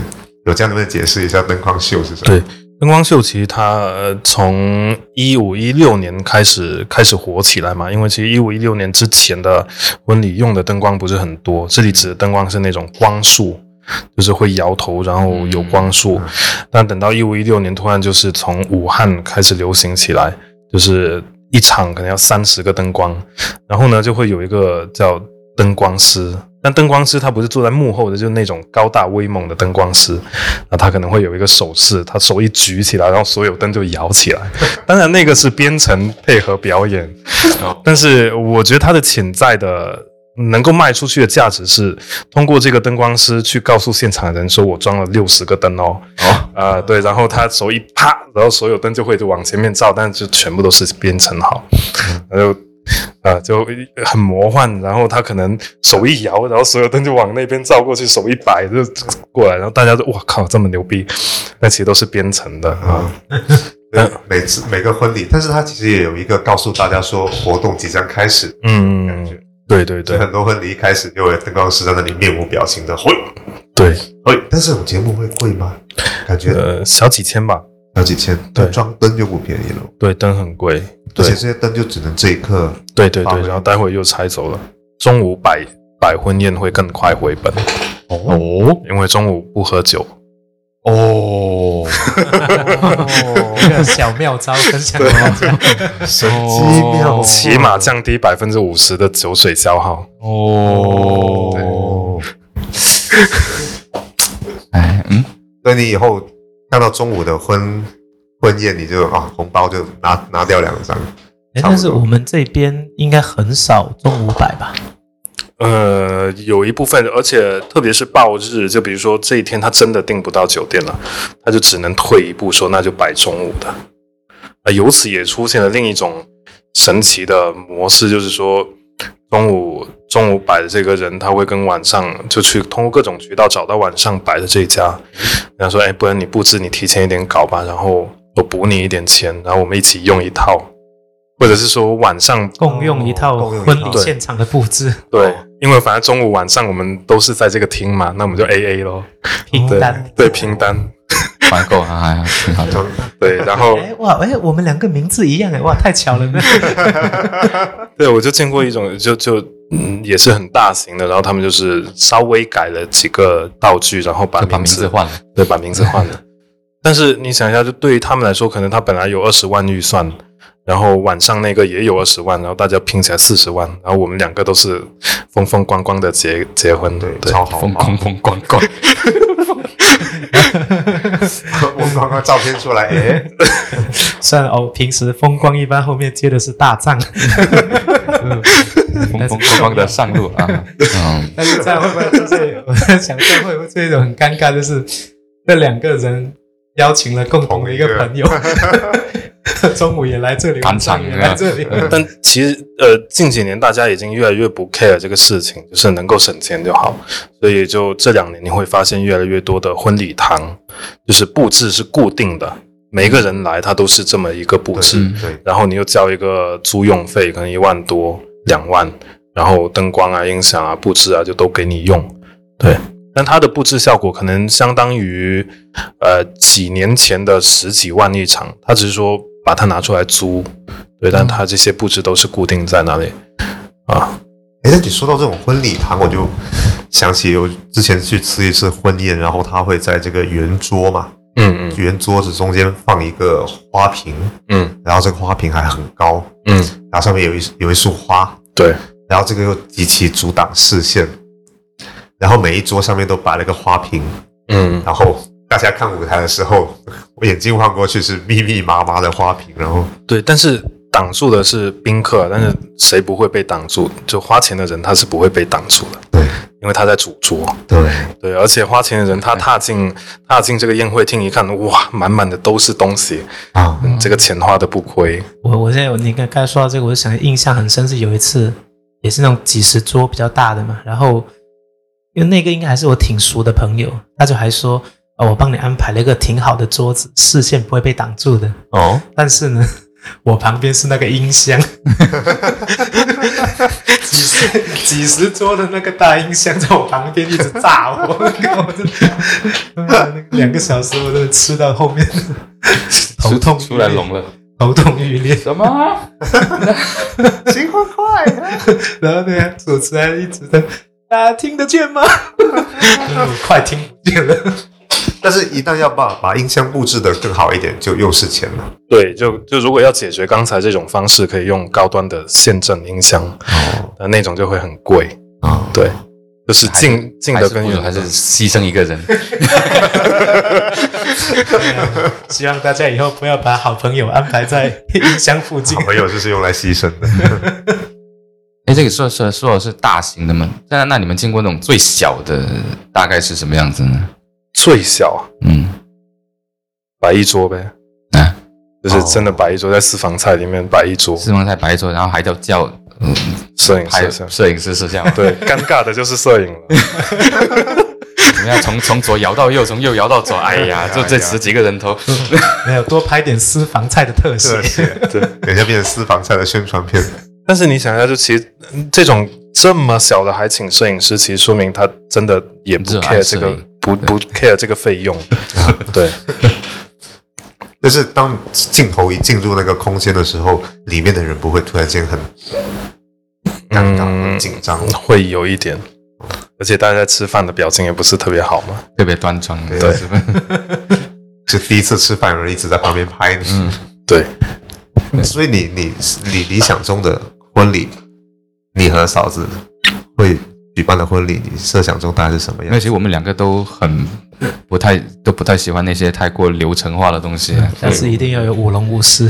有这样能不能解释一下灯光秀是什么？对，灯光秀其实它呃从一五一六年开始开始火起来嘛，因为其实一五一六年之前的婚礼用的灯光不是很多，这里指的灯光是那种光束，就是会摇头，然后有光束。但等到一五一六年，突然就是从武汉开始流行起来，就是一场可能要三十个灯光，然后呢就会有一个叫灯光师。但灯光师他不是坐在幕后的，就是那种高大威猛的灯光师，那他可能会有一个手势，他手一举起来，然后所有灯就摇起来。当然，那个是编程配合表演，但是我觉得他的潜在的能够卖出去的价值是通过这个灯光师去告诉现场的人说：“我装了六十个灯哦。”哦，啊、对，然后他手一啪，然后所有灯就会就往前面照，但是就全部都是编程好，然后。啊、就很魔幻，然后他可能手一摇，然后所有灯就往那边照过去，手一摆就过来，然后大家都哇靠，这么牛逼！那其实都是编程的啊。*laughs* 对，每次每个婚礼，但是他其实也有一个告诉大家说活动即将开始，嗯，对对对。很多婚礼一开始就有灯光师在那里面无表情的会对，会，但是这种节目会贵吗？感觉呃，小几千吧，小几千，对。装灯就不便宜了，对，灯很贵，而且这些灯就只能这一刻。对对对，然后待会又拆走了。中午摆摆婚宴会更快回本，哦。因为中午不喝酒。哦，一个小妙招分享给大家。神机妙起码降低百分之五十的酒水消耗。哦。哎，嗯，所以你以后看到中午的婚婚宴，你就啊红包就拿拿掉两张。诶差不多但是我们这边应该很少中五百吧？呃，有一部分，而且特别是报日，就比如说这一天他真的订不到酒店了，他就只能退一步说那就摆中午的。啊、由此也出现了另一种神奇的模式，就是说中午中午摆的这个人，他会跟晚上就去通过各种渠道找到晚上摆的这一家，然后说，哎，不然你布置你提前一点搞吧，然后我补你一点钱，然后我们一起用一套。或者是说晚上共用一套共用一套婚礼现场的布置对，因为反正中午晚上我们都是在这个厅嘛，那我们就 A A 咯，对拼单。对拼单，团购还还挺好的。对，然后哎哇哎，我们两个名字一样哎哇，太巧了呢。*laughs* 对我就见过一种就就嗯也是很大型的，然后他们就是稍微改了几个道具，然后把名字换了，对，把名字换了。但是你想一下，就对于他们来说，可能他本来有二十万预算，然后晚上那个也有二十万，然后大家拼起来四十万，然后我们两个都是风风光光的结结婚，对，对。超豪华，风风风光光，风光光照片出来，*laughs* 哎，虽然哦，平时风光一般，后面接的是大藏，*laughs* 风风光光的上路啊，嗯，但是这样会不会就是我在想，这样会不会是一种很尴尬，就是那两个人邀请了共同的一个朋友，*laughs* 中午也来这里，赶晚上场也来这里，但其实呃，近几年大家已经越来越不 care 这个事情，就是能够省钱就好。所以就这两年你会发现越来越多的婚礼堂，就是布置是固定的，每个人来他都是这么一个布置，嗯对，然后你又交一个租用费，可能一万多两万，然后灯光啊、音响啊、布置啊就都给你用，对。但它的布置效果可能相当于呃几年前的十几万一场，它只是说把它拿出来租，对，但它这些布置都是固定在那里啊。哎，那你说到这种婚礼堂，我就想起我之前去吃一次婚宴，然后他会在这个圆桌嘛，嗯嗯。圆桌子中间放一个花瓶，嗯。然后这个花瓶还很高，嗯，然后上面有一有一束花，对，然后这个又极其阻挡视线，然后每一桌上面都摆了个花瓶，嗯。然后大家看舞台的时候，我眼睛望过去是密密麻麻的花瓶，然后对，但是挡住的是宾客，但是谁不会被挡住？就花钱的人他是不会被挡住的，对因为他在主桌。对，对，而且花钱的人他踏进踏进这个宴会厅一看，哇，满满的都是东西，啊，嗯，这个钱花的不亏。我我现在你刚刚才说到这个，我就想印象很深是有一次，也是那种几十桌比较大的嘛，然后因为那个应该还是我挺熟的朋友，他就还说，哦，我帮你安排了一个挺好的桌子，视线不会被挡住的。哦，但是呢，*laughs* 我旁边是那个音箱，几十几十桌的那个大音箱在我旁边一直炸我，我真的那个两个小时我都吃到后面头痛欲裂出来聋了，头痛欲裂。什么？新婚快乐！*laughs* 然后那个主持人一直在，大家听得见吗？我 *laughs* 快听不见了。但是，一旦要把把音箱布置的更好一点，就又是钱了。对，就就如果要解决刚才这种方式，可以用高端的线阵音箱，哦但那种就会很贵。啊，对，就是近近的跟远的不如还是牺牲一个人？*laughs* 希望大家以后不要把好朋友安排在音箱附近好。朋友就是用来牺牲的。*laughs* 哎，这个说说说的是大型的吗？那那你们见过那种最小的大概是什么样子呢？最小。嗯，摆一桌呗，啊，就是真的摆一桌，在私房菜里面摆一桌，私房菜摆一桌，然后还叫叫嗯摄影拍师。摄影师是这样，对，尴尬的就是摄影了。我们要从从左摇到右，从右摇到左，哎呀，就这十几个人头，没有多拍点私房菜的特写。对，*laughs* 等一下变成私房菜的宣传片。但是你想一下，就其实嗯这种这么小的还请摄影师，其实说明他真的也不 care 这个不不 care 这个费用。*laughs* 对，就是当镜头一进入那个空间的时候，里面的人不会突然间很尴尬、嗯。很紧张。会有一点，而且大家在吃饭的表情也不是特别好嘛。特别端庄，对。是。*laughs* 第一次吃饭，有人一直在旁边拍你。嗯，对，所以你你你理想中的婚礼，你和嫂子会举办的婚礼，你设想中大概是什么样那其实我们两个都很不太都不太喜欢那些太过流程化的东西。但是一定要有舞龙舞狮，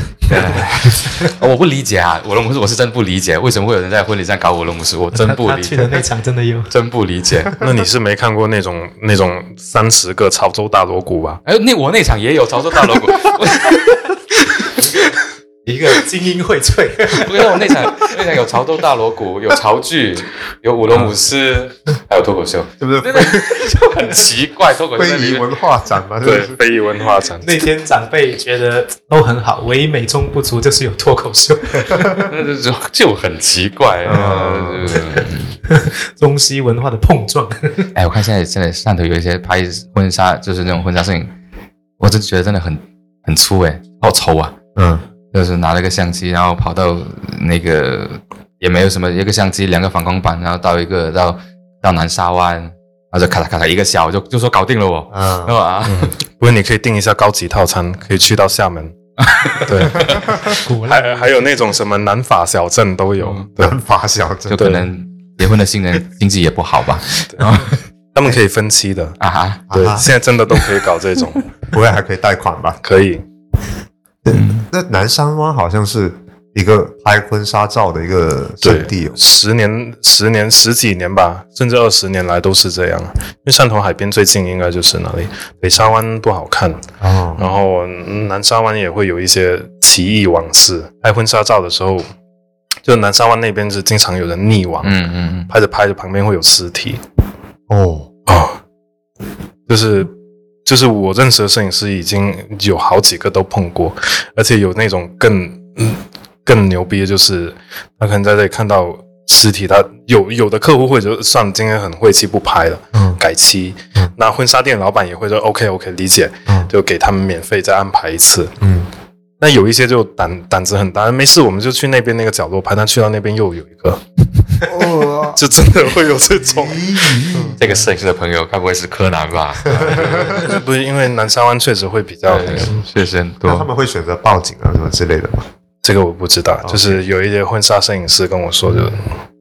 哦 *laughs* 我不理解啊，舞龙舞狮我是真不理解，为什么会有人在婚礼上搞舞龙舞狮？我真不理解去的那，场真的有。*laughs* 真不理解。那你是没看过那种那种三十个潮州大锣鼓吧？哎，那我那场也有潮州大锣鼓，*laughs* 一个精英荟萃。我跟你说，我那场那场有潮州大锣鼓，有潮剧，*laughs* 有舞龙舞狮，还有脱口秀，*laughs* 是不是真的 *laughs* 就很奇怪。脱口秀非遗文化展嘛？对就是非遗文化展，那天长辈觉得都很好，唯一美中不足就是有脱口秀，那就就就很奇怪。嗯呃中西文化的碰撞。哎，我看现在现在汕头有一些拍婚纱，就是那种婚纱摄影，我真觉得真的很很粗哎，好丑啊！嗯就是拿了个相机，然后跑到那个也没有什么，一个相机，两个反光板，然后到一个到到南沙湾，然后就咔嚓咔嚓一个小就就说搞定了我，啊是吧？不过你可以订一下高级套餐，*laughs* 可以去到厦门。对，还还有那种什么南法小镇都有，对，南法小镇。就可能结婚的新人经济也不好吧？然后他们可以分期的，啊哈，对，啊现在真的都可以搞这种，*laughs* 不会还可以贷款吧？可以。那南山湾好像是一个拍婚纱照的一个圣地哦。十年、十年、十几年吧，甚至二十年来都是这样。因为汕头海边最近应该就是那里，北沙湾不好看，哦，然后南沙湾也会有一些奇异往事。拍婚纱照的时候，就南沙湾那边是经常有人溺亡，嗯嗯嗯，拍着拍着旁边会有尸体。哦，哦，就是就是我认识的摄影师已经有好几个都碰过，而且有那种更嗯更牛逼的，就是他可能在这里看到尸体，他有有的客户会就算今天很晦气不拍了，嗯。改期嗯，那婚纱店老板也会说 OK OK 理解，嗯。就给他们免费再安排一次。嗯，那有一些就胆胆子很大，没事我们就去那边那个角落拍，但去到那边又有一个，哦，*laughs* 就真的会有这种。这个摄影师的朋友该不会是柯南吧？不是因为南沙湾确实会比较那个，确实很多。他们会选择报警啊什么之类的吗？这个我不知道，就是有一些婚纱摄影师跟我说，就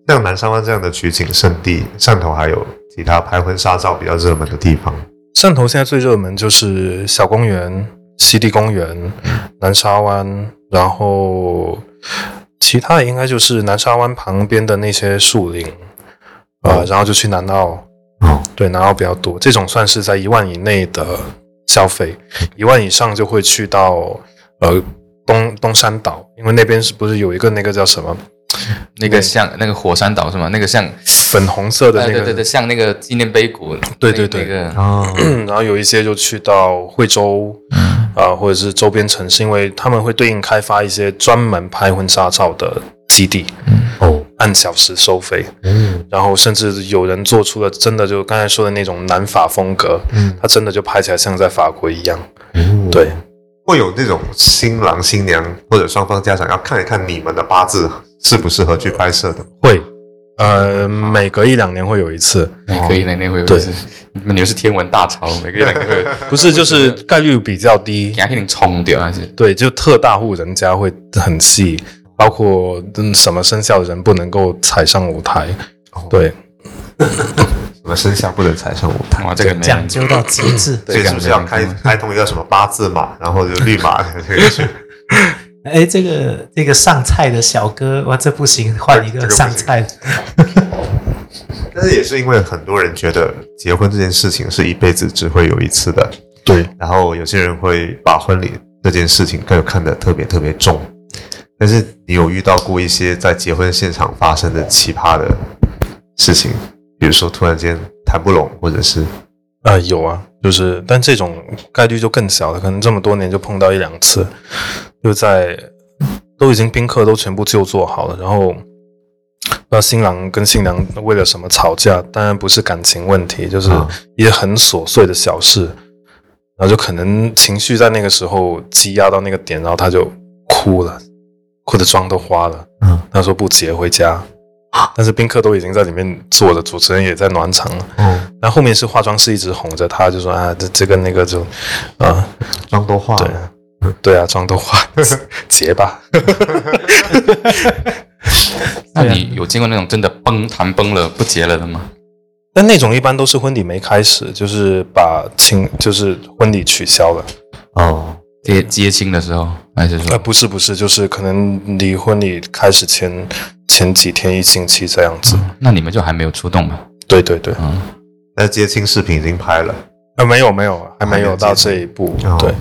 像南山湾这样的取景圣地，汕头还有其他拍婚纱照比较热门的地方。汕头现在最热门就是小公园、西堤公园、南沙湾，然后其他的应该就是南沙湾旁边的那些树林，呃，然后就去南澳，哦，对，南澳比较多，这种算是在一万以内的消费，一万以上就会去到呃东东山岛，因为那边是不是有一个那个叫什么？那个像那个火山岛是吗？那个像，粉红色的那个，哎对对对，像那个纪念碑谷，对对对。那个。哦，*clears throat* 然后有一些就去到惠州，啊、或者是周边城市，因为他们会对应开发一些专门拍婚纱照的基地，哦，按小时收费，嗯然后甚至有人做出了真的就刚才说的那种南法风格，嗯。它真的就拍起来像在法国一样。嗯，对，会有那种新郎新娘或者双方家长要看一看你们的八字适不适合去拍摄的。会，呃，每隔一两年会有一次，每隔一两年会有一对次，你们你们是天文大潮，*laughs* 每隔一两年会有，不是就是概率比较低给，你冲掉还是？对，就特大户人家会很细，包括嗯什么生肖的人不能够踩上舞台，对。*laughs* 什么生肖不能踩上舞台？哇，这个讲究到极致。所以是不是要开开通一个什么八字马，然后就绿马可以去？哎，这个这个上菜的小哥，哇，这不行，换一个上菜。*laughs* 但是也是因为很多人觉得结婚这件事情是一辈子只会有一次的，对，然后有些人会把婚礼这件事情更看得特别特别重。但是你有遇到过一些在结婚现场发生的奇葩的事情，比如说突然间谈不拢，或者是啊、有啊，就是，但这种概率就更小了，可能这么多年就碰到一两次，就在都已经宾客都全部就座好了，然后不知道新郎跟新娘为了什么吵架，当然不是感情问题，就是啊。一些很琐碎的小事，然后就可能情绪在那个时候积压到那个点，然后他就哭了，哭的妆都花了，嗯。他说不结回家，但是宾客都已经在里面坐着，主持人也在暖场了。哦，然后后面是化妆师一直哄着他，就说啊，这这个那个就，啊，妆都化对了，对啊，妆都化，*laughs* 结吧。*laughs* 那你有见过那种真的崩谈崩了不结了的吗？但那种一般都是婚礼没开始，就是把亲，就是婚礼取消了。哦，接接亲的时候，还是呃，说不是不是，就是可能离婚礼开始前前几天一星期这样子。那你们就还没有出动嘛？对对对，嗯，那接亲视频已经拍了，呃，没有没有，还没有有到接这一步。哦对，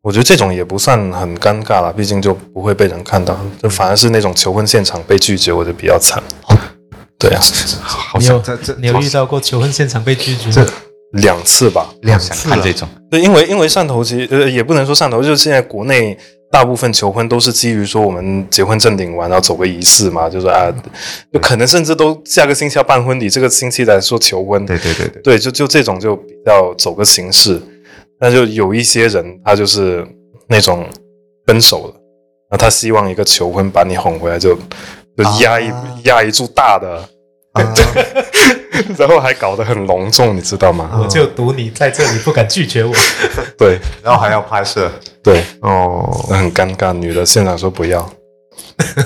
我觉得这种也不算很尴尬了，毕竟就不会被人看到，就反而是那种求婚现场被拒绝，我就比较惨。对啊，好你有想这这你有遇到过求婚现场被拒绝？两次吧。想两次了看这种，对，因为因为汕头其实呃也不能说汕头，就是现在国内大部分求婚都是基于说我们结婚证领完，然后走个仪式嘛，就是啊，就可能甚至都下个星期要办婚礼，这个星期来说求婚，对对对对，对，就就这种就比较走个形式，那就有一些人他就是那种分手了，然后他希望一个求婚把你哄回来就，就压一、啊。压一注大的，啊，*laughs* 然后还搞得很隆重，你知道吗？我就赌你在这里不敢拒绝我。对。*laughs* 然后还要拍摄对，哦，那很尴尬，女的现场说不要。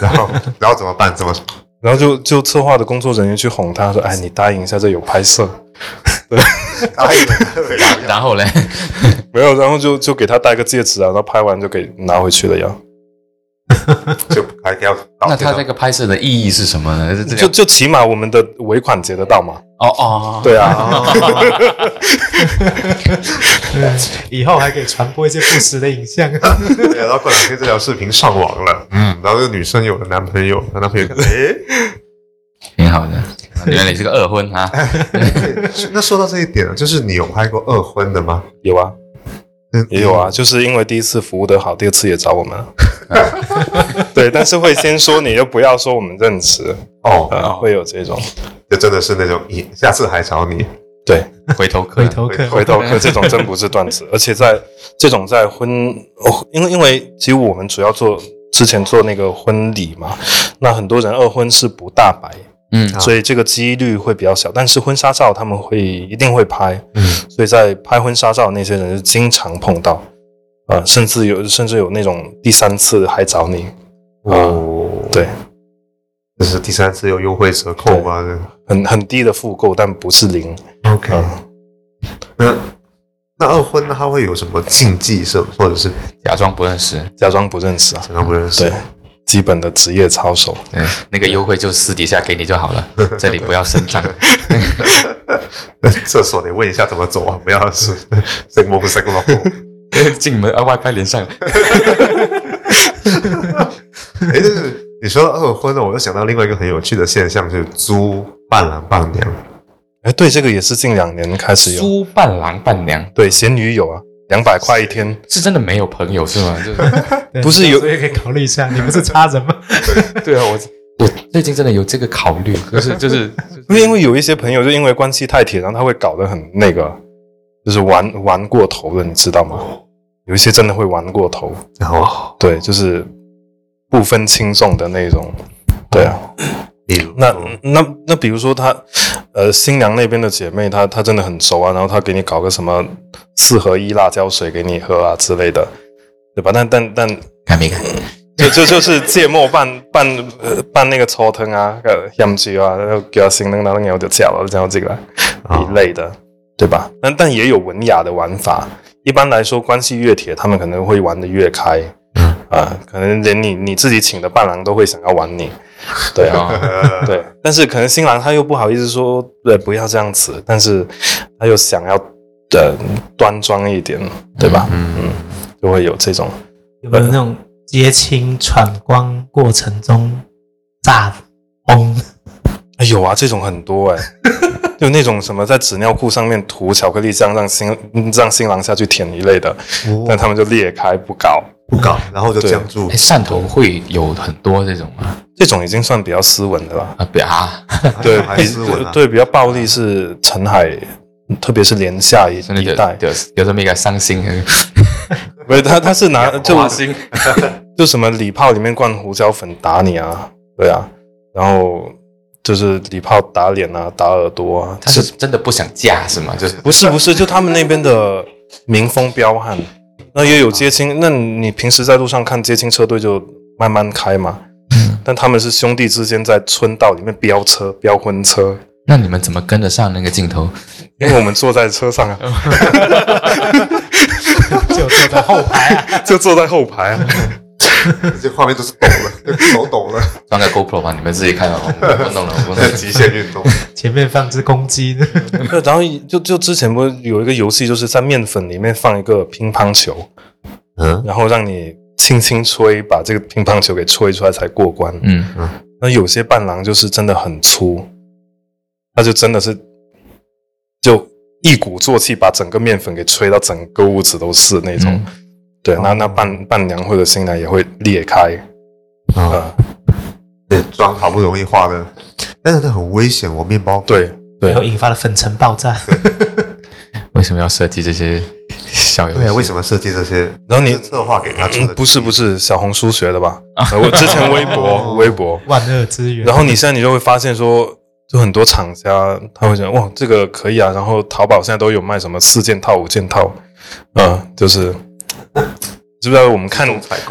然后 *laughs* 然后怎么办？怎么？然后就就策划的工作人员去哄她说：“哎，你答应一下，这有拍摄。*laughs* 对，*laughs* 然后嘞，”没有，然后就就给她戴个戒指啊，然后拍完就给拿回去了呀。*laughs* 就还要那他这个拍摄的意义是什么呢？就就起码我们的尾款结得到嘛。哦哦，对啊，*laughs* 以后还可以传播一些不实的影像。对，然后过两天这条视频上网了，嗯，然后这个女生有了男朋友，她男朋友看，*laughs* 哎，挺好的。原来你是个二婚啊？那说到这一点啊，就是你有拍过二婚的吗？有啊，嗯也有啊，就是因为第一次服务的好，第二次也找我们。*laughs* 对，但是会先说你，又不要说我们认识，哦，呃，会有这种。就真的是那种，以下次还找你，对，回头客，回头客，回头客 *laughs* 这种真不是段子，而且在这种在婚，哦，因为因为其实我们主要做之前做那个婚礼嘛，那很多人二婚是不大白，嗯啊。所以这个几率会比较小。但是婚纱照他们会一定会拍，嗯，所以在拍婚纱照那些人是经常碰到，呃，甚至有甚至有那种第三次还找你，哦，对，这是第三次有优惠折扣吗？很很低的复购，但不是零，？OK，嗯，那那二婚他会有什么禁忌是，或者是？假装不认识。假装不认识啊，假装不认识。对？，基本的职业操守。嗯，那个优惠就私底下给你就好了，*laughs* 这里不要声张。厕所得问一下怎么走啊，不要是 *laughs* 生摸不生摸。*laughs* 进门啊，外拍连上。哎，但是你说到二婚呢，我又想到另外一个很有趣的现象，就是租伴郎伴娘。哎，对，这个也是近两年开始有。租伴郎伴娘对，咸鱼有啊，两百块一天。是真的没有朋友是吗？*laughs* 就是不是有所以可以考虑一下，你不是差人吗？*laughs* 对啊，我我最近真的有这个考虑，就是 *laughs* 就是因为因为有一些朋友就因为关系太铁，然后他会搞得很那个，就是玩玩过头了，你知道吗？有一些真的会玩过头，然后，对，就是不分轻重的那种。对啊，比如那那那比如说他，呃，新娘那边的姐妹，她她真的很熟啊，然后她给你搞个什么四合一辣椒水给你喝啊之类的，对吧？但但但看没看？*laughs* 就就就是芥末拌拌呃拌那个搓汤啊，呃香鸡啊，然后给他新的然后牛就叫了，这样这个啊一类的，对吧？但但也有文雅的玩法。一般来说，关系越铁，他们可能会玩的越开。嗯啊，可能连你你自己请的伴郎都会想要玩你，*laughs* 对啊，哦 *laughs* 对。但是可能新郎他又不好意思说，对，不要这样子，但是他又想要呃端庄一点，对吧？嗯嗯，就会有这种。有没有那种接亲闯关过程中炸崩？哎有啊，这种很多哎、*laughs* 就那种什么在纸尿裤上面涂巧克力酱，让新让新郎下去舔一类的，但他们就裂开不搞。不搞，然后就僵住哎，。汕头会有很多这种吗？这种已经算比较斯文的了。啊，不 *laughs* 啊，对，还比斯文啊对比较暴力是澄海，特别是连下一一带。有有这么一个伤心，*laughs* 不是他他是拿 *laughs* 就花心，就什么礼炮里面灌胡椒粉打你啊，对啊，然后就是礼炮打脸啊，打耳朵啊，他是真的不想嫁是吗？就是不是不是，就他们那边的民风彪悍，那也有接亲。那你平时在路上看接亲车队就慢慢开嘛，但他们是兄弟之间在村道里面飙车、飙婚车，那你们怎么跟得上那个镜头？因为我们坐在车上啊，*laughs* *laughs* 就坐在后排啊，*laughs* 就坐在后排啊。*laughs* 这画面都是抖了，*laughs* 手抖了，装个 GoPro 吧，你们自己看啊，*laughs* 我不弄了，我不。极限运动。前面放只公鸡然后就就之前不是有一个游戏，就是在面粉里面放一个乒乓球，嗯，然后让你轻轻吹，把这个乒乓球给吹出来才过关。嗯，那有些伴郎就是真的很粗，他就真的是就一鼓作气把整个面粉给吹到整个屋子都是那种。嗯对，那那伴伴娘或者新娘也会裂开。啊，啊、对，妆好不容易化的，但是它很危险，我面包对对然后引发了粉尘爆炸。*laughs* 为什么要设计这些小游戏？对啊，为什么设计这些？然后你策划给他出嗯，的，不是不是小红书学的吧？呃我之前微博 *laughs* 微博，万恶之源。然后你现在你就会发现说，就很多厂家他会讲哇这个可以啊，然后淘宝现在都有卖什么四件套五件套，嗯、就是 *laughs* 知不知道我们看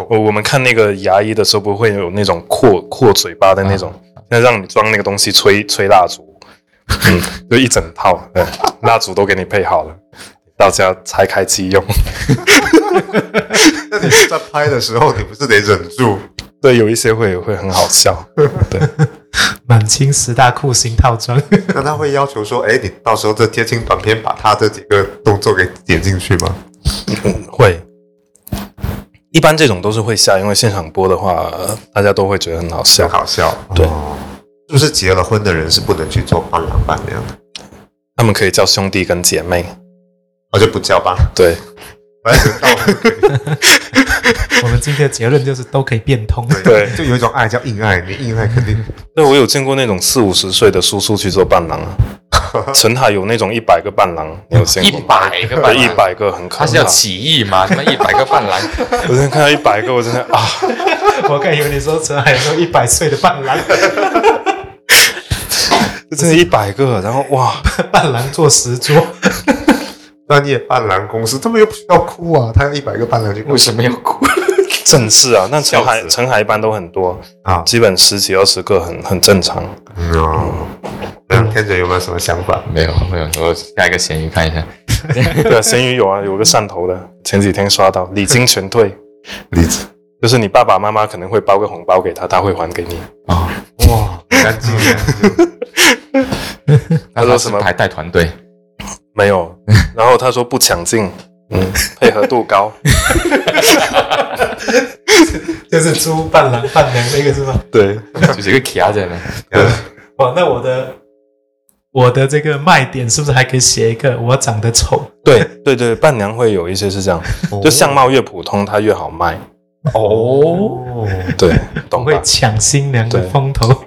我我们看那个牙医的时候，不会有那种扩扩嘴巴的那种，现在让你装那个东西吹吹蜡烛，嗯，*laughs* 就一整套，对，蜡烛都给你配好了，到家拆开机用。那你在拍的时候，你不是得忍住？对，有一些会会很好笑，*laughs* 对，满清十大酷刑套装，那他会要求说，哎，你到时候这贴清短片，把他这几个动作给点进去吗？嗯会。一般这种都是会下，因为现场播的话，呃大家都会觉得很好笑很。好笑，对哦是不是结了婚的人是不能去做伴郎伴娘的？他们可以叫兄弟跟姐妹，我就不叫吧，对，反正到了就可以我们今天的结论就是都可以变通。对就有一种爱叫硬爱，你硬爱肯定对我有见过那种四五十岁的叔叔去做伴郎啊。*laughs* 陈海有那种一百个伴郎，你有见一过吗？百个伴郎，一百个很可怕。他是要起义吗？他妈一百个伴郎，我真的看到一百个，我真的啊，*laughs* 我刚以为你说陈海说一百岁的伴郎，这 *laughs* 真的一百个，然后哇，伴郎坐十桌，专业伴郎公司，他们又不需要哭啊，他要一百个伴郎去为什么要哭？正式啊。那陈海陈海一般都很多，啊？基本十几二十个很很正常。嗯哦，那天姐有没有什么想法？没有没有，我下一个咸鱼看一下。*laughs* 对啊，咸鱼有啊，有个汕头的，前几天刷到，礼金全退，例子就是你爸爸妈妈可能会包个红包给他，他会还给你。哦，哇，干净耶！*laughs* 他说什么？还带团队？没有，然后他说不抢镜，嗯，配合度高。*laughs* 就是租伴郎伴娘那个是吗？对，就是一个卡着呢。哦，那我的我的这个卖点是不是还可以写一个我长得丑？对对对，伴娘会有一些是这样，就相貌越普通，它越好卖。哦，哦，对，我会懂吧？抢新娘的对风头。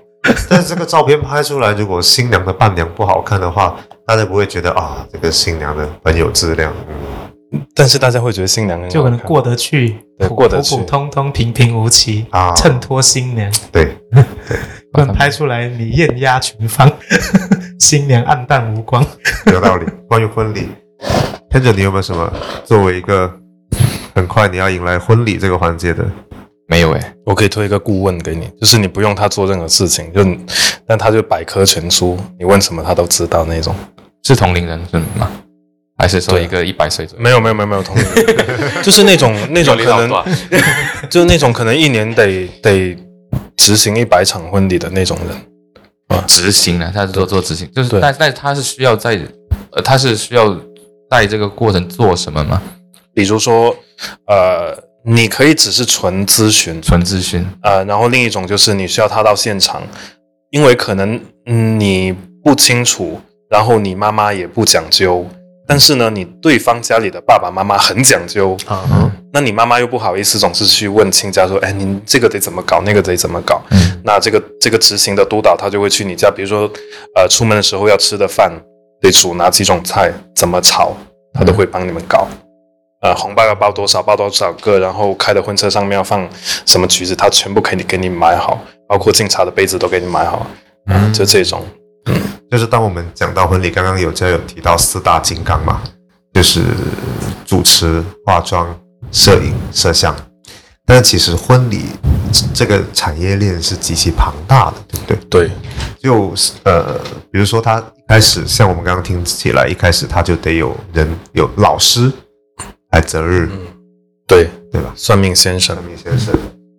但是这个照片拍出来，如果新娘的伴娘不好看的话，大家不会觉得啊，这个新娘的很有质量。嗯，但是大家会觉得新娘很就可能过得去，普对过得去普普通通、平平无奇啊衬托新娘。*laughs* 对，不然拍出来你艳压群芳，*laughs* 新娘暗淡无光。*laughs* 有道理。关于婚礼，天者，你有没有什么作为一个很快你要迎来婚礼这个环节的？没有哎，我可以推一个顾问给你，就是你不用他做任何事情，就但他就百科全书，你问什么他都知道那种。是同龄人是吗？还是说一个一百岁左右？没有没有没有没有同龄人，*laughs* 就是那种那种可能，*laughs* 就是那种可能一年得得执行一百场婚礼的那种人啊。执行呢？他是做做执行，就是对但但他是需要在呃，他是需要在这个过程做什么吗？比如说，呃，你可以只是纯咨询，纯咨询呃，然后另一种就是你需要他到现场，因为可能嗯你不清楚，然后你妈妈也不讲究，但是呢，你对方家里的爸爸妈妈很讲究，啊，那你妈妈又不好意思总是去问亲家说，哎，您这个得怎么搞，那个得怎么搞？嗯那这个这个执行的督导他就会去你家，比如说，呃，出门的时候要吃的饭得煮哪几种菜，怎么炒，他都会帮你们搞。呃，红包要包多少，包多少个，然后开的婚车上面要放什么橘子，他全部给你给你买好，包括敬茶的杯子都给你买好，嗯，就这种。就是当我们讲到婚礼，刚刚有家有提到四大金刚嘛，就是主持、化妆、摄影、摄像。但其实婚礼这个产业链是极其庞大的，对不对？对，就是呃，比如说他一开始像我们刚刚听起来，一开始他就得有人有老师来择日，对，对吧？算命先生算，命先生，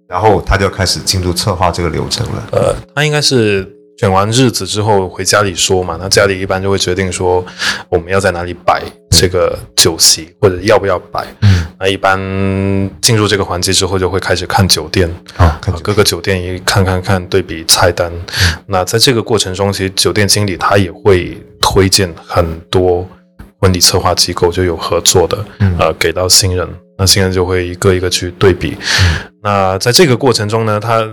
然后他就开始进入策划这个流程了。呃，他应该是选完日子之后回家里说嘛，那家里一般就会决定说我们要在哪里摆这个酒席，或者要不要摆。嗯，那一般进入这个环节之后，就会开始看酒店，啊，各个酒店一看看看对比菜单。那在这个过程中，其实酒店经理他也会推荐很多婚礼策划机构就有合作的，嗯。呃，给到新人，那新人就会一个一个去对比。那在这个过程中呢，他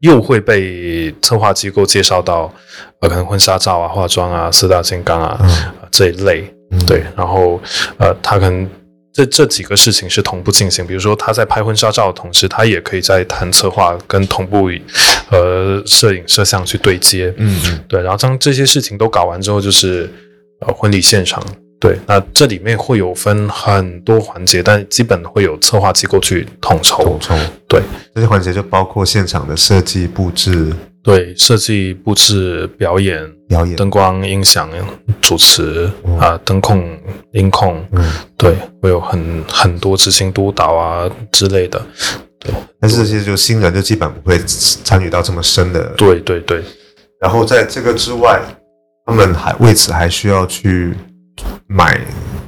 又会被策划机构介绍到，呃，可能婚纱照啊、化妆啊、四大金刚啊、嗯。呃这一类，嗯。对，然后呃，他可能这这几个事情是同步进行，比如说他在拍婚纱照的同时，他也可以在谈策划跟同步呃摄影摄像去对接，嗯嗯。对，然后当这些事情都搞完之后，就是呃婚礼现场。对，那这里面会有分很多环节，但基本会有策划机构去统筹。统筹。对。这些环节就包括现场的设计布置、对，设计、布置、表演、表演，灯光、音响、主持嗯啊、灯控、音控，嗯，对，会有很很多执行督导啊之类的。对。但是这些就新人就基本不会参与到这么深的。对对对，然后在这个之外，他们还为此还需要去买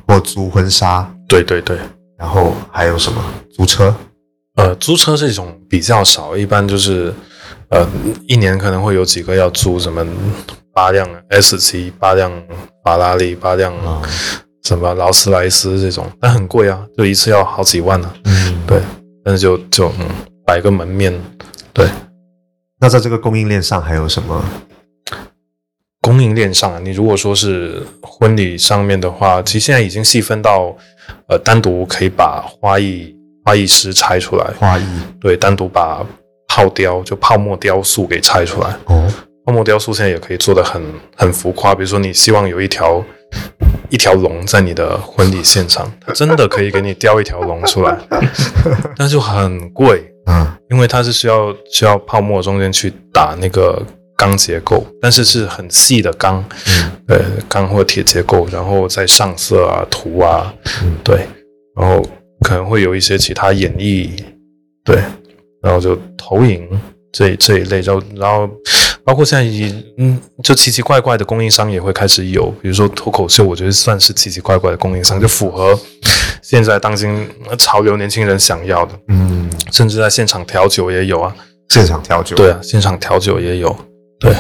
或租婚纱，对对对。然后还有什么租车？呃，租车这种比较少，一般就是呃，一年可能会有几个要租什么八辆 S 七、八辆法拉利、八辆啊，什么劳斯莱斯这种，但很贵啊，就一次要好几万呢、嗯，对，但是就就嗯，摆个门面，对，那在这个供应链上还有什么？供应链上啊，你如果说是婚礼上面的话，其实现在已经细分到呃，单独可以把花艺花艺师拆出来，花艺。对，单独把泡雕就泡沫雕塑给拆出来。哦，泡沫雕塑现在也可以做的很很浮夸，比如说你希望有一条一条龙在你的婚礼现场，它真的可以给你雕一条龙出来，*laughs* 但是就很贵，嗯。因为它是需要需要泡沫中间去打那个钢结构，但是是很细的钢，嗯。对，钢或铁结构，然后再上色啊、涂啊，嗯。对，然后可能会有一些其他演绎，对，然后就投影这这一类，然后然后包括现在已嗯，就奇奇怪怪的供应商也会开始有，比如说脱口秀，我觉得算是奇奇怪怪的供应商，就符合现在当今潮流年轻人想要的，嗯，甚至在现场调酒也有啊，现场调酒。对啊，现场调酒也有，对。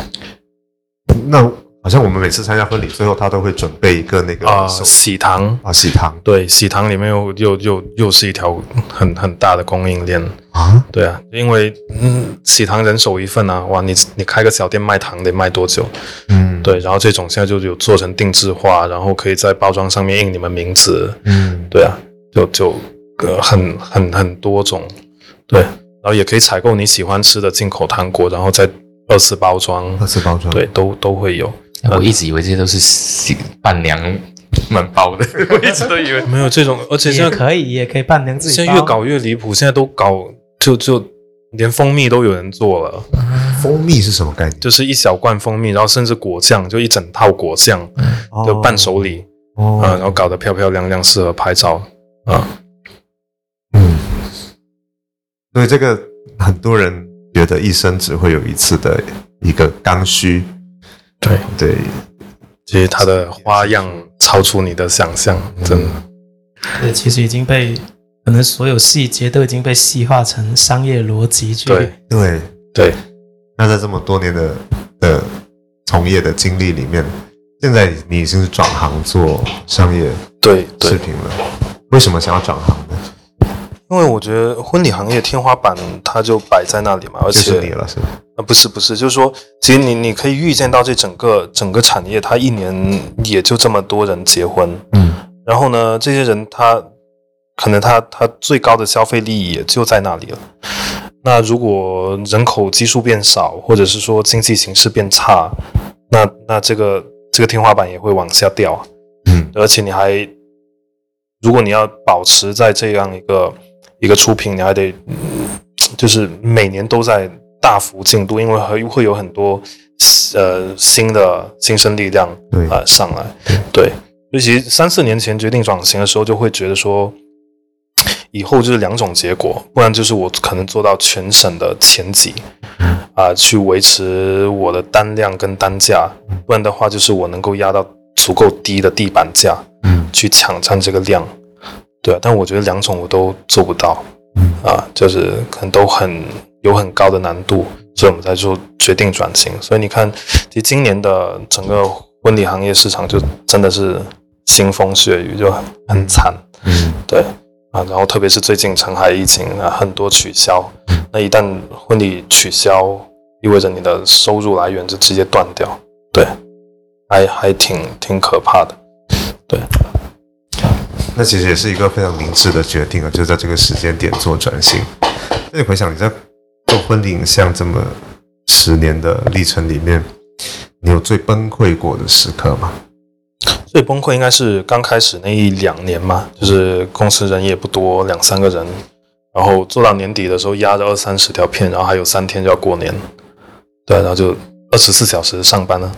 那好像我们每次参加婚礼，最后他都会准备一个那个啊、手喜糖。啊喜糖。对，喜糖里面又又又又是一条很很大的供应链，啊，对啊，因为嗯，喜糖人手一份啊，哇，你你开个小店卖糖得卖多久？嗯，对，然后这种现在就有做成定制化，然后可以在包装上面印你们名字，嗯，对啊，就就呃很很很多种，对，然后也可以采购你喜欢吃的进口糖果，然后再二次包装。二，次包装，对，都都会有。我一直以为这些都是新伴娘们包的，*laughs* 我一直都以为。没有这种，而且现在也可以，也可以伴娘自己现在越搞越离谱，现在都搞就就连蜂蜜都有人做了，蜂蜜是什么概念？就是一小罐蜂蜜，然后甚至果酱，就一整套果酱，就伴手礼。哦，啊、然后搞得漂漂亮亮，适合拍照。啊。嗯，所以这个很多人觉得一生只会有一次的一个刚需，对，对，其实它的花样超出你的想象，真的。对，其实已经被可能所有细节都已经被细化成商业逻辑去。对对。对，那在这么多年的的从业的经历里面，现在你已经是转行做商业对对视，频了，为什么想要转行呢？因为我觉得婚礼行业天花板它就摆在那里嘛，而就且是你了，是吧？啊，不是不是，就是说，其实你你可以预见到这整个整个产业，它一年也就这么多人结婚，嗯然后呢，这些人他可能他他最高的消费力也就在那里了。那如果人口基数变少，或者是说经济形势变差，那那这个这个天花板也会往下掉啊。嗯而且你还，如果你要保持在这样一个一个出品，你还得、嗯就是每年都在大幅进度，因为还会有很多呃新的新生力量啊呃上来，对，尤其三四年前决定转型的时候，就会觉得说，以后就是两种结果，不然就是我可能做到全省的前几，啊、去维持我的单量跟单价，不然的话就是我能够压到足够低的地板价，嗯。去抢占这个量，对啊，但我觉得两种我都做不到，嗯。啊，就是可能都很有很高的难度，所以我们才做决定转型。所以你看，其实今年的整个婚礼行业市场就真的是腥风血雨，就很很惨，嗯。对啊，然后特别是最近上海疫情啊，很多取消，那一旦婚礼取消，意味着你的收入来源就直接断掉，对，还还挺挺可怕的。那其实也是一个非常明智的决定啊，就是在这个时间点做转型。那你回想你在做婚礼影像这么十年的历程里面，你有最崩溃过的时刻吗？最崩溃应该是刚开始那一两年嘛，就是公司人也不多，两三个人，然后做到年底的时候压着二三十条片，然后还有三天就要过年，对，然后就二十四小时上班了，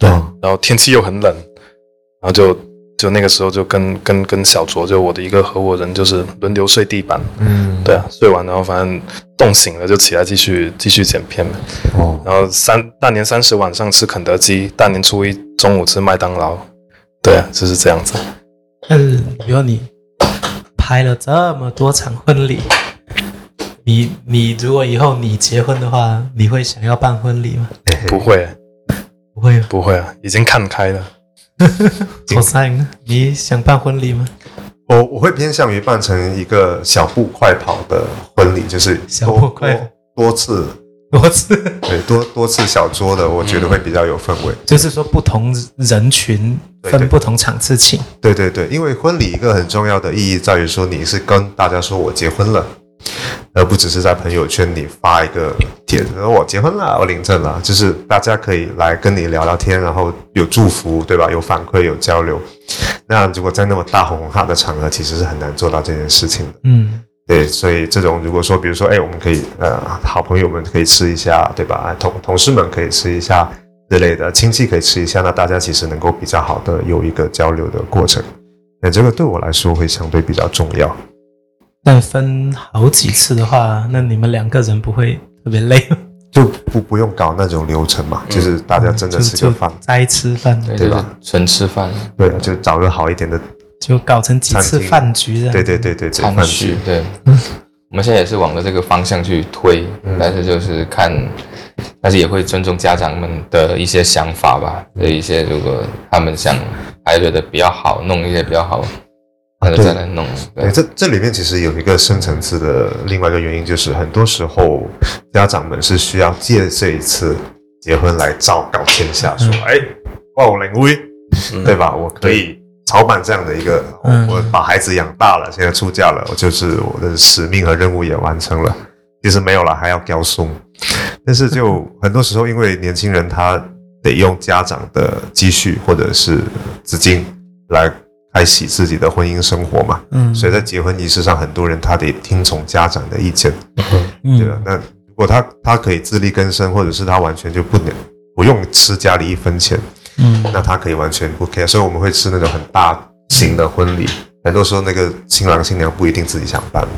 对，嗯然后天气又很冷，然后就就那个时候就跟跟跟小卓，就我的一个合伙人，就是轮流睡地板，嗯，对啊，睡完然后反正冻醒了就起来继续继续剪片，哦，然后三大年三十晚上吃肯德基，大年初一中午吃麦当劳，对啊，就是这样子。但是比如你拍了这么多场婚礼，你你如果以后你结婚的话，你会想要办婚礼吗？不会，不会，不会啊，已经看开了。*laughs* 我赛呢？你想办婚礼吗？我我会偏向于办成一个小步快跑的婚礼，就是小多步快跑多多次多次，对多多次小桌的，我觉得会比较有氛围。就是说不同人群分不同场次请。对对对，因为婚礼一个很重要的意义在于说，你是跟大家说我结婚了，而不只是在朋友圈里发一个帖子，说我结婚了，*laughs* 我领证了，就是大家可以来跟你聊聊天，然后有祝福，对吧？有反馈，有交流。那如果在那么大红红大的场合，其实是很难做到这件事情的。嗯，对，所以这种如果说，比如说，哎，我们可以呃，好朋友们可以吃一下，对吧？啊同同事们可以吃一下之类的，亲戚可以吃一下，那大家其实能够比较好的有一个交流的过程。那这个对我来说会相对比较重要。但分好几次的话，那你们两个人不会特别累吗？*laughs* 就不不用搞那种流程嘛，就是大家真的就就吃个饭，在吃饭，对，吧纯吃饭，对，就找个好一点的，就搞成几次饭局这样。对对对对餐序局，对。我们现在也是往着这个方向去推，但是就是看，但是也会尊重家长们的一些想法吧。的一些如果他们想还觉得比较好，弄一些比较好，那就再来弄。对，对，这这里面其实有一个深层次的另外一个原因，就是很多时候家长们是需要借这一次结婚来昭告天下，说，哎，我领威，对吧？我可以操办这样的一个，嗯我把孩子养大了，现在出嫁了，我就是我的使命和任务也完成了。其实没有了，还要交松。但是就很多时候，因为年轻人他得用家长的积蓄或者是资金来开启自己的婚姻生活嘛，嗯，所以在结婚仪式上，很多人他得听从家长的意见，嗯对吧？那如果他他可以自力更生，或者是他完全就不能不用吃家里一分钱，嗯那他可以完全不 care。所以我们会吃那种很大型的婚礼，很多时候那个新郎新娘不一定自己想办的。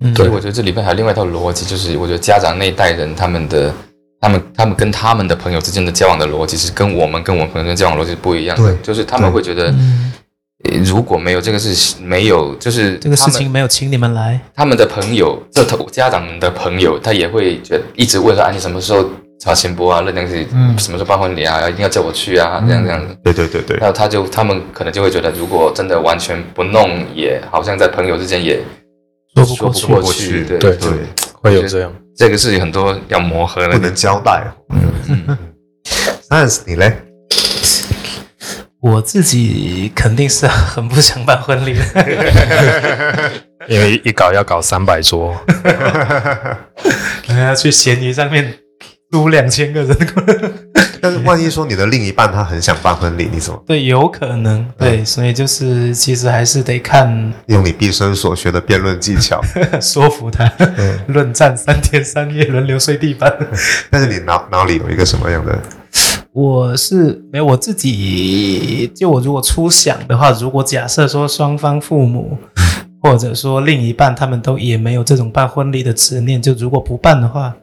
嗯所以我觉得这里边还有另外一套逻辑，就是我觉得家长那一代人他们的。他们他们跟他们的朋友之间的交往的逻辑是跟我们跟我们朋友之间交往逻辑是不一样的，对就是他们会觉得，如果没有这个事，没有就是这个事情没有请你们来，他们的朋友，这头家长们的朋友，他也会觉得一直问说：“啊，你什么时候查钱波啊？那东西嗯什么时候办婚礼啊？一定要叫我去啊！”这样这样子。对对对对然，后他就他们可能就会觉得，如果真的完全不弄，也好像在朋友之间也说不过去过去对对对，会有这样。这个事情很多要磨合的。不能交代。嗯，*laughs* Sans 你嘞？我自己肯定是很不想办婚礼的，*laughs* 因为一搞要搞三百桌，*laughs* 要去闲鱼上面租两千个人。但是万一说你的另一半他很想办婚礼，你怎么对，有可能，对，所以就是其实还是得看用你毕生所学的辩论技巧？*laughs* 说服他，论战三天三夜，轮流睡地板。但是你脑脑里有一个什么样的？我是没有我自己，就我如果初想的话，如果假设说双方父母 *laughs* 或者说另一半他们都也没有这种办婚礼的执念，就如果不办的话，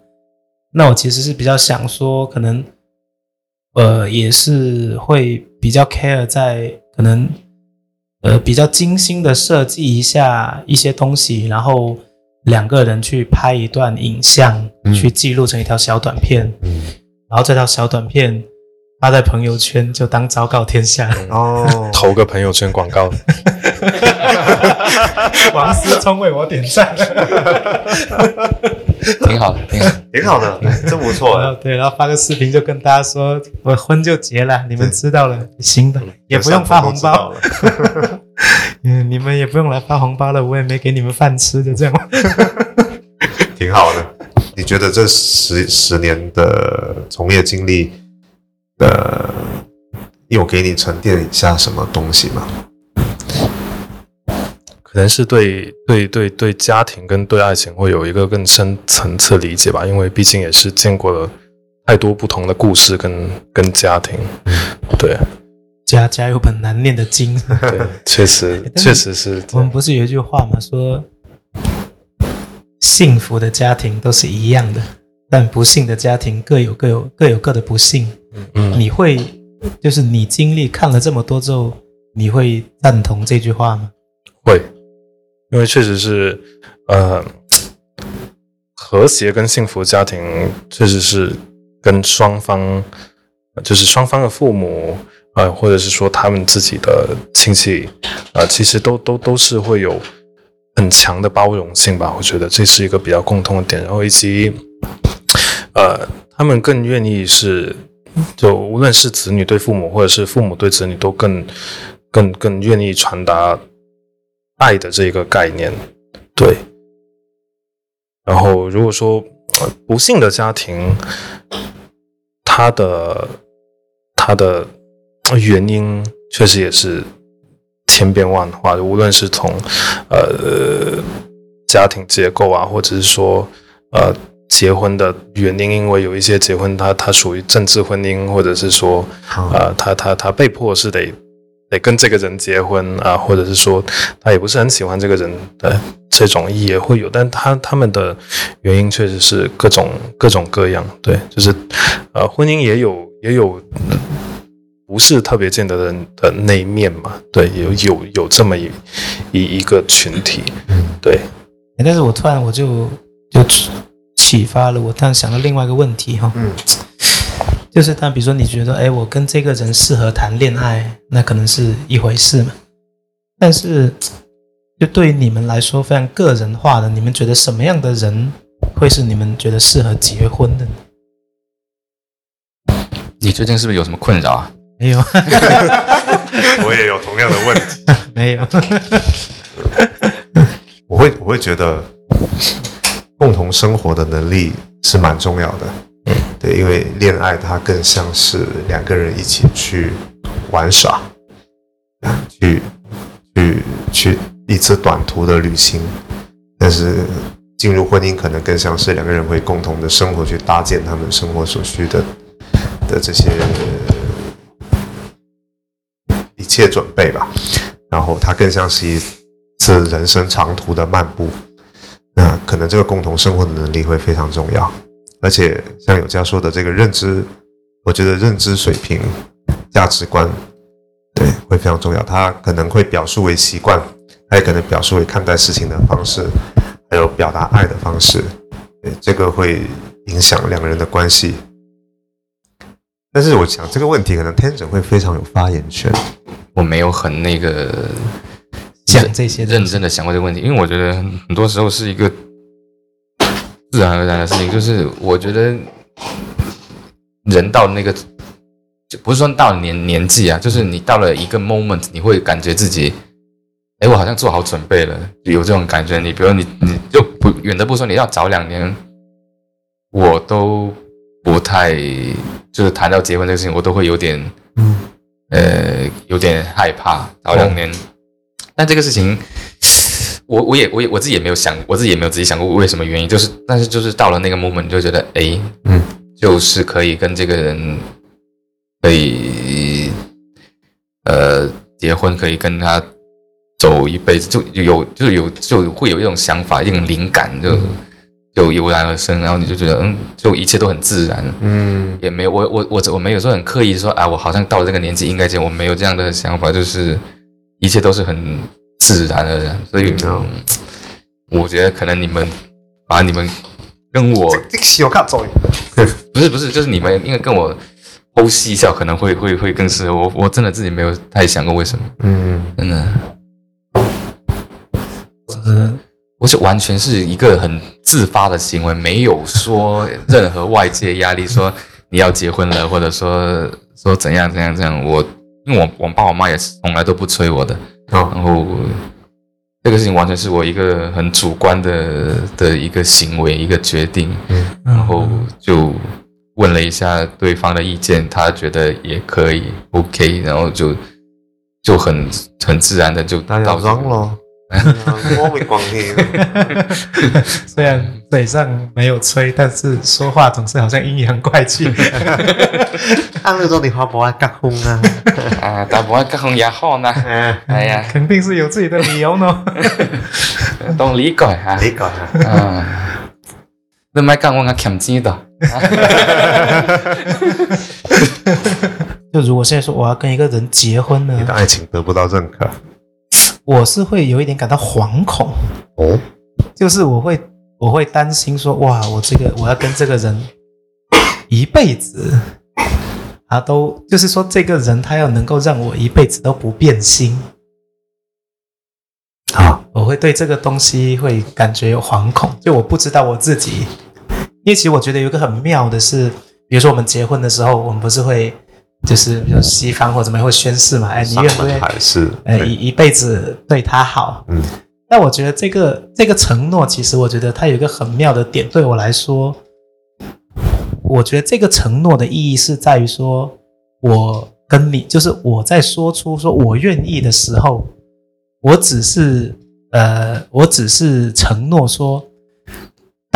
那我其实是比较想说，可能呃也是会比较 care 在可能呃比较精心的设计一下一些东西，然后两个人去拍一段影像，嗯。去记录成一条小短片，嗯，然后这条小短片发在朋友圈，就当昭告天下。哦，投个朋友圈广告，*laughs* 王思聪为我点赞。挺好的，挺好的。挺好的，真不错哎。然后对，然后发个视频就跟大家说，我婚就结了，你们知道了，行的，也不用发红包，了。*laughs* 嗯，你们也不用来发红包了，我也没给你们饭吃，就这样。*laughs* 挺好的。你觉得这十十年的从业经历，呃，有给你沉淀一下什么东西吗？可能是对对对对家庭跟对爱情会有一个更深层次理解吧，因为毕竟也是见过了太多不同的故事跟跟家庭，对家家有本难念的经。对，确实 *laughs* 确实是，我们不是有一句话吗？说幸福的家庭都是一样的，但不幸的家庭各有各有各有各的不幸。嗯，你会就是你经历看了这么多之后，你会赞同这句话吗？会，因为确实是呃，和谐跟幸福家庭确实是跟双方，就是双方的父母。呃，或者是说他们自己的亲戚，呃，其实都都都是会有很强的包容性吧，我觉得这是一个比较共通的点，然后以及呃，他们更愿意是，就无论是子女对父母，或者是父母对子女，都更更更愿意传达爱的这个概念，对。然后如果说、不幸的家庭，他的他的原因确实也是千变万化，无论是从呃家庭结构啊，或者是说呃结婚的原因，因为有一些结婚他他属于政治婚姻，或者是说呃他他他被迫是得得跟这个人结婚啊，或者是说他也不是很喜欢这个人的这种也会有，但他他们的原因确实是各种各种各样，对，就是呃婚姻也有也有。不是特别见得的人的那一面嘛？对，有有有这么一一一个群体，对，但是我突然我就就启启发了我，突然想到另外一个问题哈，嗯，就是当比如说你觉得，哎，我跟这个人适合谈恋爱，那可能是一回事嘛，但是就对于你们来说非常个人化的，你们觉得什么样的人会是你们觉得适合结婚的呢？你最近是不是有什么困扰啊？没有，*laughs* 我也有同样的问题。*laughs* 没有，我会我会觉得共同生活的能力是蛮重要的。对，因为恋爱它更像是两个人一起去玩耍，啊去去去一次短途的旅行。但是进入婚姻可能更像是两个人会共同的生活，去搭建他们生活所需的的这些一切准备吧。然后它更像是一次人生长途的漫步。那可能这个共同生活的能力会非常重要，而且像有家说的这个认知，我觉得认知水平、价值观，对，会非常重要。它可能会表述为习惯，它也可能表述为看待事情的方式，还有表达爱的方式。对，这个会影响两个人的关系。但是我想这个问题，可能天整会非常有发言权。我没有很那个讲这些认真的想过这个问题，因为我觉得很多时候是一个自然而然的事情，就是我觉得人到那个，就不是说到了年年纪啊，就是你到了一个 moment，你会感觉自己，哎，我好像做好准备了，有这种感觉。你比如你你就不远的不说，你要早两年，我都不太就是谈到结婚这个事情，我都会有点嗯，呃，有点害怕，早两年。但这个事情，*sighs* 我我也我也我自己也没有想，我自己也没有仔细想过为什么原因，就是但是就是到了那个 moment 你就觉得，哎，嗯，就是可以跟这个人可以呃结婚，可以跟他走一辈子，就有就有就会有一种想法，一种灵感，就就油然而生，然后你就觉得嗯，就一切都很自然，嗯。也没有我我我我没有说很刻意说啊，我好像到了这个年纪应该这样，我没有这样的想法，就是一切都是很自然而然，所以、嗯嗯我觉得可能你们把你们跟我这小卡走，*laughs* 不是不是，就是你们应该跟我剖析一下，可能会会会更适合。我。我真的自己没有太想过为什么，嗯。真的，就是我是完全是一个很自发的行为，没有说任何外界压力，说你要结婚了，或者说说怎样怎样怎样。我因为我我爸我妈也是从来都不催我的，哦。然后这个事情完全是我一个很主观的的一个行为，一个决定。然后就问了一下对方的意见，他觉得也可以，OK，然后就就很很自然的就大家到这个装咯，我没关系。*laughs* 虽然嘴上没有吹，但是说话总是好像阴阳怪气。按 *laughs* 那种你话不爱结婚啊？*laughs* 啊，但我結婚也好呢，嗯，係啊，肯定是有自己的理由呢。都理解嚇，你講啊，啊，你咪講我嘅欠錢的，就如果现在说我要跟一个人结婚你的呢，爱情得不到认可我是会有一点感到惶恐，哦，就是我会我会担心说，哇，我这个我要跟这个人一辈子啊，都就是说这个人他要能够让我一辈子都不变心啊，我会对这个东西会感觉有惶恐，就我不知道我自己，因为其实我觉得有一个很妙的是，比如说我们结婚的时候，我们不是会就是比如西方或者怎么样会宣誓嘛，哎，你愿不愿意哎，一一辈子对他好。嗯，但我觉得这个这个承诺，其实我觉得它有一个很妙的点，对我来说，我觉得这个承诺的意义是在于说，我跟你，就是我在说出说我愿意的时候，我只是呃，我只是承诺说，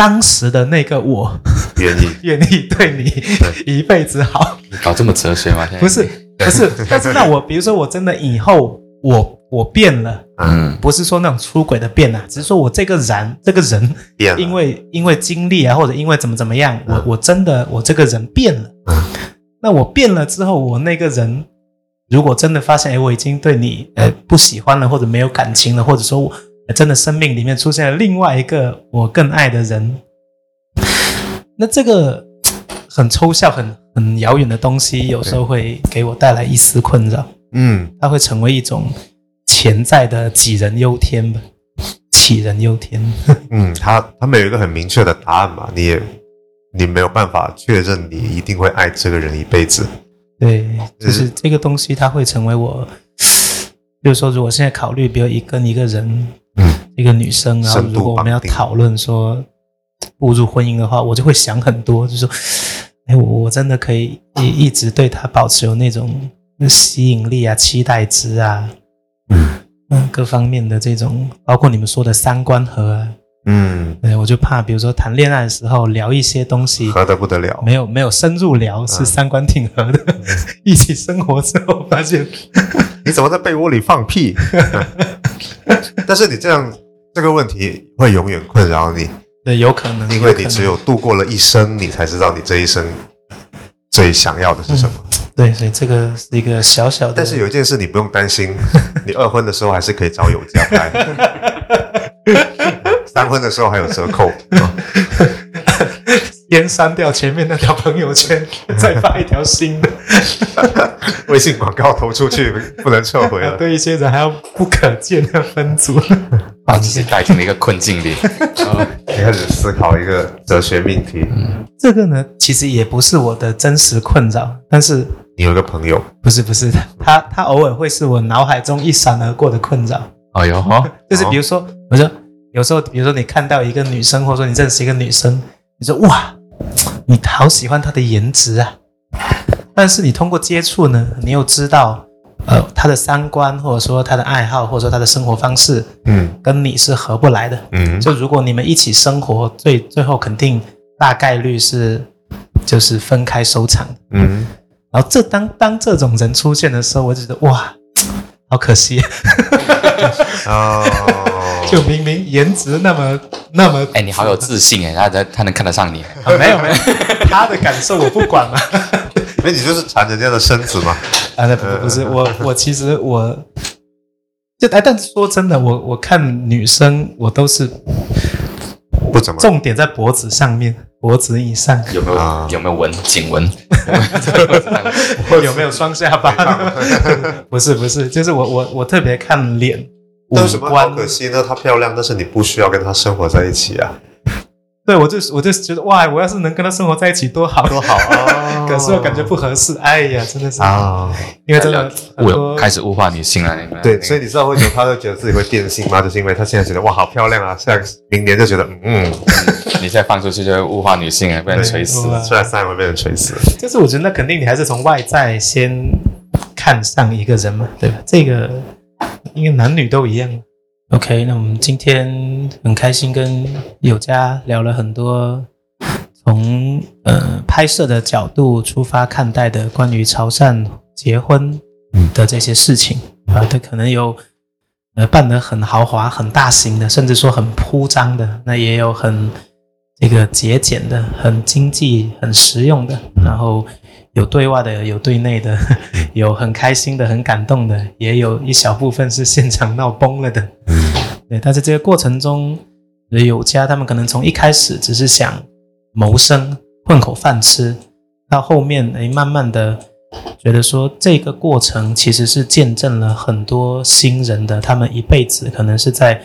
当时的那个我愿意。*laughs* 愿意对你一辈子好。搞这么哲学吗？不是不是，*laughs* 但是那我比如说我真的以后我我变了，嗯。不是说那种出轨的变啊，只是说我这个人这个人变了，因为因为经历啊，或者因为怎么怎么样，我嗯。我真的我这个人变了。嗯。那我变了之后，我那个人如果真的发现，哎，我已经对你呃不喜欢了，或者没有感情了，或者说真的生命里面出现了另外一个我更爱的人，那这个很抽象、很很遥远的东西，有时候会给我带来一丝困扰。嗯。它会成为一种潜在的杞人忧天吧，杞人忧天。*laughs* 嗯，他他们有一个很明确的答案嘛，你也你没有办法确认你一定会爱这个人一辈子，对，就是。这个东西，它会成为我，比如说，如果现在考虑，比如一跟一个人，嗯，一个女生，然后如果我们要讨论说步入婚姻的话，我就会想很多，就是说，哎，我我真的可以一一直对她保持有那种吸引力啊、期待值啊，嗯。嗯，各方面的这种，包括你们说的三观合啊，嗯，对，我就怕，比如说谈恋爱的时候聊一些东西，合得不得了，没有没有深入聊，是嗯三观挺合的。*laughs* 一起生活之后发现，*laughs* 你怎么在被窝里放屁？*laughs* *laughs* 但是你这样这个问题会永远困扰你，对，有可能，因为你只有度过了一生，你才知道你这一生最想要的是什么。对，所以这个是一个小小的，但是有一件事你不用担心，*laughs* 你二婚的时候还是可以找有家拍，*laughs* 三婚的时候还有折扣。先删掉前面那条朋友圈，*laughs* 再发一条新的。*laughs* 微信广告投出去不能撤回了。对一些人还要不可见的分组。*laughs* 把自己带进了一个困境里。你开始思考一个哲学命题。这个呢，其实也不是我的真实困扰，但是你有一个朋友，不是不是，他他偶尔会是我脑海中一闪而过的困扰。哎呦，就是比如说，我说有时候，比如说你看到一个女生，或者说你认识一个女生，你说哇，你好喜欢他的颜值啊，但是你通过接触呢，你又知道，呃，他的三观，或者说他的爱好，或者说他的生活方式，嗯跟你是合不来的。嗯就如果你们一起生活，最最后肯定大概率是就是分开收场。嗯然后这当当这种人出现的时候，我就觉得哇，好可惜，哦，就明明颜值那么那么，哎，你好有自信哎，他他他能看得上你。啊没有没有，他的感受我不管嘛。*laughs* 因为你就是馋人家的身子嘛。啊，那不不是我我其实我，就哎，但是说真的，我我看女生我都是不怎么重点在脖子上面，脖子以上有没有、啊有没有纹颈纹？有没有双下巴？不是不是，就是我我我特别看脸五什么可惜呢？她漂亮，但是你不需要跟她生活在一起啊，对我就我就觉得哇，我要是能跟他生活在一起多好多好啊 *laughs* 可是我感觉不合适，哎呀，真的是，啊。因为真的很物开始物化女性了。对，所以你知道为什么他会觉得自己会变性吗？就是因为他现在觉得哇，好漂亮啊，像明年就觉得嗯，你再放出去就会物化女性啊，*laughs* 被人锤死。哇虽然三会被人锤死。就是我觉得那肯定你还是从外在先看上一个人嘛，对吧？这个应该男女都一样。OK，那我们今天很开心跟有家聊了很多从呃拍摄的角度出发看待的关于潮汕结婚的这些事情啊，它可能有呃办得很豪华、很大型的，甚至说很铺张的，那也有很这个节俭的、很经济、很实用的，然后有对外的，有对内的，有很开心的、很感动的，也有一小部分是现场闹崩了的。对，但是这个过程中，有家他们可能从一开始只是想谋生、混口饭吃，到后面哎，慢慢的觉得说这个过程其实是见证了很多新人的他们一辈子可能是在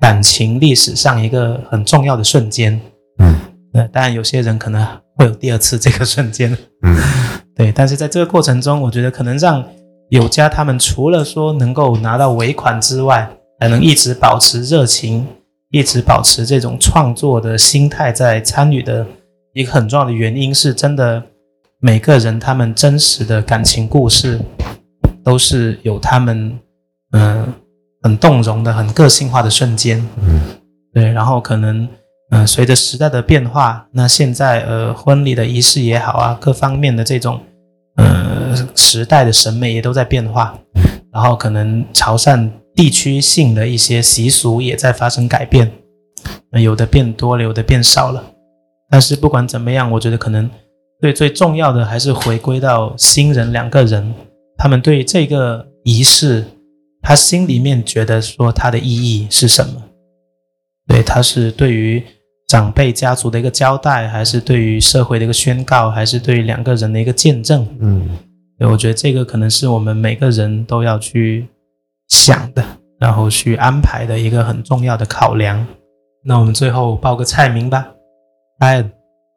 感情历史上一个很重要的瞬间。嗯那当然有些人可能会有第二次这个瞬间。嗯 *laughs* 对，但是在这个过程中，我觉得可能让有家他们除了说能够拿到尾款之外，还能一直保持热情，一直保持这种创作的心态在参与的一个很重要的原因，是真的每个人他们真实的感情故事都是有他们嗯、呃很动容的、很个性化的瞬间。嗯对，然后可能嗯、呃随着时代的变化，那现在呃婚礼的仪式也好啊，各方面的这种呃时代的审美也都在变化，然后可能潮汕地区性的一些习俗也在发生改变，那有的变多了，有的变少了。但是不管怎么样，我觉得可能最最重要的还是回归到新人两个人，他们对这个仪式，他心里面觉得说它的意义是什么。对，他是对于长辈家族的一个交代，还是对于社会的一个宣告，还是对于两个人的一个见证？嗯。对，我觉得这个可能是我们每个人都要去想的，然后去安排的一个很重要的考量。那我们最后报个菜名吧，哎，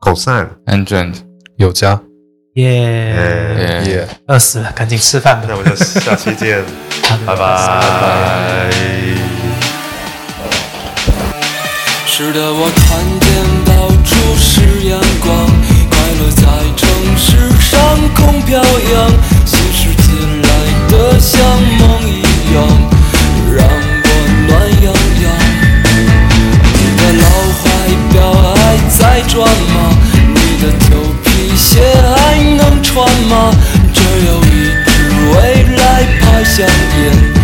口散，Andrew，有家，耶，哎耶，饿死了，赶紧吃饭吧。那，我们就下期见，*laughs* 拜拜。是的，我看见到处是阳光，快乐在城市上空飘扬，新世界来的像梦一样，让我暖洋洋。你的老怀表还在转吗？你的旧皮鞋还能穿吗？这有一支未来牌香烟，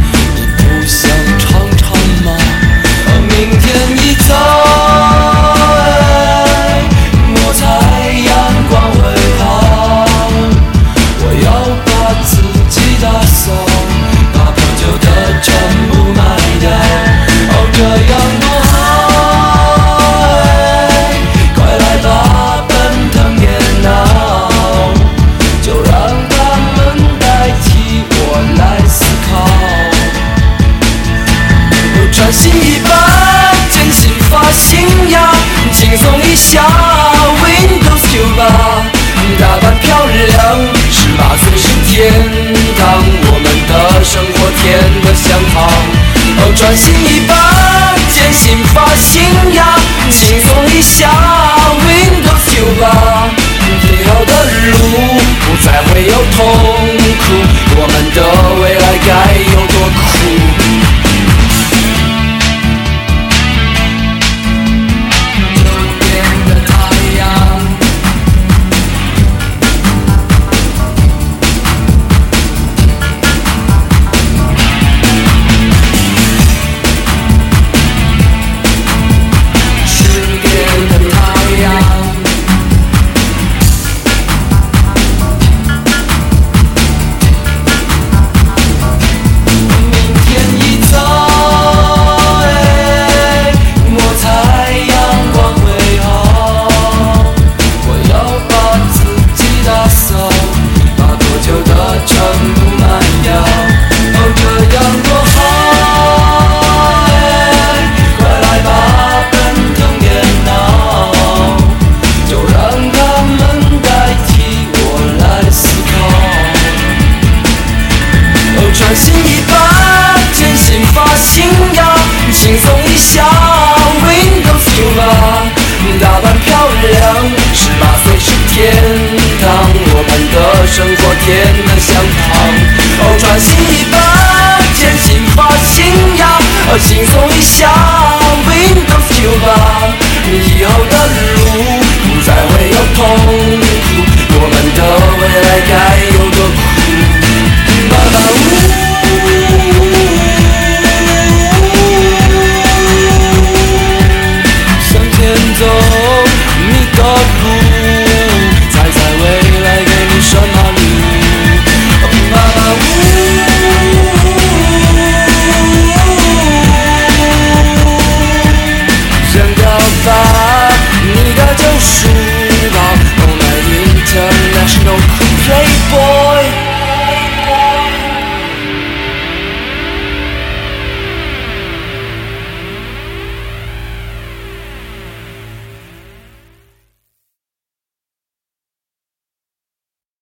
天堂，我们的生活甜得像糖。哦，专心一把，剪新发型呀，轻松一下，Windows 98。明天要的路不再会有痛苦，我们的未来该有多酷？